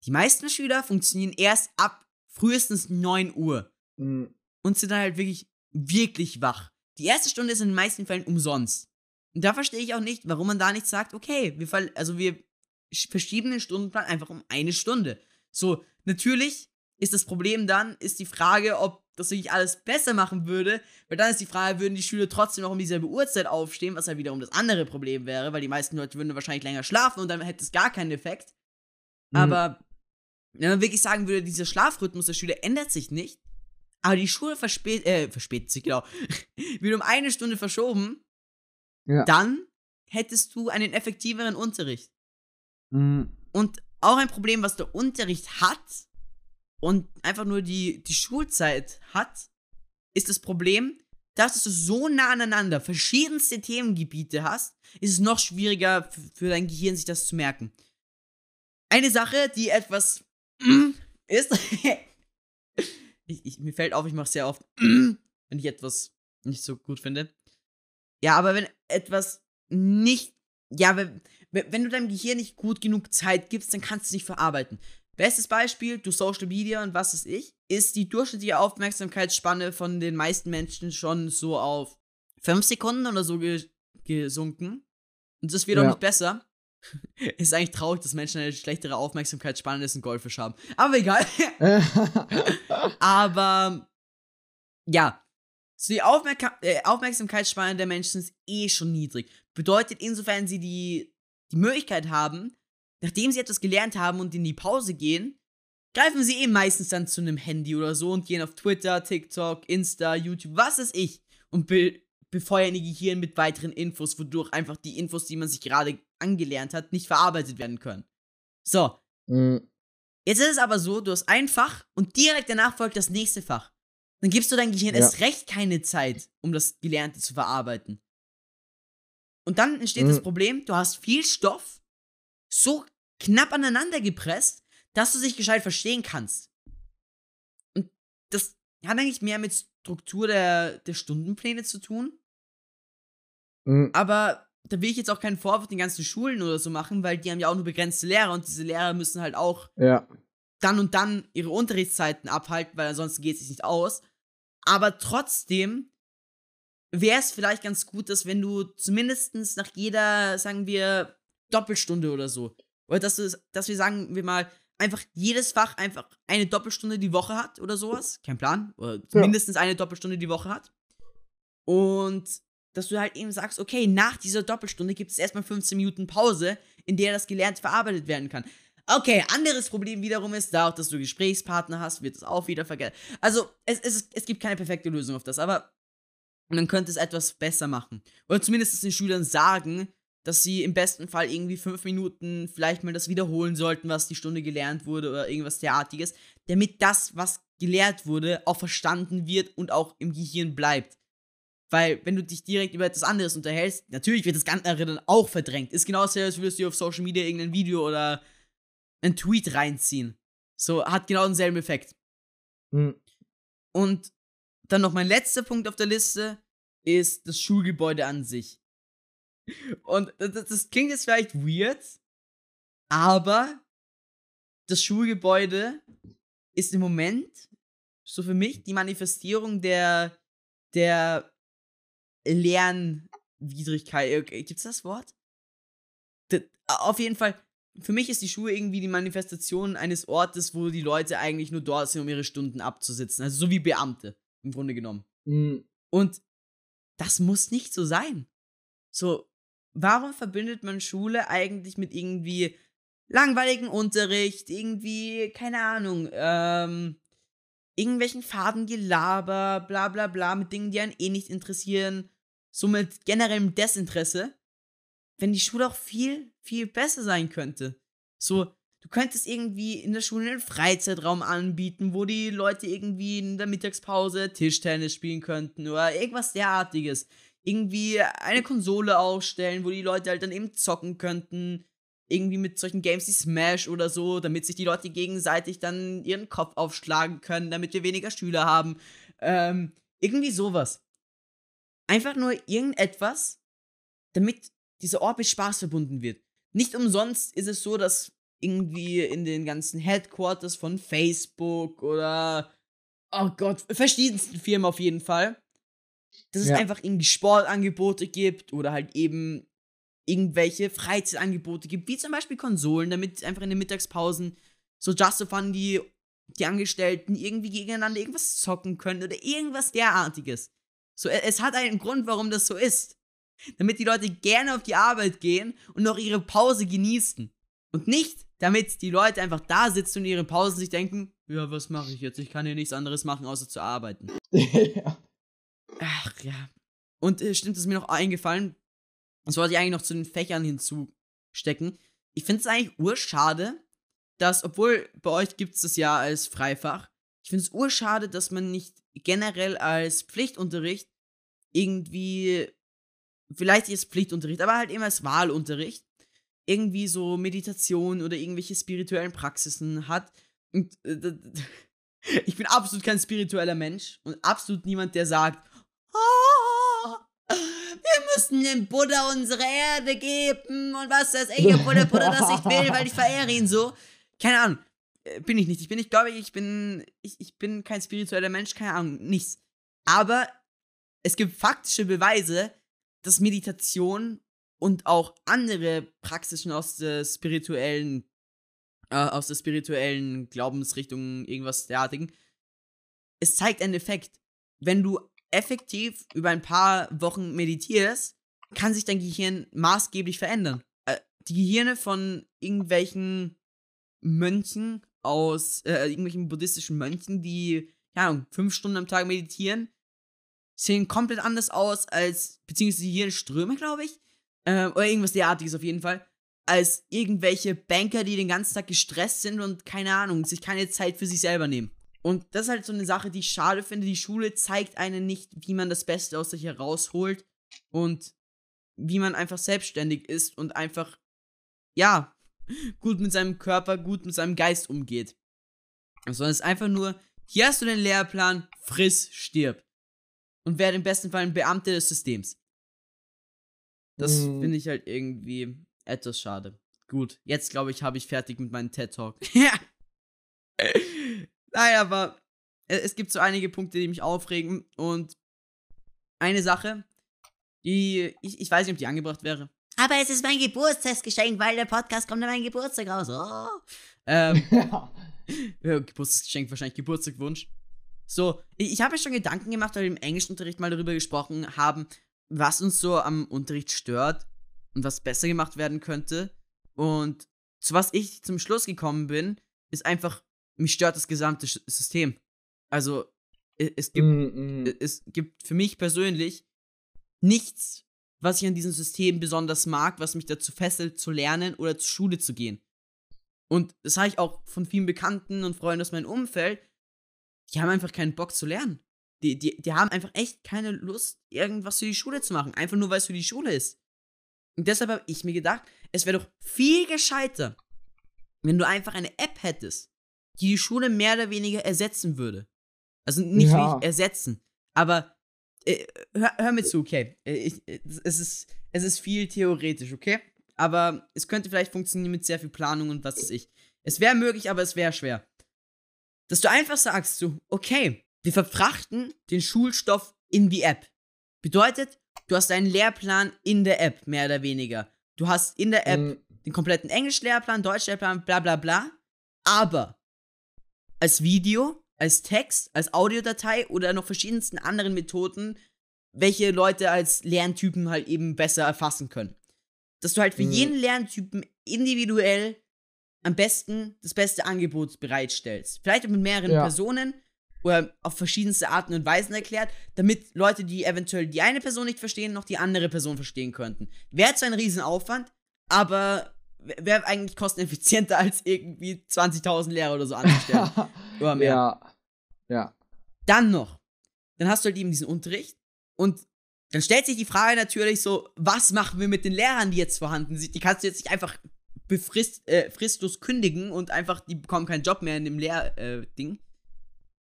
die meisten Schüler funktionieren erst ab frühestens 9 Uhr Mhm. und sind dann halt wirklich, wirklich wach. Die erste Stunde ist in den meisten Fällen umsonst. Und da verstehe ich auch nicht, warum man da nicht sagt, okay, wir, ver also wir sch- verschieben den Stundenplan einfach um eine Stunde. So, natürlich ist das Problem dann, ist die Frage, ob das wirklich alles besser machen würde, weil dann ist die Frage, würden die Schüler trotzdem noch um dieselbe Uhrzeit aufstehen, was ja wiederum das andere Problem wäre, weil die meisten Leute würden wahrscheinlich länger schlafen und dann hätte es gar keinen Effekt. Mhm. Aber wenn man wirklich sagen würde, dieser Schlafrhythmus der Schüler ändert sich nicht, aber die Schule verspät, äh, verspätet sich, genau, *laughs* wird um eine Stunde verschoben, Ja. dann hättest du einen effektiveren Unterricht. Mhm. Und auch ein Problem, was der Unterricht hat und einfach nur die, die Schulzeit hat, ist das Problem, dass du so nah aneinander verschiedenste Themengebiete hast, ist es noch schwieriger für dein Gehirn, sich das zu merken. Eine Sache, die etwas *clears throat* ist, *laughs* ich, ich, mir fällt auf, ich mache sehr oft, *clears throat* wenn ich etwas nicht so gut finde. Ja, aber wenn etwas nicht, ja, wenn, wenn du deinem Gehirn nicht gut genug Zeit gibst, dann kannst du es nicht verarbeiten. Bestes Beispiel, du Social Media und was ist ich, ist die durchschnittliche Aufmerksamkeitsspanne von den meisten Menschen schon so auf 5 Sekunden oder so ge gesunken. Und das wird auch Ja. nicht besser. *laughs* ist eigentlich traurig, dass Menschen eine schlechtere Aufmerksamkeitsspanne als ein Goldfisch haben. Aber egal. *laughs* Aber ja, so die Aufmerka äh, Aufmerksamkeitsspanne der Menschen ist eh schon niedrig. Bedeutet, insofern sie die, die Möglichkeit haben, nachdem sie etwas gelernt haben und in die Pause gehen, greifen sie eh meistens dann zu einem Handy oder so und gehen auf Twitter, TikTok, Insta, YouTube, was ist ich und befeuern ihr Gehirn mit weiteren Infos, wodurch einfach die Infos, die man sich gerade angelernt hat, nicht verarbeitet werden können. So, Mhm. Jetzt ist es aber so, du hast ein Fach und direkt danach folgt das nächste Fach. Dann gibst du dein Gehirn Ja. erst recht keine Zeit, um das Gelernte zu verarbeiten. Und dann entsteht das Mhm. Problem, du hast viel Stoff so knapp aneinander gepresst, dass du dich gescheit verstehen kannst. Und das hat eigentlich mehr mit Struktur der, der Stundenpläne zu tun. Mhm. Aber da will ich jetzt auch keinen Vorwurf den ganzen Schulen oder so machen, weil die haben ja auch nur begrenzte Lehrer und diese Lehrer müssen halt auch Ja. dann und dann ihre Unterrichtszeiten abhalten, weil ansonsten geht es sich nicht aus. Aber trotzdem wäre es vielleicht ganz gut, dass wenn du zumindest nach jeder, sagen wir, Doppelstunde oder so, oder dass, du, dass wir sagen wir mal, einfach jedes Fach einfach eine Doppelstunde die Woche hat oder sowas, kein Plan, oder mindestens eine Doppelstunde die Woche hat. Und dass du halt eben sagst, okay, nach dieser Doppelstunde gibt es erstmal 15 Minuten Pause, in der das Gelernte verarbeitet werden kann. Okay, anderes Problem wiederum ist, da auch, dass du Gesprächspartner hast, wird es auch wieder vergessen. Also, es, es, es gibt keine perfekte Lösung auf das, aber man könnte es etwas besser machen. Oder zumindest den Schülern sagen, dass sie im besten Fall irgendwie fünf Minuten vielleicht mal das wiederholen sollten, was die Stunde gelernt wurde oder irgendwas derartiges, damit das, was gelehrt wurde, auch verstanden wird und auch im Gehirn bleibt. Weil, wenn du dich direkt über etwas anderes unterhältst, natürlich wird das Ganze dann auch verdrängt. Ist genauso, als würdest du auf Social Media irgendein Video oder einen Tweet reinziehen. So, hat genau denselben Effekt. Mhm. Und dann noch mein letzter Punkt auf der Liste ist das Schulgebäude an sich. Und das, das klingt jetzt vielleicht weird, aber das Schulgebäude ist im Moment so für mich die Manifestierung der, der Lernwidrigkeit. Okay, Gibt's das Wort? D- auf jeden Fall, für mich ist die Schule irgendwie die Manifestation eines Ortes, wo die Leute eigentlich nur dort sind, um ihre Stunden abzusitzen. Also so wie Beamte, im Grunde genommen. Mhm. Und das muss nicht so sein. So, warum verbindet man Schule eigentlich mit irgendwie langweiligen Unterricht, irgendwie, keine Ahnung, ähm, irgendwelchen Fadengelaber, bla bla bla, mit Dingen, die einen eh nicht interessieren, so mit generellem Desinteresse, wenn die Schule auch viel, viel besser sein könnte. So, du könntest irgendwie in der Schule einen Freizeitraum anbieten, wo die Leute irgendwie in der Mittagspause Tischtennis spielen könnten oder irgendwas derartiges. Irgendwie eine Konsole aufstellen, wo die Leute halt dann eben zocken könnten. Irgendwie mit solchen Games wie Smash oder so, damit sich die Leute gegenseitig dann ihren Kopf aufschlagen können, damit wir weniger Schüler haben. Ähm, irgendwie sowas. Einfach nur irgendetwas, damit dieser Ort mit Spaß verbunden wird. Nicht umsonst ist es so, dass irgendwie in den ganzen Headquarters von Facebook oder, oh Gott, verschiedensten Firmen auf jeden Fall, dass es Ja. einfach irgendwie Sportangebote gibt oder halt eben irgendwelche Freizeitangebote gibt, wie zum Beispiel Konsolen, damit einfach in den Mittagspausen so Just for Fun die die Angestellten irgendwie gegeneinander irgendwas zocken können oder irgendwas derartiges. So, e, es hat einen Grund, warum das so ist. Damit die Leute gerne auf die Arbeit gehen und noch ihre Pause genießen. Und nicht, damit die Leute einfach da sitzen und ihre Pausen sich denken, ja, was mache ich jetzt? Ich kann hier nichts anderes machen, außer zu arbeiten. *laughs* ja. Ach ja. Und äh, stimmt, es ist mir noch eingefallen. Das wollte ich eigentlich noch zu den Fächern hinzustecken. Ich finde es eigentlich urschade, dass, obwohl bei euch gibt es das ja als Freifach, ich finde es urschade, dass man nicht generell als Pflichtunterricht irgendwie, vielleicht ist Pflichtunterricht, aber halt immer als Wahlunterricht, irgendwie so Meditation oder irgendwelche spirituellen Praxisen hat. Und äh, *laughs* ich bin absolut kein spiritueller Mensch und absolut niemand, der sagt, wir müssen dem Buddha unsere Erde geben und was weiß ich, obwohl der Buddha das nicht will, weil ich verehre ihn so. Keine Ahnung. Äh, bin ich nicht. Ich bin nicht, glaube ich, ich bin, ich, ich bin kein spiritueller Mensch, keine Ahnung, nichts. Aber es gibt faktische Beweise, dass Meditation und auch andere Praxisen aus der spirituellen, äh, aus der spirituellen Glaubensrichtung, irgendwas derartigen, es zeigt einen Effekt. Wenn du effektiv über ein paar Wochen meditierst, kann sich dein Gehirn maßgeblich verändern. Äh, die Gehirne von irgendwelchen Mönchen aus, äh, irgendwelchen buddhistischen Mönchen, die, ja, fünf Stunden am Tag meditieren, sehen komplett anders aus als, beziehungsweise hier in Ströme, glaube ich, äh, oder irgendwas derartiges auf jeden Fall, als irgendwelche Banker, die den ganzen Tag gestresst sind und keine Ahnung, sich keine Zeit für sich selber nehmen. Und das ist halt so eine Sache, die ich schade finde. Die Schule zeigt einen nicht, wie man das Beste aus sich herausholt und wie man einfach selbstständig ist und einfach, ja, *laughs* gut mit seinem Körper, gut mit seinem Geist umgeht. Sondern es ist einfach nur, hier hast du den Lehrplan, friss, stirb. Und werde im besten Fall ein Beamter des Systems. Das mm. finde ich halt irgendwie etwas schade. Gut, jetzt glaube ich, habe ich fertig mit meinem TED Talk. *laughs* Naja, aber es gibt so einige Punkte, die mich aufregen. Und eine Sache, die ich, ich weiß nicht, ob die angebracht wäre. Aber es ist mein Geburtstagsgeschenk, weil der Podcast kommt an meinen Geburtstag raus. Oh. Ähm, *laughs* ja. Geburtstagsgeschenk, wahrscheinlich Geburtstagwunsch. So, ich, ich habe mir schon Gedanken gemacht, weil wir im Englischunterricht mal darüber gesprochen haben, was uns so am Unterricht stört und was besser gemacht werden könnte. Und zu was ich zum Schluss gekommen bin, ist einfach, mich stört das gesamte System. Also, es gibt, mm, mm. es gibt für mich persönlich nichts, was ich an diesem System besonders mag, was mich dazu fesselt, zu lernen oder zur Schule zu gehen. Und das habe ich auch von vielen Bekannten und Freunden aus meinem Umfeld. Die haben einfach keinen Bock zu lernen. Die, die, die haben einfach echt keine Lust, irgendwas für die Schule zu machen. Einfach nur, weil es für die Schule ist. Und deshalb habe ich mir gedacht, es wäre doch viel gescheiter, wenn du einfach eine App hättest, die die Schule mehr oder weniger ersetzen würde. Also nicht ja. ersetzen, aber äh, hör, hör, mir zu, okay. Äh, ich, es, ist, es ist viel theoretisch, okay? Aber es könnte vielleicht funktionieren mit sehr viel Planung und was weiß ich. Es wäre möglich, aber es wäre schwer. Dass du einfach sagst, so, okay, wir verfrachten den Schulstoff in die App. Bedeutet, du hast einen Lehrplan in der App, mehr oder weniger. Du hast in der App mhm. den kompletten Englisch-Lehrplan, Deutsch-Lehrplan, bla bla bla. Aber als Video als Text, als Audiodatei oder noch verschiedensten anderen Methoden, welche Leute als Lerntypen halt eben besser erfassen können. Dass du halt für mhm. jeden Lerntypen individuell am besten das beste Angebot bereitstellst. Vielleicht mit mehreren ja. Personen oder auf verschiedenste Arten und Weisen erklärt, damit Leute, die eventuell die eine Person nicht verstehen, noch die andere Person verstehen könnten. Wäre zwar ein Riesenaufwand, aber wäre eigentlich kosteneffizienter als irgendwie 20.000 Lehrer oder so anzustellen. *laughs* oder mehr. Ja. Ja. Dann noch. Dann hast du halt eben diesen Unterricht und dann stellt sich die Frage natürlich so, was machen wir mit den Lehrern, die jetzt vorhanden sind? Die kannst du jetzt nicht einfach befrist, äh, fristlos kündigen und einfach, die bekommen keinen Job mehr in dem Lehrding.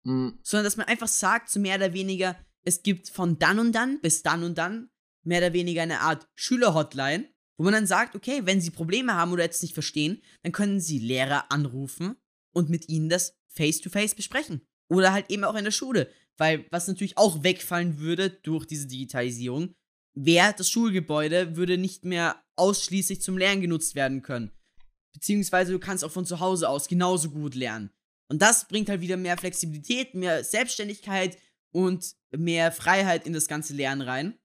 Äh, mhm. Sondern dass man einfach sagt, so mehr oder weniger, es gibt von dann und dann bis dann und dann mehr oder weniger eine Art Schülerhotline, wo man dann sagt, okay, wenn sie Probleme haben oder jetzt nicht verstehen, dann können sie Lehrer anrufen und mit ihnen das face-to-face -face besprechen. Oder halt eben auch in der Schule. Weil was natürlich auch wegfallen würde durch diese Digitalisierung, wäre das Schulgebäude würde nicht mehr ausschließlich zum Lernen genutzt werden können. Beziehungsweise du kannst auch von zu Hause aus genauso gut lernen. Und das bringt halt wieder mehr Flexibilität, mehr Selbstständigkeit und mehr Freiheit in das ganze Lernen rein.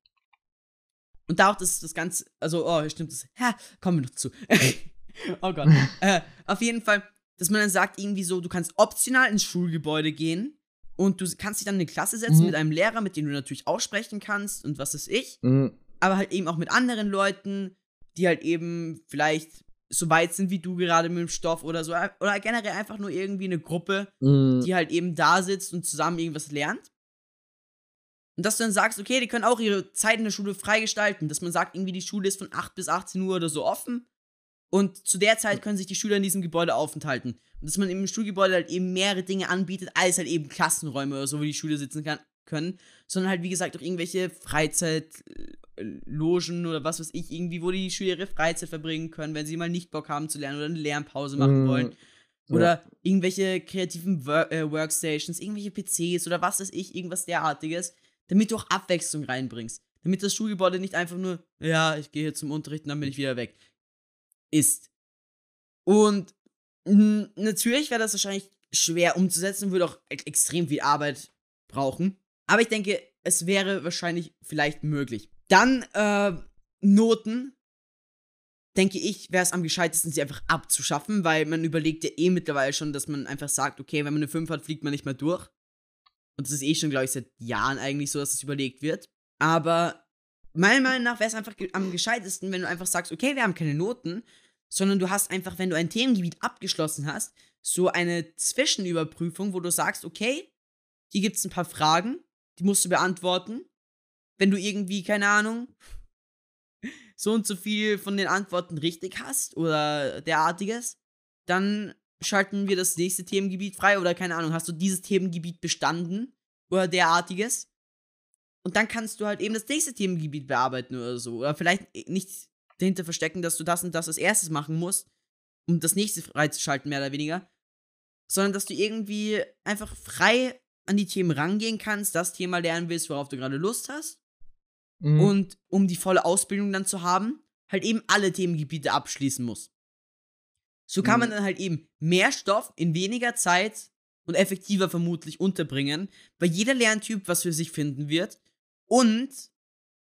Und da auch das, das Ganze, also, oh, stimmt das. Ja, kommen wir noch zu. *laughs* oh Gott. *laughs* äh, auf jeden Fall, dass man dann sagt, irgendwie so, du kannst optional ins Schulgebäude gehen und du kannst dich dann in eine Klasse setzen Mhm. mit einem Lehrer, mit dem du natürlich auch sprechen kannst und was ist ich Mhm. aber halt eben auch mit anderen Leuten, die halt eben vielleicht so weit sind wie du gerade mit dem Stoff oder so. Oder generell einfach nur irgendwie eine Gruppe, Mhm. die halt eben da sitzt und zusammen irgendwas lernt. Und dass du dann sagst, okay, die können auch ihre Zeit in der Schule freigestalten. Dass man sagt, irgendwie die Schule ist von 8 bis 18 Uhr oder so offen. Und zu der Zeit können sich die Schüler in diesem Gebäude aufenthalten. Und dass man im Schulgebäude halt eben mehrere Dinge anbietet, als halt eben Klassenräume oder so, wo die Schüler sitzen kann, können. Sondern halt, wie gesagt, auch irgendwelche Freizeitlogen oder was weiß ich, irgendwie, wo die Schüler ihre Freizeit verbringen können, wenn sie mal nicht Bock haben zu lernen oder eine Lernpause machen Mhm. wollen. Ja. Oder irgendwelche kreativen Wor äh, Workstations, irgendwelche PCs oder was weiß ich, irgendwas derartiges, damit du auch Abwechslung reinbringst. Damit das Schulgebäude nicht einfach nur, ja, ich gehe hier zum Unterricht und dann bin ich wieder weg, ist. Und natürlich wäre das wahrscheinlich schwer umzusetzen, würde auch e extrem viel Arbeit brauchen. Aber ich denke, es wäre wahrscheinlich vielleicht möglich. Dann äh, Noten denke ich, wäre es am gescheitesten, sie einfach abzuschaffen, weil man überlegt ja eh mittlerweile schon, dass man einfach sagt, okay, wenn man eine 5 hat, fliegt man nicht mehr durch. Und das ist eh schon, glaube ich, seit Jahren eigentlich so, dass es überlegt wird. Aber meiner Meinung nach wäre es einfach am gescheitesten, wenn du einfach sagst, okay, wir haben keine Noten, sondern du hast einfach, wenn du ein Themengebiet abgeschlossen hast, so eine Zwischenüberprüfung, wo du sagst, okay, hier gibt es ein paar Fragen, die musst du beantworten. Wenn du irgendwie, keine Ahnung, so und so viel von den Antworten richtig hast oder derartiges, dann schalten wir das nächste Themengebiet frei oder keine Ahnung, hast du dieses Themengebiet bestanden oder derartiges. Und dann kannst du halt eben das nächste Themengebiet bearbeiten oder so. Oder vielleicht nicht dahinter verstecken, dass du das und das als erstes machen musst, um das nächste freizuschalten, mehr oder weniger. Sondern dass du irgendwie einfach frei an die Themen rangehen kannst, das Thema lernen willst, worauf du gerade Lust hast. Mhm. Und um die volle Ausbildung dann zu haben, halt eben alle Themengebiete abschließen muss. So kann man Mhm. dann halt eben mehr Stoff in weniger Zeit und effektiver vermutlich unterbringen, weil jeder Lerntyp was für sich finden wird. Und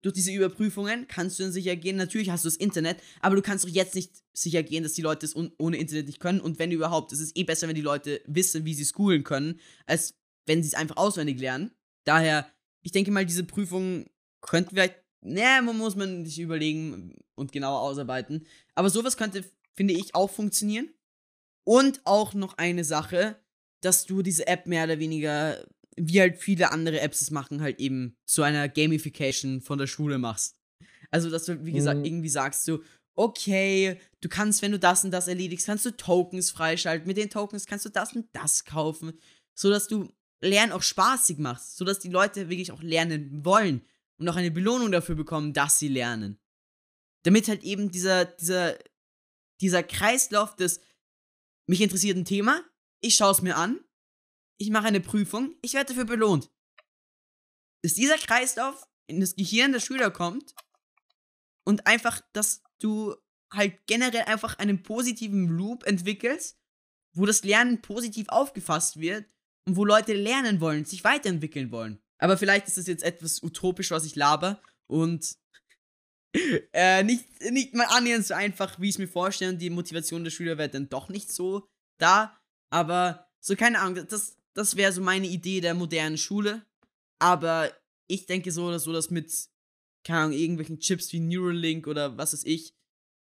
durch diese Überprüfungen kannst du dann sicher gehen, natürlich hast du das Internet, aber du kannst doch jetzt nicht sicher gehen, dass die Leute es ohne Internet nicht können. Und wenn überhaupt, es ist eh besser, wenn die Leute wissen, wie sie schoolen können, als wenn sie es einfach auswendig lernen. Daher, ich denke mal, diese Prüfung könnte vielleicht, ne, man muss man sich überlegen und genauer ausarbeiten. Aber sowas könnte, finde ich, auch funktionieren. Und auch noch eine Sache, dass du diese App mehr oder weniger, wie halt viele andere Apps es machen, halt eben zu einer Gamification von der Schule machst. Also, dass du, wie gesagt, Mhm. irgendwie sagst so, okay, du kannst, wenn du das und das erledigst, kannst du Tokens freischalten. Mit den Tokens kannst du das und das kaufen, sodass du Lernen auch spaßig machst, sodass die Leute wirklich auch lernen wollen und auch eine Belohnung dafür bekommen, dass sie lernen. Damit halt eben dieser, dieser, dieser Kreislauf des, mich interessiert ein Thema, ich schaue es mir an, ich mache eine Prüfung, ich werde dafür belohnt. Dass dieser Kreislauf in das Gehirn der Schüler kommt und einfach, dass du halt generell einfach einen positiven Loop entwickelst, wo das Lernen positiv aufgefasst wird und wo Leute lernen wollen, sich weiterentwickeln wollen. Aber vielleicht ist das jetzt etwas utopisch, was ich laber und *laughs* äh, nicht, nicht mal annähernd so einfach, wie ich es mir vorstelle. Und die Motivation der Schüler wäre dann doch nicht so da. Aber so, keine Ahnung, das, das wäre so meine Idee der modernen Schule. Aber ich denke so oder so, dass mit, keine Ahnung, irgendwelchen Chips wie Neuralink oder was weiß ich,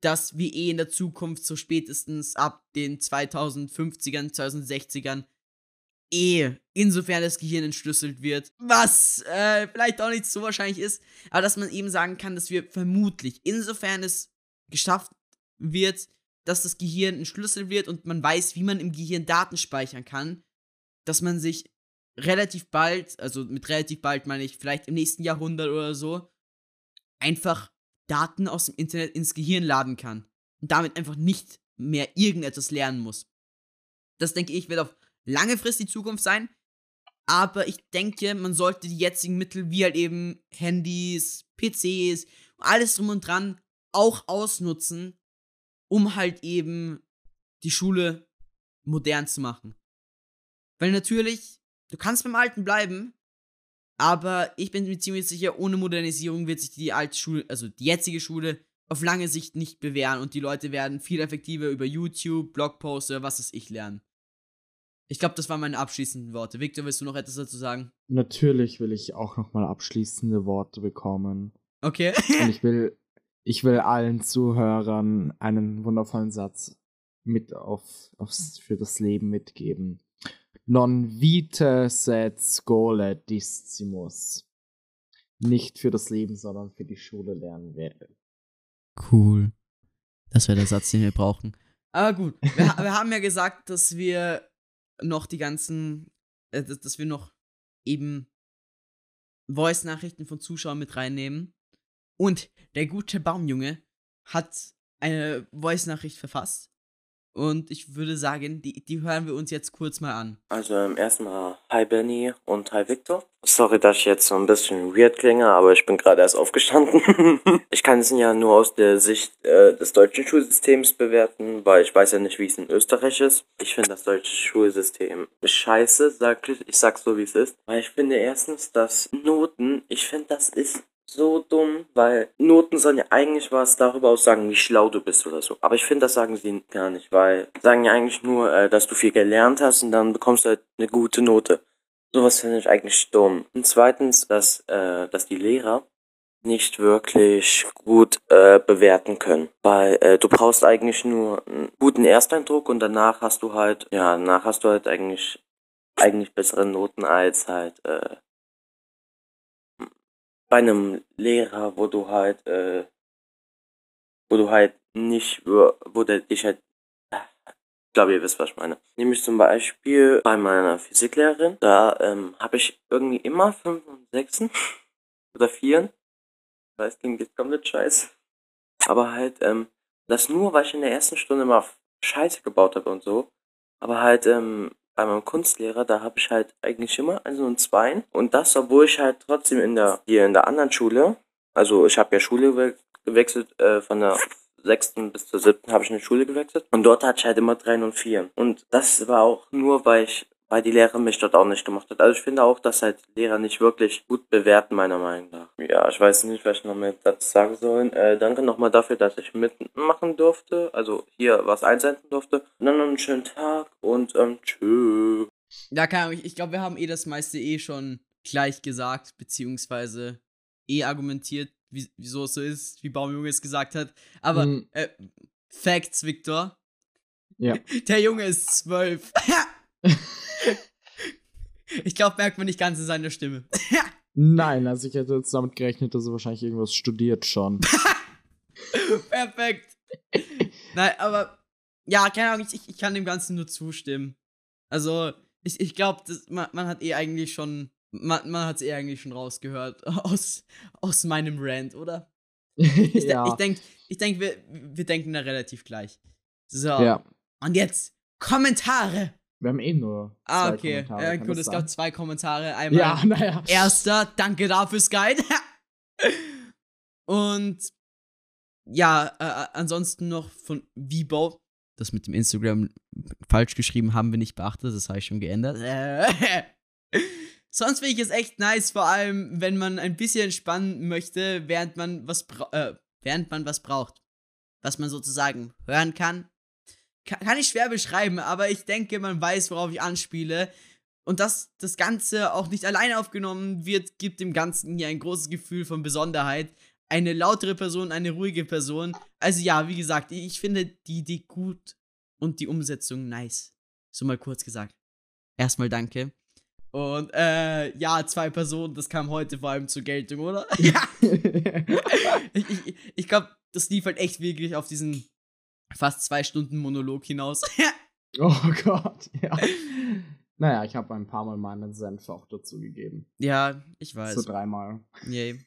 dass wir eh in der Zukunft so spätestens ab den 2050ern, 2060ern eh insofern das Gehirn entschlüsselt wird, was äh, vielleicht auch nicht so wahrscheinlich ist, aber dass man eben sagen kann, dass wir vermutlich, insofern es geschafft wird, dass das Gehirn entschlüsselt wird und man weiß, wie man im Gehirn Daten speichern kann, dass man sich relativ bald, also mit relativ bald meine ich vielleicht im nächsten Jahrhundert oder so, einfach Daten aus dem Internet ins Gehirn laden kann und damit einfach nicht mehr irgendetwas lernen muss. Das denke ich wird auf lange Frist die Zukunft sein, aber ich denke, man sollte die jetzigen Mittel wie halt eben Handys, PCs, alles drum und dran auch ausnutzen, um halt eben die Schule modern zu machen. Weil natürlich, du kannst beim Alten bleiben, aber ich bin mir ziemlich sicher, ohne Modernisierung wird sich die alte Schule, also die jetzige Schule, auf lange Sicht nicht bewähren und die Leute werden viel effektiver über YouTube, Blogposts oder was es ich lernen. Ich glaube, das waren meine abschließenden Worte. Victor, willst du noch etwas dazu sagen? Natürlich will ich auch nochmal abschließende Worte bekommen. Okay. Und *laughs* ich will, ich will allen Zuhörern einen wundervollen Satz mit auf, aufs, für das Leben mitgeben. Non vitae sed scholae discimus. Nicht für das Leben, sondern für die Schule lernen werde. Cool. Das wäre der Satz, den wir brauchen. Aber gut, wir, wir haben ja gesagt, dass wir noch die ganzen, äh, dass, dass wir noch eben Voice-Nachrichten von Zuschauern mit reinnehmen. Und der gute Baumjunge hat eine Voice-Nachricht verfasst. Und ich würde sagen, die, die hören wir uns jetzt kurz mal an. Also ähm, erstmal Hi Benny und Hi Victor. Sorry, dass ich jetzt so ein bisschen weird klinge, aber ich bin gerade erst aufgestanden. *laughs* ich kann es ja nur aus der Sicht äh, des deutschen Schulsystems bewerten, weil ich weiß ja nicht, wie es in Österreich ist. Ich finde das deutsche Schulsystem scheiße, sag ich, ich sag's so wie es ist. Weil ich finde erstens, dass Noten, ich finde das ist so dumm, weil Noten sollen ja eigentlich was darüber aussagen, wie schlau du bist oder so. Aber ich finde, das sagen sie gar nicht, weil sagen ja eigentlich nur, äh, dass du viel gelernt hast und dann bekommst du halt eine gute Note. Sowas finde ich eigentlich dumm. Und zweitens, dass, äh, dass die Lehrer nicht wirklich gut äh, bewerten können, weil äh, du brauchst eigentlich nur einen guten Ersteindruck und danach hast du halt, ja, danach hast du halt eigentlich eigentlich bessere Noten als halt äh, bei einem Lehrer, wo du halt, äh, wo du halt nicht, wo der dich halt, ich glaube, ihr wisst, was ich meine. Nämlich zum Beispiel bei meiner Physiklehrerin, da ähm, habe ich irgendwie immer fünf und sechsen *laughs* oder vieren. Ich weiß, klingt jetzt komplett scheiße. Aber halt, ähm, das nur, weil ich in der ersten Stunde mal Scheiße gebaut habe und so. Aber halt, ähm, bei meinem Kunstlehrer, da habe ich halt eigentlich immer also ein Zweien. Und das, obwohl ich halt trotzdem in der, hier in der anderen Schule, also ich habe ja Schule gewechselt, äh, von der sechsten bis zur siebten habe ich eine Schule gewechselt. Und dort hatte ich halt immer Dreien und Vieren. Und das war auch nur, weil ich weil die Lehrer mich dort auch nicht gemacht hat. Also ich finde auch, dass halt Lehrer nicht wirklich gut bewerten, meiner Meinung nach. Ja, ich weiß nicht, was ich noch mehr dazu sagen soll. Äh, danke nochmal dafür, dass ich mitmachen durfte, also hier was einsenden durfte. Und dann noch einen schönen Tag und ähm, tschüss. Ja, keine Ahnung, ich glaube, wir haben eh das meiste eh schon gleich gesagt, beziehungsweise eh argumentiert, wie, wieso es so ist, wie Baumjunge es gesagt hat. Aber, mhm. äh, Facts, Victor. Ja. *laughs* Der Junge ist zwölf. *laughs* ich glaube, merkt man nicht ganz in seiner Stimme. *laughs* Nein, also ich hätte jetzt damit gerechnet, dass er wahrscheinlich irgendwas studiert schon. *laughs* Perfekt. Nein, aber ja, keine Ahnung, ich, ich kann dem Ganzen nur zustimmen. Also, ich, ich glaube, man, man hat eh eigentlich schon, man, man hat es eh eigentlich schon rausgehört *laughs* aus, aus meinem Rant, oder? Ich, ja. ich denke, ich denk, wir, wir denken da relativ gleich. So. Ja. Und jetzt Kommentare. Wir haben eh nur. Ah, okay. Ja, gut, es gab zwei Kommentare. *laughs* Einmal. Ja, naja. Erster, danke dafür, Sky. *laughs* Und ja, äh, ansonsten noch von Vibo. Das mit dem Instagram falsch geschrieben haben wir nicht beachtet, das habe ich schon geändert. *laughs* Sonst finde ich es echt nice, vor allem wenn man ein bisschen entspannen möchte, während man was äh, während man was braucht. Was man sozusagen hören kann, kann ich schwer beschreiben, aber ich denke, man weiß, worauf ich anspiele. Und dass das Ganze auch nicht alleine aufgenommen wird, gibt dem Ganzen hier ein großes Gefühl von Besonderheit. Eine lautere Person, eine ruhige Person. Also ja, wie gesagt, ich finde die Idee gut und die Umsetzung nice. So mal kurz gesagt. Erstmal danke. Und äh, ja, zwei Personen, das kam heute vor allem zur Geltung, oder? Ja. *laughs* ich ich, ich glaube, das lief halt echt wirklich auf diesen fast zwei Stunden Monolog hinaus. *laughs* oh Gott, ja. Naja, ich habe ein paar Mal meinen Senf auch dazu gegeben. Ja, ich weiß. So dreimal. Yay.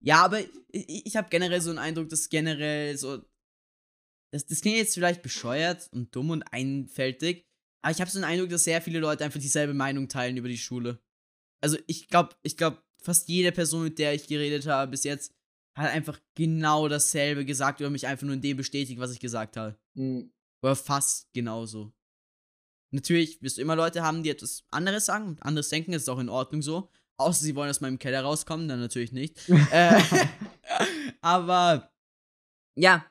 Ja, aber ich, ich habe generell so einen Eindruck, dass generell so. Das, das klingt jetzt vielleicht bescheuert und dumm und einfältig, aber ich habe so einen Eindruck, dass sehr viele Leute einfach dieselbe Meinung teilen über die Schule. Also ich glaube, ich glaube, fast jede Person, mit der ich geredet habe bis jetzt, hat einfach genau dasselbe gesagt oder mich einfach nur in dem bestätigt, was ich gesagt habe. Mhm. Oder fast genauso. Natürlich wirst du immer Leute haben, die etwas anderes sagen und anderes denken, das ist auch in Ordnung so. Außer sie wollen aus meinem Keller rauskommen, dann natürlich nicht. *laughs* äh, *laughs* aber ja,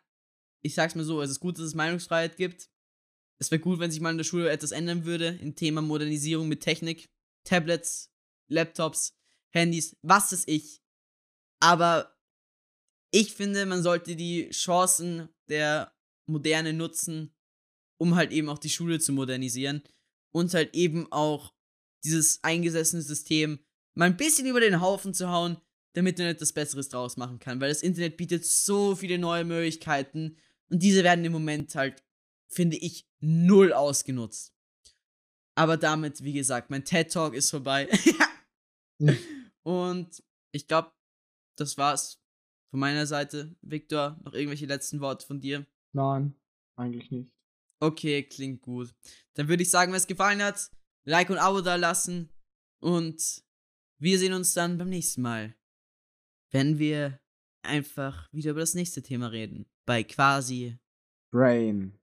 ich sag's mal so, es ist gut, dass es Meinungsfreiheit gibt. Es wäre gut, wenn sich mal in der Schule etwas ändern würde im Thema Modernisierung mit Technik, Tablets, Laptops, Handys, was ist ich. Aber ich finde, man sollte die Chancen der Moderne nutzen, um halt eben auch die Schule zu modernisieren und halt eben auch dieses eingesessene System mal ein bisschen über den Haufen zu hauen, damit man etwas Besseres draus machen kann. Weil das Internet bietet so viele neue Möglichkeiten und diese werden im Moment halt, finde ich, null ausgenutzt. Aber damit, wie gesagt, mein TED Talk ist vorbei. *laughs* und ich glaube, das war's von meiner Seite. Victor, noch irgendwelche letzten Worte von dir? Nein, eigentlich nicht. Okay, klingt gut. Dann würde ich sagen, wenn es gefallen hat, Like und Abo da lassen. Und wir sehen uns dann beim nächsten Mal. Wenn wir einfach wieder über das nächste Thema reden. Bei quasi Brain.